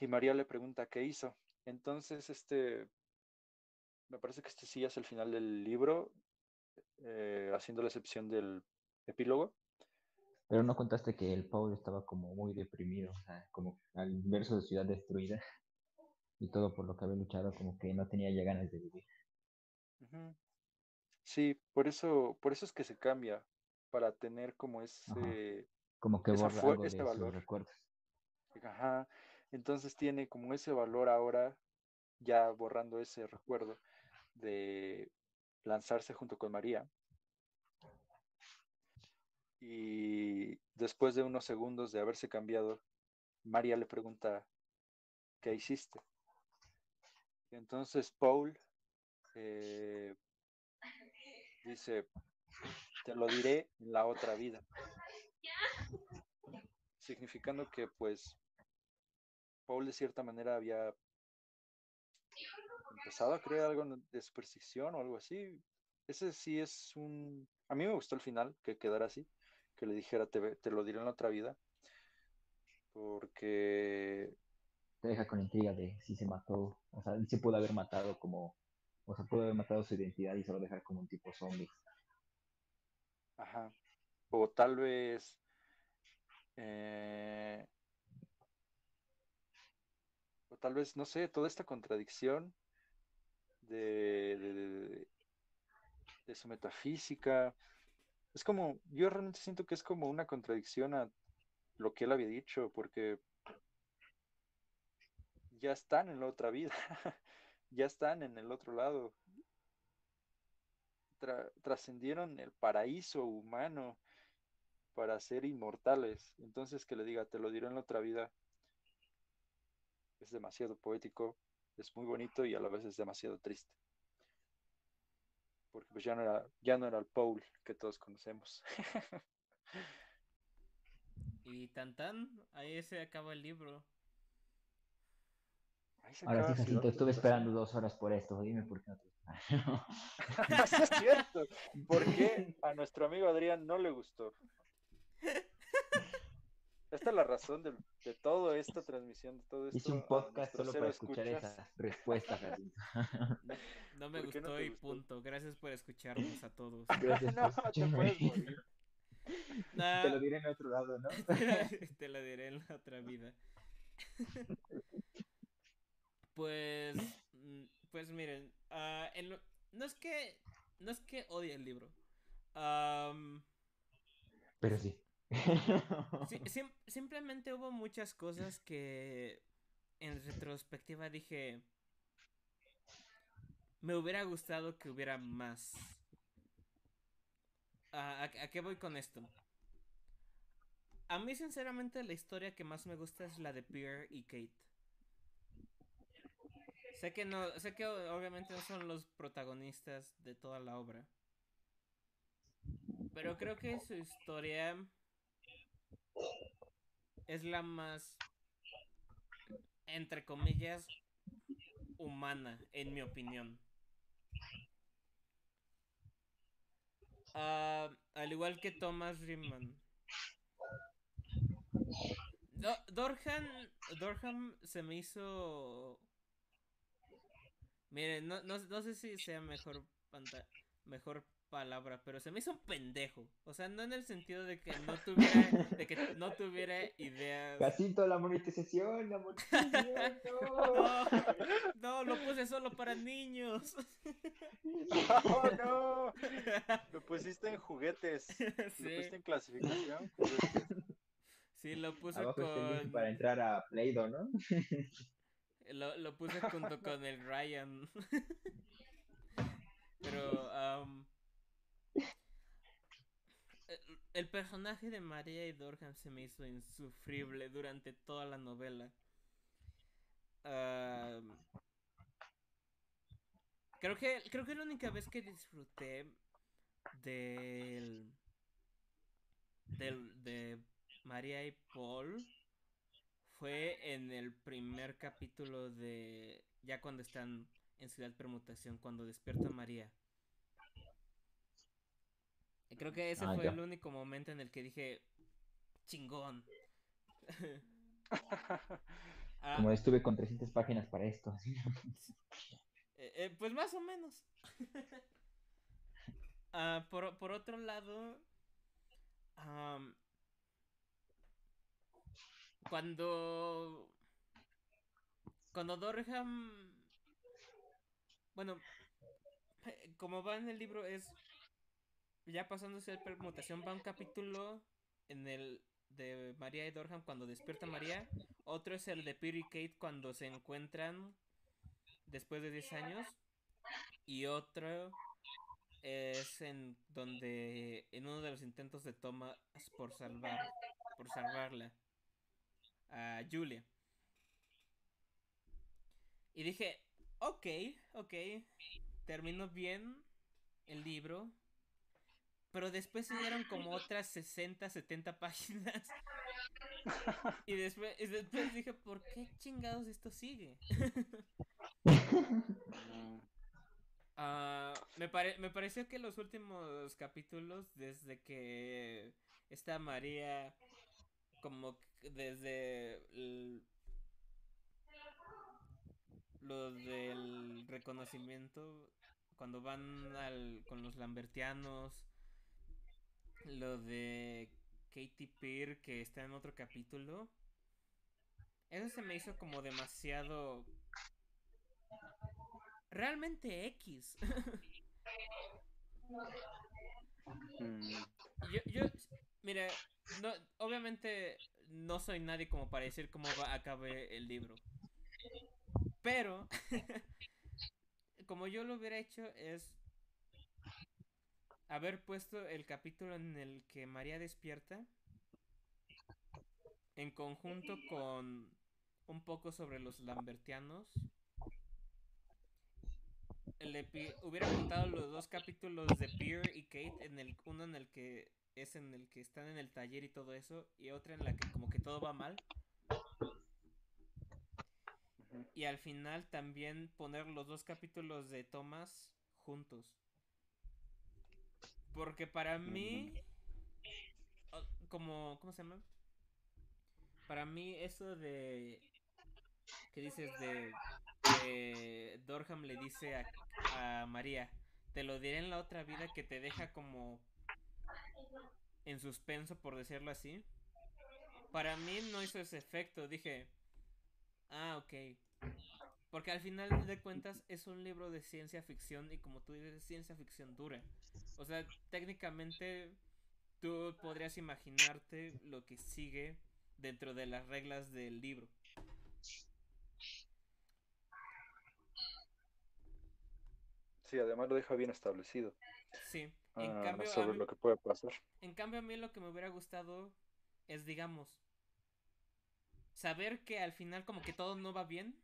[SPEAKER 3] y María le pregunta qué hizo. Entonces, este, me parece que este sí es el final del libro. Eh, haciendo la excepción del epílogo.
[SPEAKER 2] Pero no contaste que el Paul estaba como muy deprimido, o sea, como al verso de ciudad destruida y todo por lo que había luchado, como que no tenía ya ganas de vivir.
[SPEAKER 3] Sí, por eso, por eso es que se cambia, para tener como ese,
[SPEAKER 2] como que borra algo de valor. recuerdos.
[SPEAKER 3] Ajá. Entonces tiene como ese valor ahora, ya borrando ese recuerdo de lanzarse junto con María. Y después de unos segundos de haberse cambiado, María le pregunta, ¿qué hiciste? Y entonces Paul eh, dice, te lo diré en la otra vida. Significando que pues Paul de cierta manera había empezado a creer algo de superstición o algo así. Ese sí es un... A mí me gustó el final, que quedara así, que le dijera, te, te lo diré en la otra vida, porque...
[SPEAKER 2] Te deja con intriga de si se mató, o sea, se pudo haber matado como, o sea, pudo haber matado su identidad y solo dejar como un tipo zombie.
[SPEAKER 3] Ajá. O tal vez... Eh, tal vez, no sé, toda esta contradicción de, su metafísica. Es como, yo realmente siento que es como una contradicción a lo que él había dicho, porque ya están en la otra vida, ya están en el otro lado. trascendieron el paraíso humano para ser inmortales. Entonces que le diga, te lo diré en la otra vida, es demasiado poético es muy bonito y a la vez es demasiado triste. Porque pues ya no era, ya no era el Paul que todos conocemos.
[SPEAKER 1] y tan tan, ahí se acaba el libro.
[SPEAKER 2] Ahora sí, Jacinto, estuve esperando dos horas por esto, dime por qué no te
[SPEAKER 3] es cierto. ¿Por qué a nuestro amigo Adrián no le gustó? Esta es la razón de, de toda esta transmisión, de todo esto.
[SPEAKER 2] Hice un podcast solo para escuchar esa respuesta,
[SPEAKER 1] no, no, me gustó y punto. Gracias por escucharnos a todos.
[SPEAKER 2] Gracias no, te puedes morir. Te lo diré en otro lado, ¿no?
[SPEAKER 1] te lo diré en la otra vida. pues, mm, pues miren, uh, no es que, no es que odie el libro. Um,
[SPEAKER 2] pero sí.
[SPEAKER 1] simplemente hubo muchas cosas que en retrospectiva dije, me hubiera gustado que hubiera más. ¿A, qué voy con esto? A mí sinceramente la historia que más me gusta es la de Pierre y Kate. Sé que no, sé que obviamente no son los protagonistas de toda la obra. Pero creo que su historia es la más, entre comillas, humana, en mi opinión. Ah, al igual que Thomas Riemann. Dorham, Dorham se me hizo... Miren, no, no, no sé si sea mejor, mejor palabra, pero se me hizo un pendejo. O sea, no en el sentido de que no tuviera, de que no tuviera ideas.
[SPEAKER 2] Casito, la monetización, la monetización,
[SPEAKER 1] no. no, lo puse solo para niños.
[SPEAKER 3] Oh, no. Lo pusiste en juguetes.
[SPEAKER 1] Sí.
[SPEAKER 3] Lo pusiste en clasificación.
[SPEAKER 1] Sí, lo puse
[SPEAKER 2] Abajo link
[SPEAKER 1] con.
[SPEAKER 2] para entrar a Play-Doh, ¿no?
[SPEAKER 1] Lo, lo puse junto con el Ryan. Pero, am, el, personaje de María y Dorham se me hizo insufrible durante toda la novela. Am, creo que creo que la única vez que disfruté del del de María y Paul fue en el primer capítulo de ya cuando están en Ciudad Permutación, cuando despierta María. Creo que ese
[SPEAKER 2] Ah,
[SPEAKER 1] fue
[SPEAKER 2] ya.
[SPEAKER 1] el único momento en el que dije, chingón. Ah,
[SPEAKER 2] Como estuve con 300 páginas para esto.
[SPEAKER 1] eh, eh, pues más o menos. Ah, por, por otro lado, am, cuando cuando Dorham bueno eh, como va en el libro es ya pasándose la permutación va un capítulo en el de María y Dorham cuando despierta María. Otro es el de Peter y Kate cuando se encuentran después de 10 años. Y otro es en donde en uno de los intentos de Thomas por salvar por salvarla a Julia. Y dije ok ok terminó bien el libro pero después se dieron como otras 60 70 páginas. Y después, y después dije ¿por qué chingados esto sigue? Ah, me, pare- me pareció que los últimos capítulos, desde que está María, como que desde el- lo del reconocimiento, cuando van al, con los lambertianos, lo de Katy Peer que está en otro capítulo, eso se me hizo como demasiado realmente X.
[SPEAKER 3] mm,
[SPEAKER 1] yo, yo, mira, no, obviamente no soy nadie como para decir cómo va acabe el libro. Pero, como yo lo hubiera hecho es haber puesto el capítulo en el que María despierta en conjunto con un poco sobre los lambertianos. Le hubiera juntado los dos capítulos de Pierre y Kate en el uno en el que es en el que están en el taller y todo eso y otra en la que como que todo va mal y al final también poner los dos capítulos de Thomas juntos. Porque para mí como ¿cómo se llama? Para mí eso de que dices de que Dorham le dice a, a María, te lo diré en la otra vida que te deja como en suspenso por decirlo así. Para mí no hizo ese efecto, dije, ah, ok. Porque al final de cuentas es un libro de ciencia ficción y como tú dices, es ciencia ficción dura. O sea, técnicamente tú podrías imaginarte lo que sigue dentro de las reglas del libro.
[SPEAKER 3] Sí, además lo deja bien establecido
[SPEAKER 1] Sí, en
[SPEAKER 3] ah,
[SPEAKER 1] cambio, a
[SPEAKER 3] sobre
[SPEAKER 1] mí-
[SPEAKER 3] lo que puede pasar.
[SPEAKER 1] En cambio, a mí lo que me hubiera gustado es, digamos, saber que al final como que todo no va bien,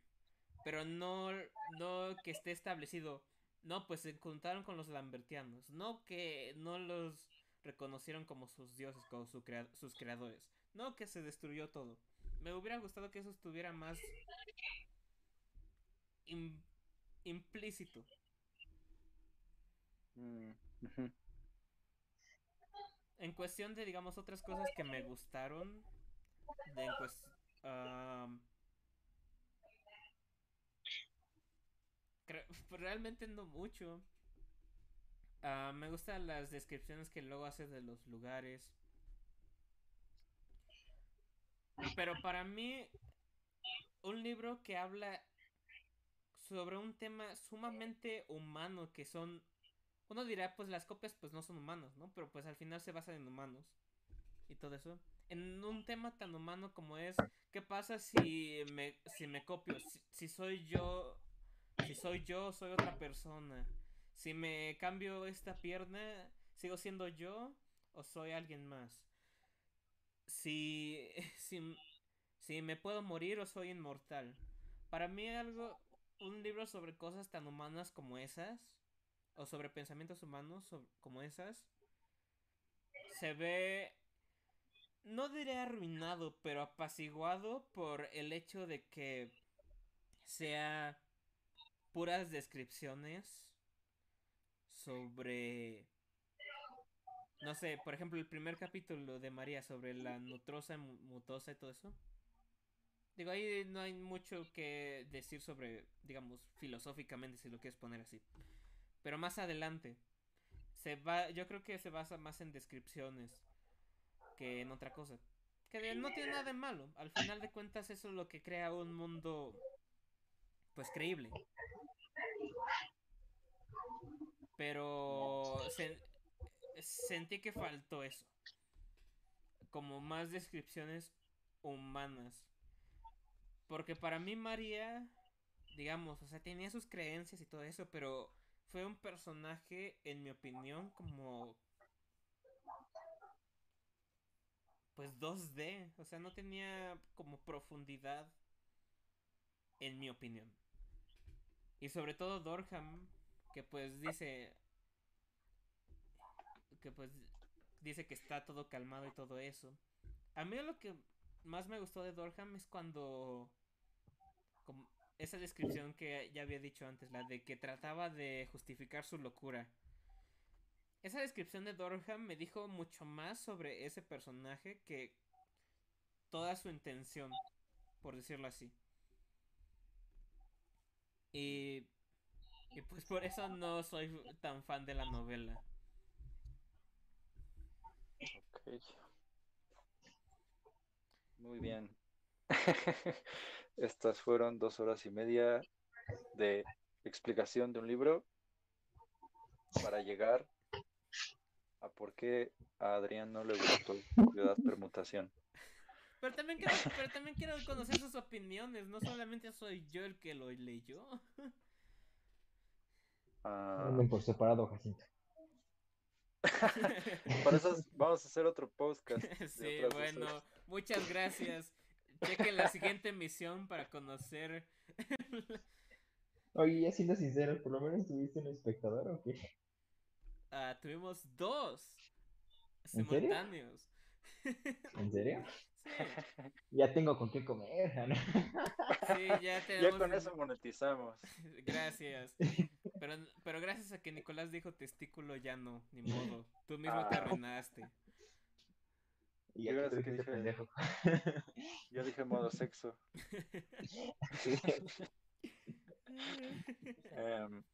[SPEAKER 1] pero no, no que esté establecido. No, pues se juntaron con los lambertianos. No que no los reconocieron como sus dioses, como su crea- sus creadores. No que se destruyó todo. Me hubiera gustado que eso estuviera más im- implícito.
[SPEAKER 3] Mm.
[SPEAKER 1] En cuestión de, digamos, otras cosas que me gustaron. De en cues- creo- realmente no mucho. Ah, me gustan las descripciones que luego hace de los lugares. Pero para mí, un libro que habla sobre un tema sumamente humano que son uno dirá pues las copias pues no son humanos no pero pues al final se basan en humanos y todo eso en un tema tan humano como es qué pasa si me si me copio si, si soy yo si soy yo soy otra persona. Si me cambio esta pierna sigo siendo yo o soy alguien más si si si me puedo morir o soy inmortal. Para mí algo un libro sobre cosas tan humanas como esas, o sobre pensamientos humanos como esas, se ve, no diré arruinado, pero apaciguado por el hecho de que sea puras descripciones sobre no sé, por ejemplo, el primer capítulo de María sobre la nutrosa, mutosa y todo eso. Digo, ahí no hay mucho que decir sobre, digamos, filosóficamente, si lo quieres poner así. Pero más adelante, se va, yo creo que se basa más en descripciones que en otra cosa. Que no tiene nada de malo. Al final de cuentas, eso es lo que crea un mundo, pues, creíble. Pero sentí que faltó eso. Como más descripciones humanas porque para mí María, digamos, o sea, tenía sus creencias y todo eso, pero fue un personaje, en mi opinión, como... Pues 2D, o sea, no tenía como profundidad, en mi opinión. Y sobre todo Dorham, que pues dice... Que pues dice que está todo calmado y todo eso. A mí lo que más me gustó de Dorham es cuando esa descripción que ya había dicho antes, la de que trataba de justificar su locura. Esa descripción de Dorham me dijo mucho más sobre ese personaje que toda su intención, por decirlo así. Y, y pues por eso no soy tan fan de la novela.
[SPEAKER 3] Ok. Muy bien. Estas fueron dos horas y media de explicación de un libro para llegar a por qué a Adrián no le gustó Ciudad Permutación.
[SPEAKER 1] Pero también, quiero, pero también quiero conocer sus opiniones, no solamente soy yo el que lo leyó.
[SPEAKER 2] Ah. por separado, Jacinto.
[SPEAKER 3] Por eso vamos a hacer otro podcast.
[SPEAKER 1] Sí, bueno, muchas gracias. Chequen la siguiente misión para conocer.
[SPEAKER 2] Oye, ya siendo sincero, ¿por lo menos tuviste un espectador o qué?
[SPEAKER 1] Ah, tuvimos dos simultáneos.
[SPEAKER 2] ¿En serio? Sí. Ya tengo con qué comer.
[SPEAKER 1] Sí, ya tenemos.
[SPEAKER 3] Ya con eso monetizamos.
[SPEAKER 1] Gracias. Pero, pero gracias a que Nicolás dijo testículo, ya no, ni modo. Tú mismo te ah. arruinaste.
[SPEAKER 2] Y yo, que dije, pendejo.
[SPEAKER 3] yo dije modo sexo.
[SPEAKER 1] Em,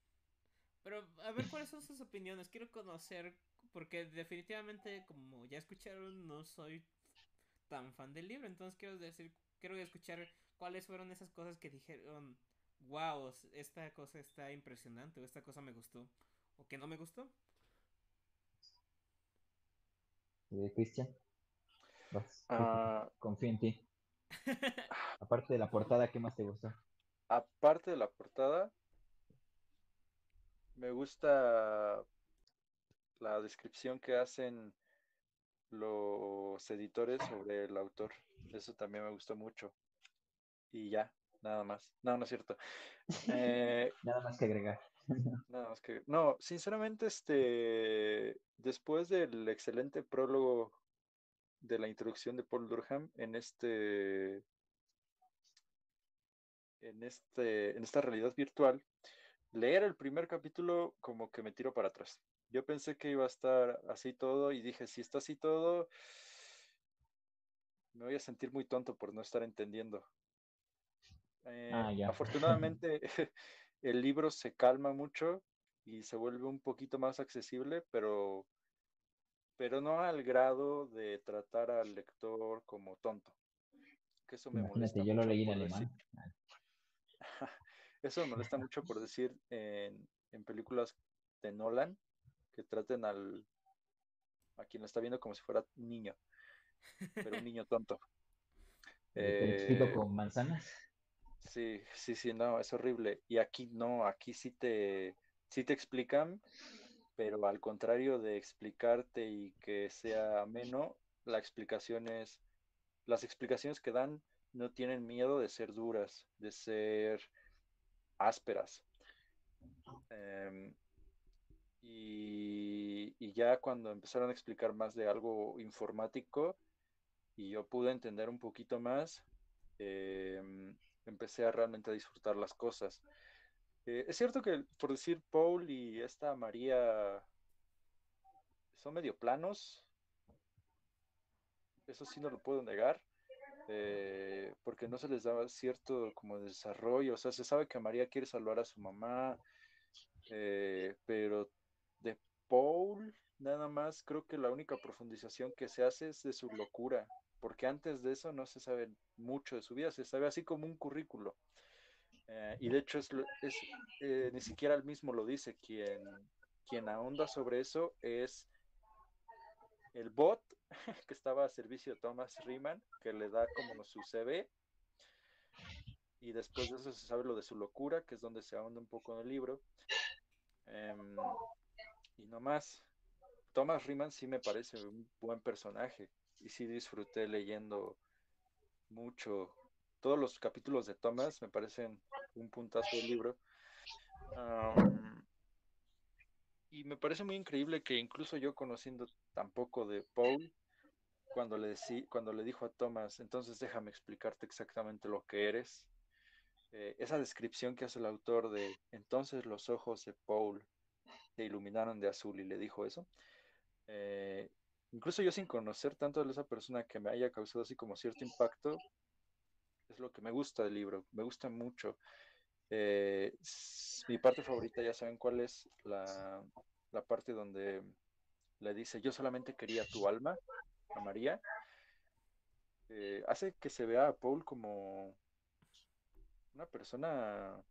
[SPEAKER 1] pero a ver cuáles son sus opiniones. Quiero conocer, porque definitivamente, como ya escucharon, no soy tan fan del libro. Entonces quiero decir, quiero escuchar cuáles fueron esas cosas que dijeron, wow, esta cosa está impresionante, o esta cosa me gustó, o que no me gustó.
[SPEAKER 2] Cristian? Ah, confío en ti. Aparte de la portada, ¿qué más te gusta?
[SPEAKER 3] Aparte de la portada, me gusta la descripción que hacen los editores sobre el autor. Eso también me gustó mucho. Y ya, nada más. No, no es cierto.
[SPEAKER 2] Eh, nada más que agregar.
[SPEAKER 3] nada más que. No, sinceramente, este. Después del excelente prólogo de la introducción de Paul Durham en este en este en esta realidad virtual leer el primer capítulo como que me tiro para atrás yo pensé que iba a estar así todo y dije si está así todo me voy a sentir muy tonto por no estar entendiendo eh, ah, afortunadamente el libro se calma mucho y se vuelve un poquito más accesible, pero, pero no al grado de tratar al lector como tonto. Que eso me
[SPEAKER 2] Imagínate,
[SPEAKER 3] molesta
[SPEAKER 2] yo lo leí en alemán.
[SPEAKER 3] Eso me molesta mucho por decir en, en películas de Nolan que traten al a quien lo está viendo como si fuera un niño, pero un niño tonto. Eh,
[SPEAKER 2] con manzanas.
[SPEAKER 3] Sí, sí, sí, no, es horrible. Y aquí no, aquí sí te, sí te explican, pero al contrario de explicarte y que sea ameno, la explicación es, las explicaciones que dan no tienen miedo de ser duras, de ser ásperas. Em, y, ya cuando empezaron a explicar más de algo informático y yo pude entender un poquito más, em, empecé a realmente a disfrutar las cosas. Eh, es cierto que, por decir, Paul y esta María son medio planos. Eso sí no lo puedo negar. eh, porque no se les daba cierto como desarrollo. O sea, se sabe que María quiere salvar a su mamá. eh, pero de Paul, nada más, creo que la única profundización que se hace es de su locura. Porque antes de eso no se sabe mucho de su vida, se sabe así como un currículo. Eh, y de hecho es, es, eh, ni siquiera él mismo lo dice, quien, quien ahonda sobre eso es el bot que estaba a servicio de Thomas Riemann, que le da como su CV, y después de eso se sabe lo de su locura, que es donde se ahonda un poco en el libro. Em, y no más, Thomas Riemann sí me parece un buen personaje, y sí disfruté leyendo mucho. Todos los capítulos de Thomas me parecen un puntazo del libro. Y me parece muy increíble que incluso yo conociendo tan poco de Paul, cuando le, decí- cuando le dijo a Thomas, entonces déjame explicarte exactamente lo que eres, eh, esa descripción que hace el autor de, entonces los ojos de Paul se iluminaron de azul y le dijo eso, eh, incluso yo sin conocer tanto de esa persona que me haya causado así como cierto impacto, es lo que me gusta del libro, me gusta mucho. Eh, mi parte favorita, ya saben cuál es, la, la parte donde le dice, yo solamente quería tu alma, a María. Eh, hace que se vea a Paul como una persona,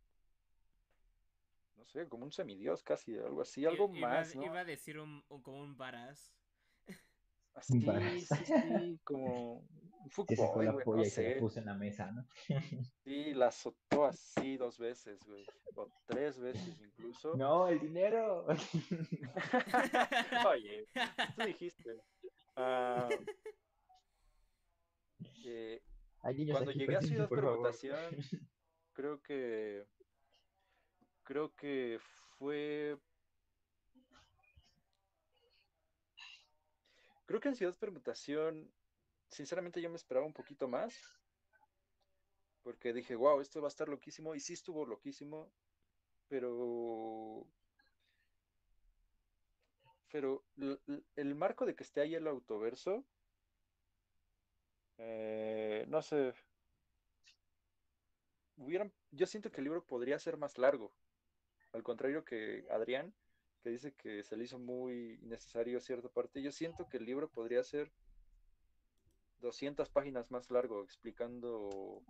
[SPEAKER 3] no sé, como un semidios casi, algo así, algo
[SPEAKER 1] I- iba,
[SPEAKER 3] más, ¿no?
[SPEAKER 1] iba a decir un, un- como un varaz.
[SPEAKER 3] Así,
[SPEAKER 2] Varas.
[SPEAKER 3] sí, sí, como un
[SPEAKER 2] Que sacó
[SPEAKER 3] fuckboy,
[SPEAKER 2] la
[SPEAKER 3] güey,
[SPEAKER 2] polla
[SPEAKER 3] no
[SPEAKER 2] y se la puso en la mesa, ¿no?
[SPEAKER 3] Sí, la azotó así dos veces, güey, o tres veces incluso.
[SPEAKER 2] No, el dinero.
[SPEAKER 3] Oye, tú dijiste. Ah, eh,
[SPEAKER 2] niños
[SPEAKER 3] cuando llegué a
[SPEAKER 2] presentes,
[SPEAKER 3] Ciudad. Permutación, creo que creo que fue creo que en Ciudad Permutación sinceramente yo me esperaba un poquito más porque dije wow esto va a estar loquísimo y sí estuvo loquísimo pero pero el marco de que esté ahí el autoverso eh, no sé. Hubieran, yo siento que el libro podría ser más largo, al contrario que Adrián, que dice que se le hizo muy innecesario cierta parte, yo siento que el libro podría ser 200 páginas más largo, explicando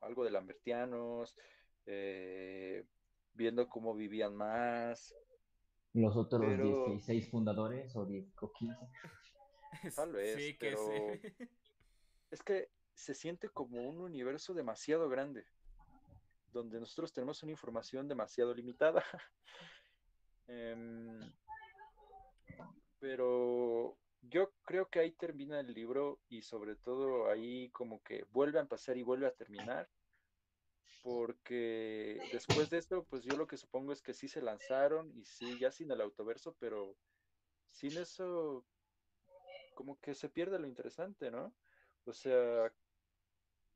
[SPEAKER 3] algo de lambertianos, eh, viendo cómo vivían más,
[SPEAKER 2] Los otros
[SPEAKER 3] Pero-
[SPEAKER 2] 16 fundadores o 10 o 15.
[SPEAKER 3] Tal vez,
[SPEAKER 1] sí, que
[SPEAKER 3] pero-
[SPEAKER 1] sí.
[SPEAKER 3] es que se siente como un universo demasiado grande, donde nosotros tenemos una información demasiado limitada. Em, pero yo creo que ahí termina el libro y sobre todo ahí como que vuelve a empezar y vuelve a terminar, porque después de esto, pues yo lo que supongo es que sí se lanzaron y sí, ya sin el autoverso, pero sin eso como que se pierde lo interesante, ¿no? O sea,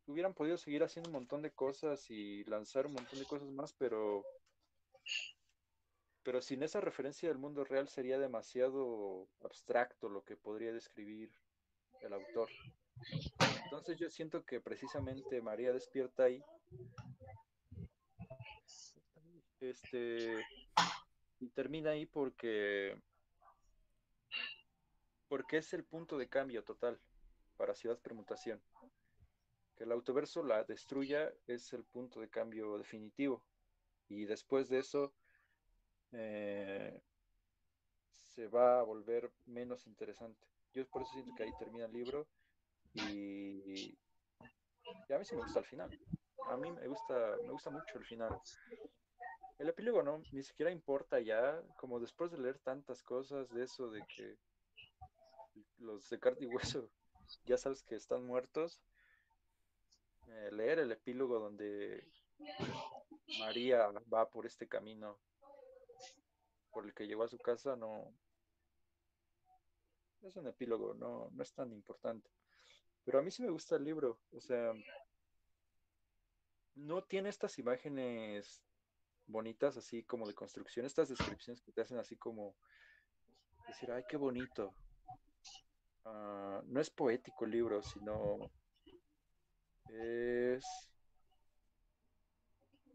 [SPEAKER 3] hubieran podido seguir haciendo un montón de cosas y lanzar un montón de cosas más, pero pero sin esa referencia del mundo real sería demasiado abstracto lo que podría describir el autor. Entonces yo siento que precisamente María despierta ahí este, y termina ahí porque, porque es el punto de cambio total para Ciudad Permutación. Que el autoverso la destruya es el punto de cambio definitivo. Y después de eso eh, se va a volver menos interesante. Yo por eso siento que ahí termina el libro y, y a mí sí me gusta el final. A mí me gusta, me gusta mucho el final. El epílogo no, ni siquiera importa ya, como después de leer tantas cosas de eso, de que los de carne y hueso ya sabes que están muertos, eh, leer el epílogo donde María va por este camino por el que llegó a su casa, no es un epílogo, no, no es tan importante. Pero a mí sí me gusta el libro, o sea, no tiene estas imágenes bonitas, así como de construcción, estas descripciones que te hacen así como decir, ay, qué bonito. Ah, no es poético el libro, sino es...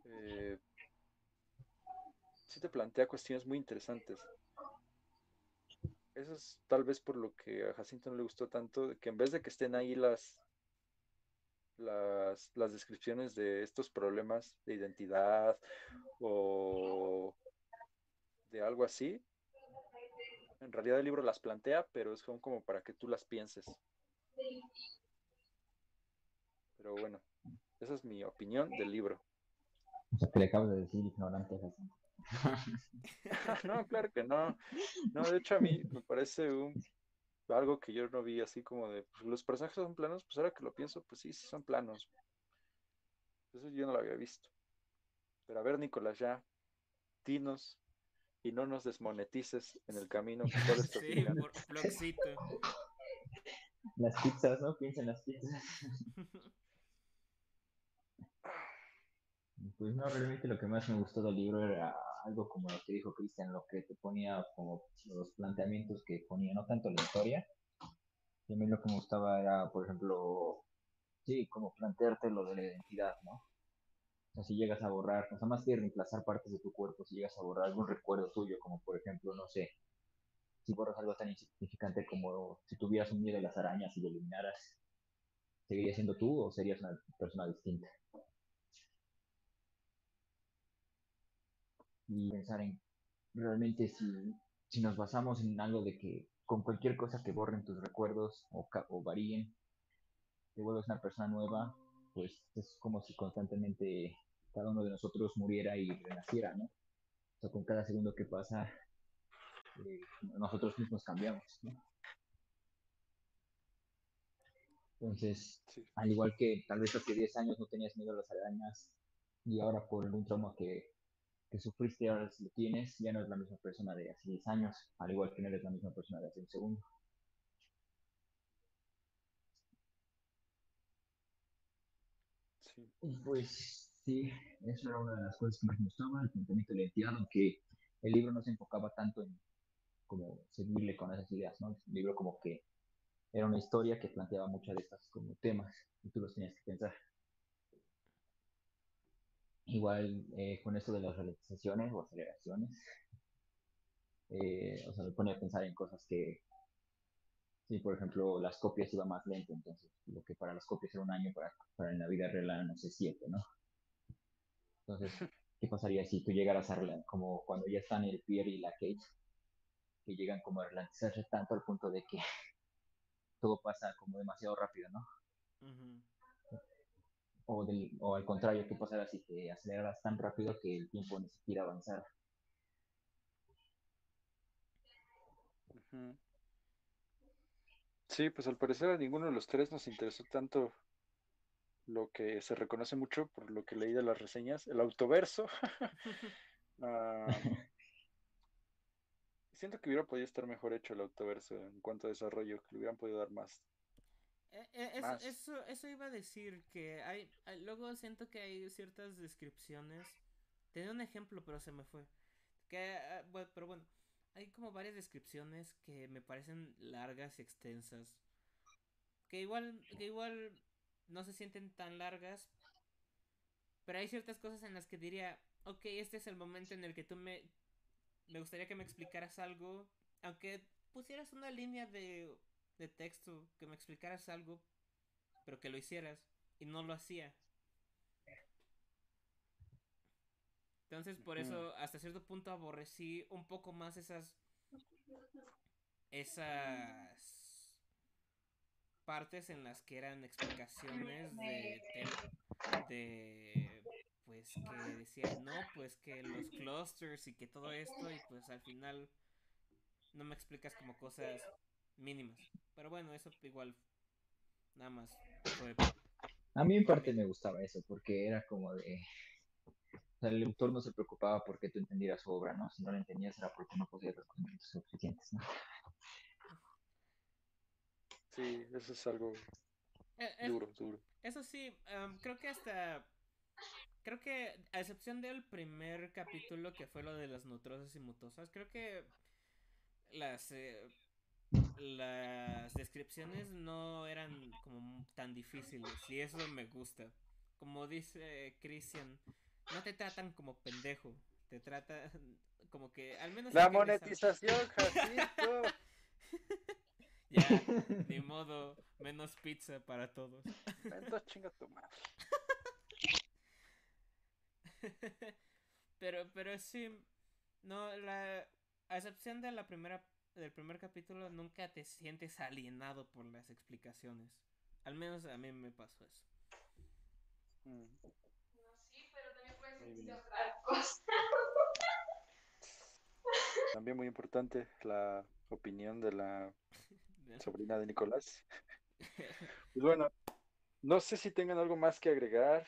[SPEAKER 3] Eh, sí te plantea cuestiones muy interesantes. Eso es tal vez por lo que a Jacinto no le gustó tanto, que en vez de que estén ahí las, las, las descripciones de estos problemas de identidad o de algo así, en realidad el libro las plantea, pero es como, para que tú las pienses. Pero bueno, esa es mi opinión del libro.
[SPEAKER 2] O sea, que le acabo de decir ignorante
[SPEAKER 3] no, claro que no. No, de hecho a mí me parece un algo que yo no vi así como de pues, los personajes son planos, pues ahora que lo pienso, pues sí, sí son planos. Eso yo no lo había visto. Pero a ver, Nicolás, ya, dinos y no nos desmonetices en el camino. ¿Cuál es tu
[SPEAKER 1] Sí, por Floxito.
[SPEAKER 2] Las pizzas, ¿no? Piensa en las pizzas. Pues no, realmente lo que más me gustó del libro era algo como lo que dijo Cristian, lo que te ponía como los planteamientos que ponía, no tanto la historia. Y a mí lo que me gustaba era, por ejemplo, sí, como plantearte lo de la identidad, ¿no? O sea, si llegas a borrar, o sea, más que reemplazar partes de tu cuerpo, si llegas a borrar algún recuerdo tuyo, como por ejemplo, no sé, si borras algo tan insignificante como si tuvieras un miedo a las arañas y lo eliminaras, ¿seguirías siendo tú o serías una persona distinta? Y pensar en realmente si, si nos basamos en algo de que con cualquier cosa que borren tus recuerdos o, o varíen, te vuelves una persona nueva, pues es como si constantemente cada uno de nosotros muriera y renaciera, ¿no? O sea, con cada segundo que pasa, eh, nosotros mismos cambiamos, ¿no? Entonces,
[SPEAKER 3] Sí.
[SPEAKER 2] al igual que tal vez hace 10 años no tenías miedo a las arañas y ahora por algún trauma que, que sufriste ahora si lo tienes, ya no es la misma persona de hace 10 años, al igual que no eres la misma persona de hace un segundo.
[SPEAKER 3] Sí.
[SPEAKER 2] Pues sí, eso era una de las cosas que más me gustaba, el planteamiento de la identidad, aunque el libro no se enfocaba tanto en como seguirle con esas ideas, ¿no? El libro como que era una historia que planteaba muchas de estas como temas y tú los tenías que pensar. Igual eh, con esto de las ralentizaciones o aceleraciones, eh, o sea, me pone a pensar en cosas que, sí, por ejemplo, las copias iban más lento, entonces lo que para las copias era un año, para, para en la vida real no sé, siete, ¿no? Entonces, ¿qué pasaría si tú llegaras a, como cuando ya están el Pierre y la Kate, que llegan como a ralentizarse tanto al punto de que todo pasa como demasiado rápido, ¿no? O, del, o al contrario, ¿qué pasará si te aceleras tan rápido que el tiempo ni siquiera avanzara?
[SPEAKER 3] Sí, pues al parecer a ninguno de los tres nos interesó tanto lo que se reconoce mucho por lo que leí de las reseñas, el autoverso. Ah, siento que hubiera podido estar mejor hecho el autoverso en cuanto a desarrollo, que le hubieran podido dar más.
[SPEAKER 1] Eh, eh, eso, eso, eso iba a decir que hay, hay- luego siento que hay ciertas descripciones. Tenía un ejemplo, pero se me fue. Que, bueno, pero bueno, hay como varias descripciones que me parecen largas y extensas. Que igual, que igual no se sienten tan largas. Pero hay ciertas cosas en las que diría, ok, este es el momento en el que tú me... Me gustaría que me explicaras algo, aunque pusieras una línea de, de texto, que me explicaras algo, pero que lo hicieras, y no lo hacía. Entonces, por eso, hasta cierto punto aborrecí un poco más esas. Esas. partes en las que eran explicaciones de. de. pues que decían, no, pues que los clusters y que todo esto, y pues al final. no me explicas como cosas mínimas. Pero bueno, eso igual. nada más. fue-
[SPEAKER 2] A mí en parte me gustaba eso, porque era como de... O sea, el autor no se preocupaba porque tú entendieras su obra, ¿no? Si no la entendías era porque no poseías los conocimientos suficientes, ¿no?
[SPEAKER 3] Sí, eso es algo
[SPEAKER 1] Eh, es-
[SPEAKER 3] duro, duro.
[SPEAKER 1] Eso sí, am, creo que hasta. Creo que, a excepción del primer capítulo que fue lo de las nutrosas y mutosas, creo que las. eh, las descripciones no eran como tan difíciles y eso me gusta. Como dice Christian, no te tratan como pendejo, te tratan como que al menos
[SPEAKER 3] La monetización, Jacinto.
[SPEAKER 1] Ya, ni modo, menos pizza para todos.
[SPEAKER 3] Entonces chinga tu madre.
[SPEAKER 1] pero, pero sí, no, la, a excepción de la primera, del primer capítulo, nunca te sientes alienado por las explicaciones. Al menos a mí me pasó eso.
[SPEAKER 3] Mm.
[SPEAKER 4] No, sí, pero también puedes
[SPEAKER 3] Muy
[SPEAKER 4] decir
[SPEAKER 3] bien.
[SPEAKER 4] otra cosa.
[SPEAKER 3] También muy importante la opinión de la sobrina de Nicolás. Pues bueno, no sé si tengan algo más que agregar.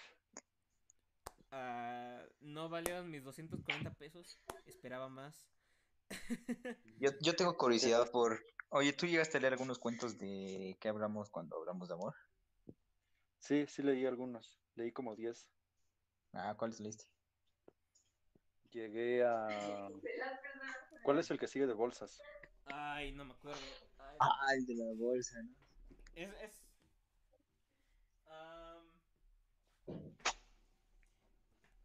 [SPEAKER 1] Ah, no valieron mis 240 pesos, esperaba más.
[SPEAKER 5] Yo, yo tengo curiosidad por. Oye, ¿tú llegaste a leer algunos cuentos de qué hablamos cuando hablamos de amor?
[SPEAKER 3] Sí, sí leí algunos. Leí como 10.
[SPEAKER 5] Ah, ¿cuáles leíste?
[SPEAKER 3] Llegué a... ¿Cuál es el que sigue de bolsas?
[SPEAKER 1] Ay, no me acuerdo. Ay,
[SPEAKER 5] Ah, el de la bolsa, ¿no?
[SPEAKER 1] Es, es...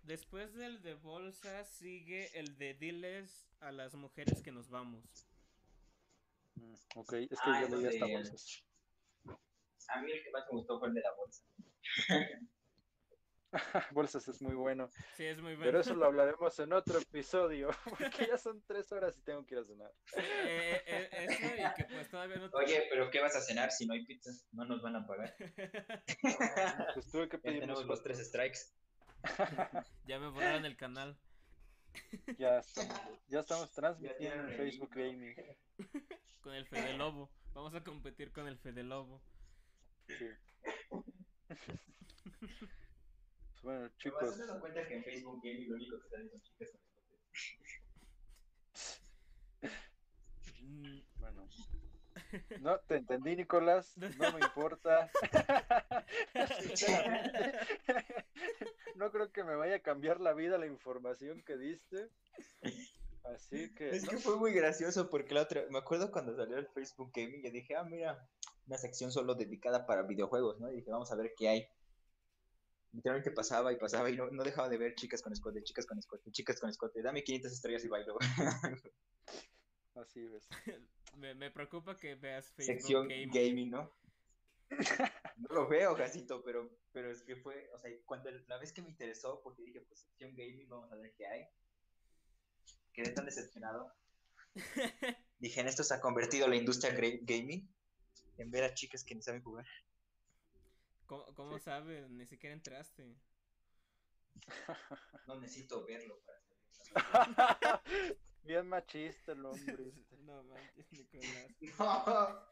[SPEAKER 1] Después del de bolsa sigue el de diles a las mujeres que nos vamos.
[SPEAKER 3] Mm, Ok, es que
[SPEAKER 2] Ah,
[SPEAKER 3] yo
[SPEAKER 2] ese
[SPEAKER 3] leí hasta bolsas.
[SPEAKER 2] A mí el que más me gustó fue el de la bolsa.
[SPEAKER 3] Bolsas es muy bueno.
[SPEAKER 1] Sí, es muy bueno.
[SPEAKER 3] Pero eso lo hablaremos en otro episodio. Porque ya son tres horas y tengo que ir a cenar.
[SPEAKER 1] Eh, eh, eso y que pues todavía no...
[SPEAKER 2] Oye, pero ¿qué vas a cenar si no hay pizza? No nos van a pagar.
[SPEAKER 3] Pues tuve que pedir
[SPEAKER 2] tenemos los tres strikes.
[SPEAKER 1] ya me borraron el canal.
[SPEAKER 3] Ya estamos, ya estamos transmitiendo en
[SPEAKER 2] el
[SPEAKER 3] Facebook Gaming.
[SPEAKER 1] Con el Fede Lobo. Vamos a competir con el Fede Lobo.
[SPEAKER 3] Sí. Pues bueno,
[SPEAKER 2] ¿Te
[SPEAKER 3] chicos,
[SPEAKER 2] dando cuenta que en Facebook Gaming lo único que salen son chicas con?
[SPEAKER 1] Mm,
[SPEAKER 3] bueno. No te entendí, Nicolás. No me importa. No creo que me vaya a cambiar la vida la información que diste. Así que.
[SPEAKER 5] Es que fue muy gracioso porque la otra, me acuerdo cuando salió el Facebook Gaming, yo dije, ah, mira, una sección solo dedicada para videojuegos, ¿no? Y dije, vamos a ver qué hay. Literalmente pasaba y pasaba y no, no dejaba de ver chicas con escote, chicas con escote, chicas con escote, dame 500 estrellas y bailo.
[SPEAKER 3] Así ves.
[SPEAKER 1] me, me preocupa que veas Facebook
[SPEAKER 5] sección
[SPEAKER 1] Gaming.
[SPEAKER 5] gaming, ¿no? No lo veo, Jacito, pero, pero es que fue, o sea, cuando la vez que me interesó, porque dije, pues sección gaming, vamos a ver qué hay. Quedé tan decepcionado. Dije, en esto se ha convertido la industria gaming, en ver a chicas que ni saben jugar.
[SPEAKER 1] ¿Cómo, cómo sabes? Ni siquiera entraste.
[SPEAKER 5] No necesito verlo para saber.
[SPEAKER 3] Bien machista el hombre. este.
[SPEAKER 1] no manches, Nicolás.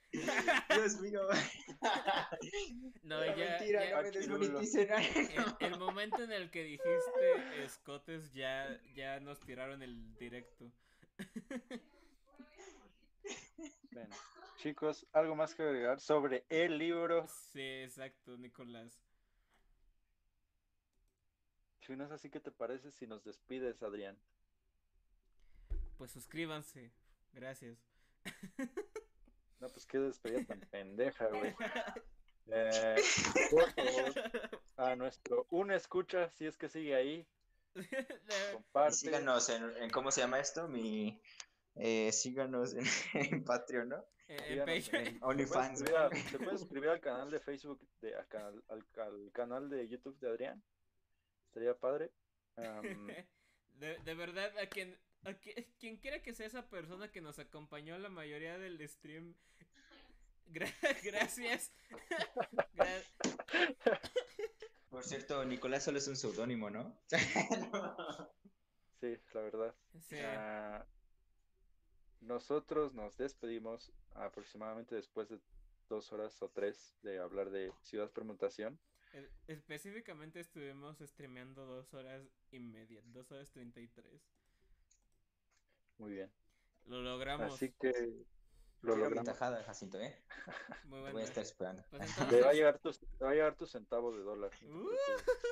[SPEAKER 5] No, Dios mío.
[SPEAKER 1] No, ya,
[SPEAKER 5] mentira,
[SPEAKER 1] ya-
[SPEAKER 5] no me desmoneticen.
[SPEAKER 1] el, el momento en el que dijiste escotes ya, ya nos tiraron el directo.
[SPEAKER 3] Bueno, chicos, algo más que agregar sobre el libro.
[SPEAKER 1] Sí, exacto, Nicolás.
[SPEAKER 3] Si no es así, ¿qué te parece si nos despides, Adrián?
[SPEAKER 1] Pues suscríbanse. Gracias.
[SPEAKER 3] No, pues qué despedida tan pendeja, güey. Eh, por favor, a nuestro un escucha, si es que sigue ahí, comparte.
[SPEAKER 2] Síganos en, en- ¿cómo se llama esto? Mi, eh, síganos en, en Patreon, ¿no?
[SPEAKER 1] en- en
[SPEAKER 2] OnlyFans.
[SPEAKER 3] suscribir a- se puede suscribir al canal de Facebook, de, al, canal, al, al canal de YouTube de Adrián. Estaría padre.
[SPEAKER 1] De, de verdad, a quien, a quien quiera que sea esa persona que nos acompañó la mayoría del stream, gra- gracias. Gra-
[SPEAKER 2] Por cierto, Nicolás solo es un seudónimo, ¿no?
[SPEAKER 3] sí, la verdad.
[SPEAKER 1] sí,
[SPEAKER 3] Ah, nosotros nos despedimos aproximadamente después de dos horas o tres de hablar de Ciudad Permutación.
[SPEAKER 1] específicamente estuvimos streameando dos horas y media, dos horas treinta y tres.
[SPEAKER 3] Muy bien.
[SPEAKER 1] Lo logramos.
[SPEAKER 3] Así que lo logramos.
[SPEAKER 2] tajada, Jacinto, ¿eh?
[SPEAKER 1] Muy bueno.
[SPEAKER 2] voy a estar esperando.
[SPEAKER 1] Pues
[SPEAKER 3] Te va a
[SPEAKER 1] entonces,
[SPEAKER 3] llegar tu, te va a llegar tu centavo de dólar.
[SPEAKER 1] Uh.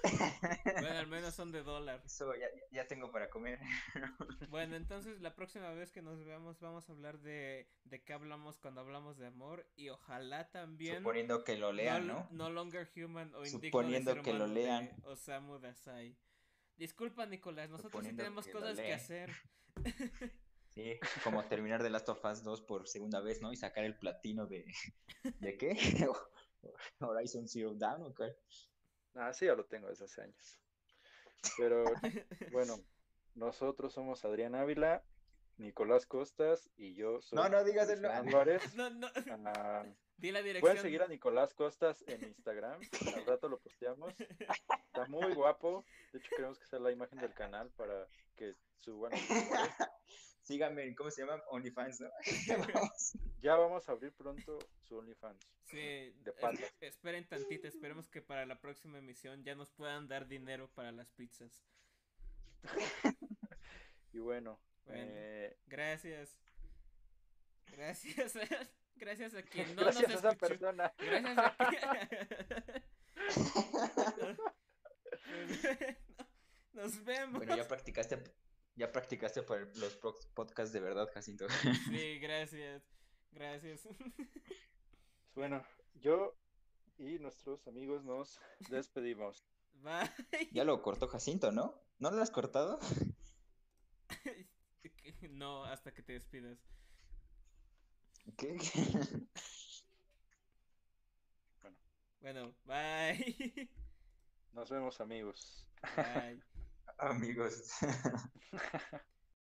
[SPEAKER 1] bueno, al menos son de dólar.
[SPEAKER 2] Eso ya, ya tengo para comer.
[SPEAKER 1] Bueno, entonces la próxima vez que nos veamos vamos a hablar de, de qué hablamos cuando hablamos de amor y ojalá también
[SPEAKER 2] Suponiendo que lo lean, ¿no?
[SPEAKER 1] No Longer Human o
[SPEAKER 2] Suponiendo que lo lean.
[SPEAKER 1] Osamu Dazai. Disculpa, Nicolás, nosotros sí tenemos cosas que hacer.
[SPEAKER 2] Sí, como terminar The Last of Us 2 por segunda vez, ¿no? Y sacar el platino de... ¿De qué? Horizon Zero Dawn, ¿o qué?
[SPEAKER 3] Ah, sí, ya lo tengo desde hace años. Pero bueno, nosotros somos Adrián Ávila, Nicolás Costas y yo soy
[SPEAKER 2] No, no digas el nombre.
[SPEAKER 3] Álvarez.
[SPEAKER 1] No, no,
[SPEAKER 3] Ah,
[SPEAKER 1] di la dirección.
[SPEAKER 3] Pueden seguir a Nicolás Costas en Instagram. Al rato lo posteamos. Está muy guapo. De hecho, queremos que sea la imagen del canal para que suban.
[SPEAKER 2] Síganme, en- ¿cómo se llama? OnlyFans, ¿no? Vamos.
[SPEAKER 3] Ya vamos a abrir pronto su OnlyFans.
[SPEAKER 1] Sí,
[SPEAKER 3] De
[SPEAKER 1] es-
[SPEAKER 3] patas.
[SPEAKER 1] esperen tantito, esperemos que para la próxima emisión ya nos puedan dar dinero para las pizzas.
[SPEAKER 3] Y bueno,
[SPEAKER 1] Bueno.
[SPEAKER 3] eh,
[SPEAKER 1] Gracias. Gracias. Gracias a quien no
[SPEAKER 3] gracias a
[SPEAKER 1] nos
[SPEAKER 3] esa
[SPEAKER 1] escuchó.
[SPEAKER 3] persona.
[SPEAKER 1] Gracias a quien... Nos vemos.
[SPEAKER 2] Bueno, ya practicaste, ya practicaste para los podcasts de verdad, Jacinto.
[SPEAKER 1] Sí, gracias. Gracias.
[SPEAKER 3] Bueno, yo y nuestros amigos nos despedimos.
[SPEAKER 1] Bye.
[SPEAKER 2] Ya lo cortó Jacinto, ¿no? ¿No lo has cortado?
[SPEAKER 1] No, hasta que te despidas.
[SPEAKER 2] ¿Qué?
[SPEAKER 1] Bueno, bye.
[SPEAKER 3] Nos vemos, amigos.
[SPEAKER 1] Bye.
[SPEAKER 2] Amigos.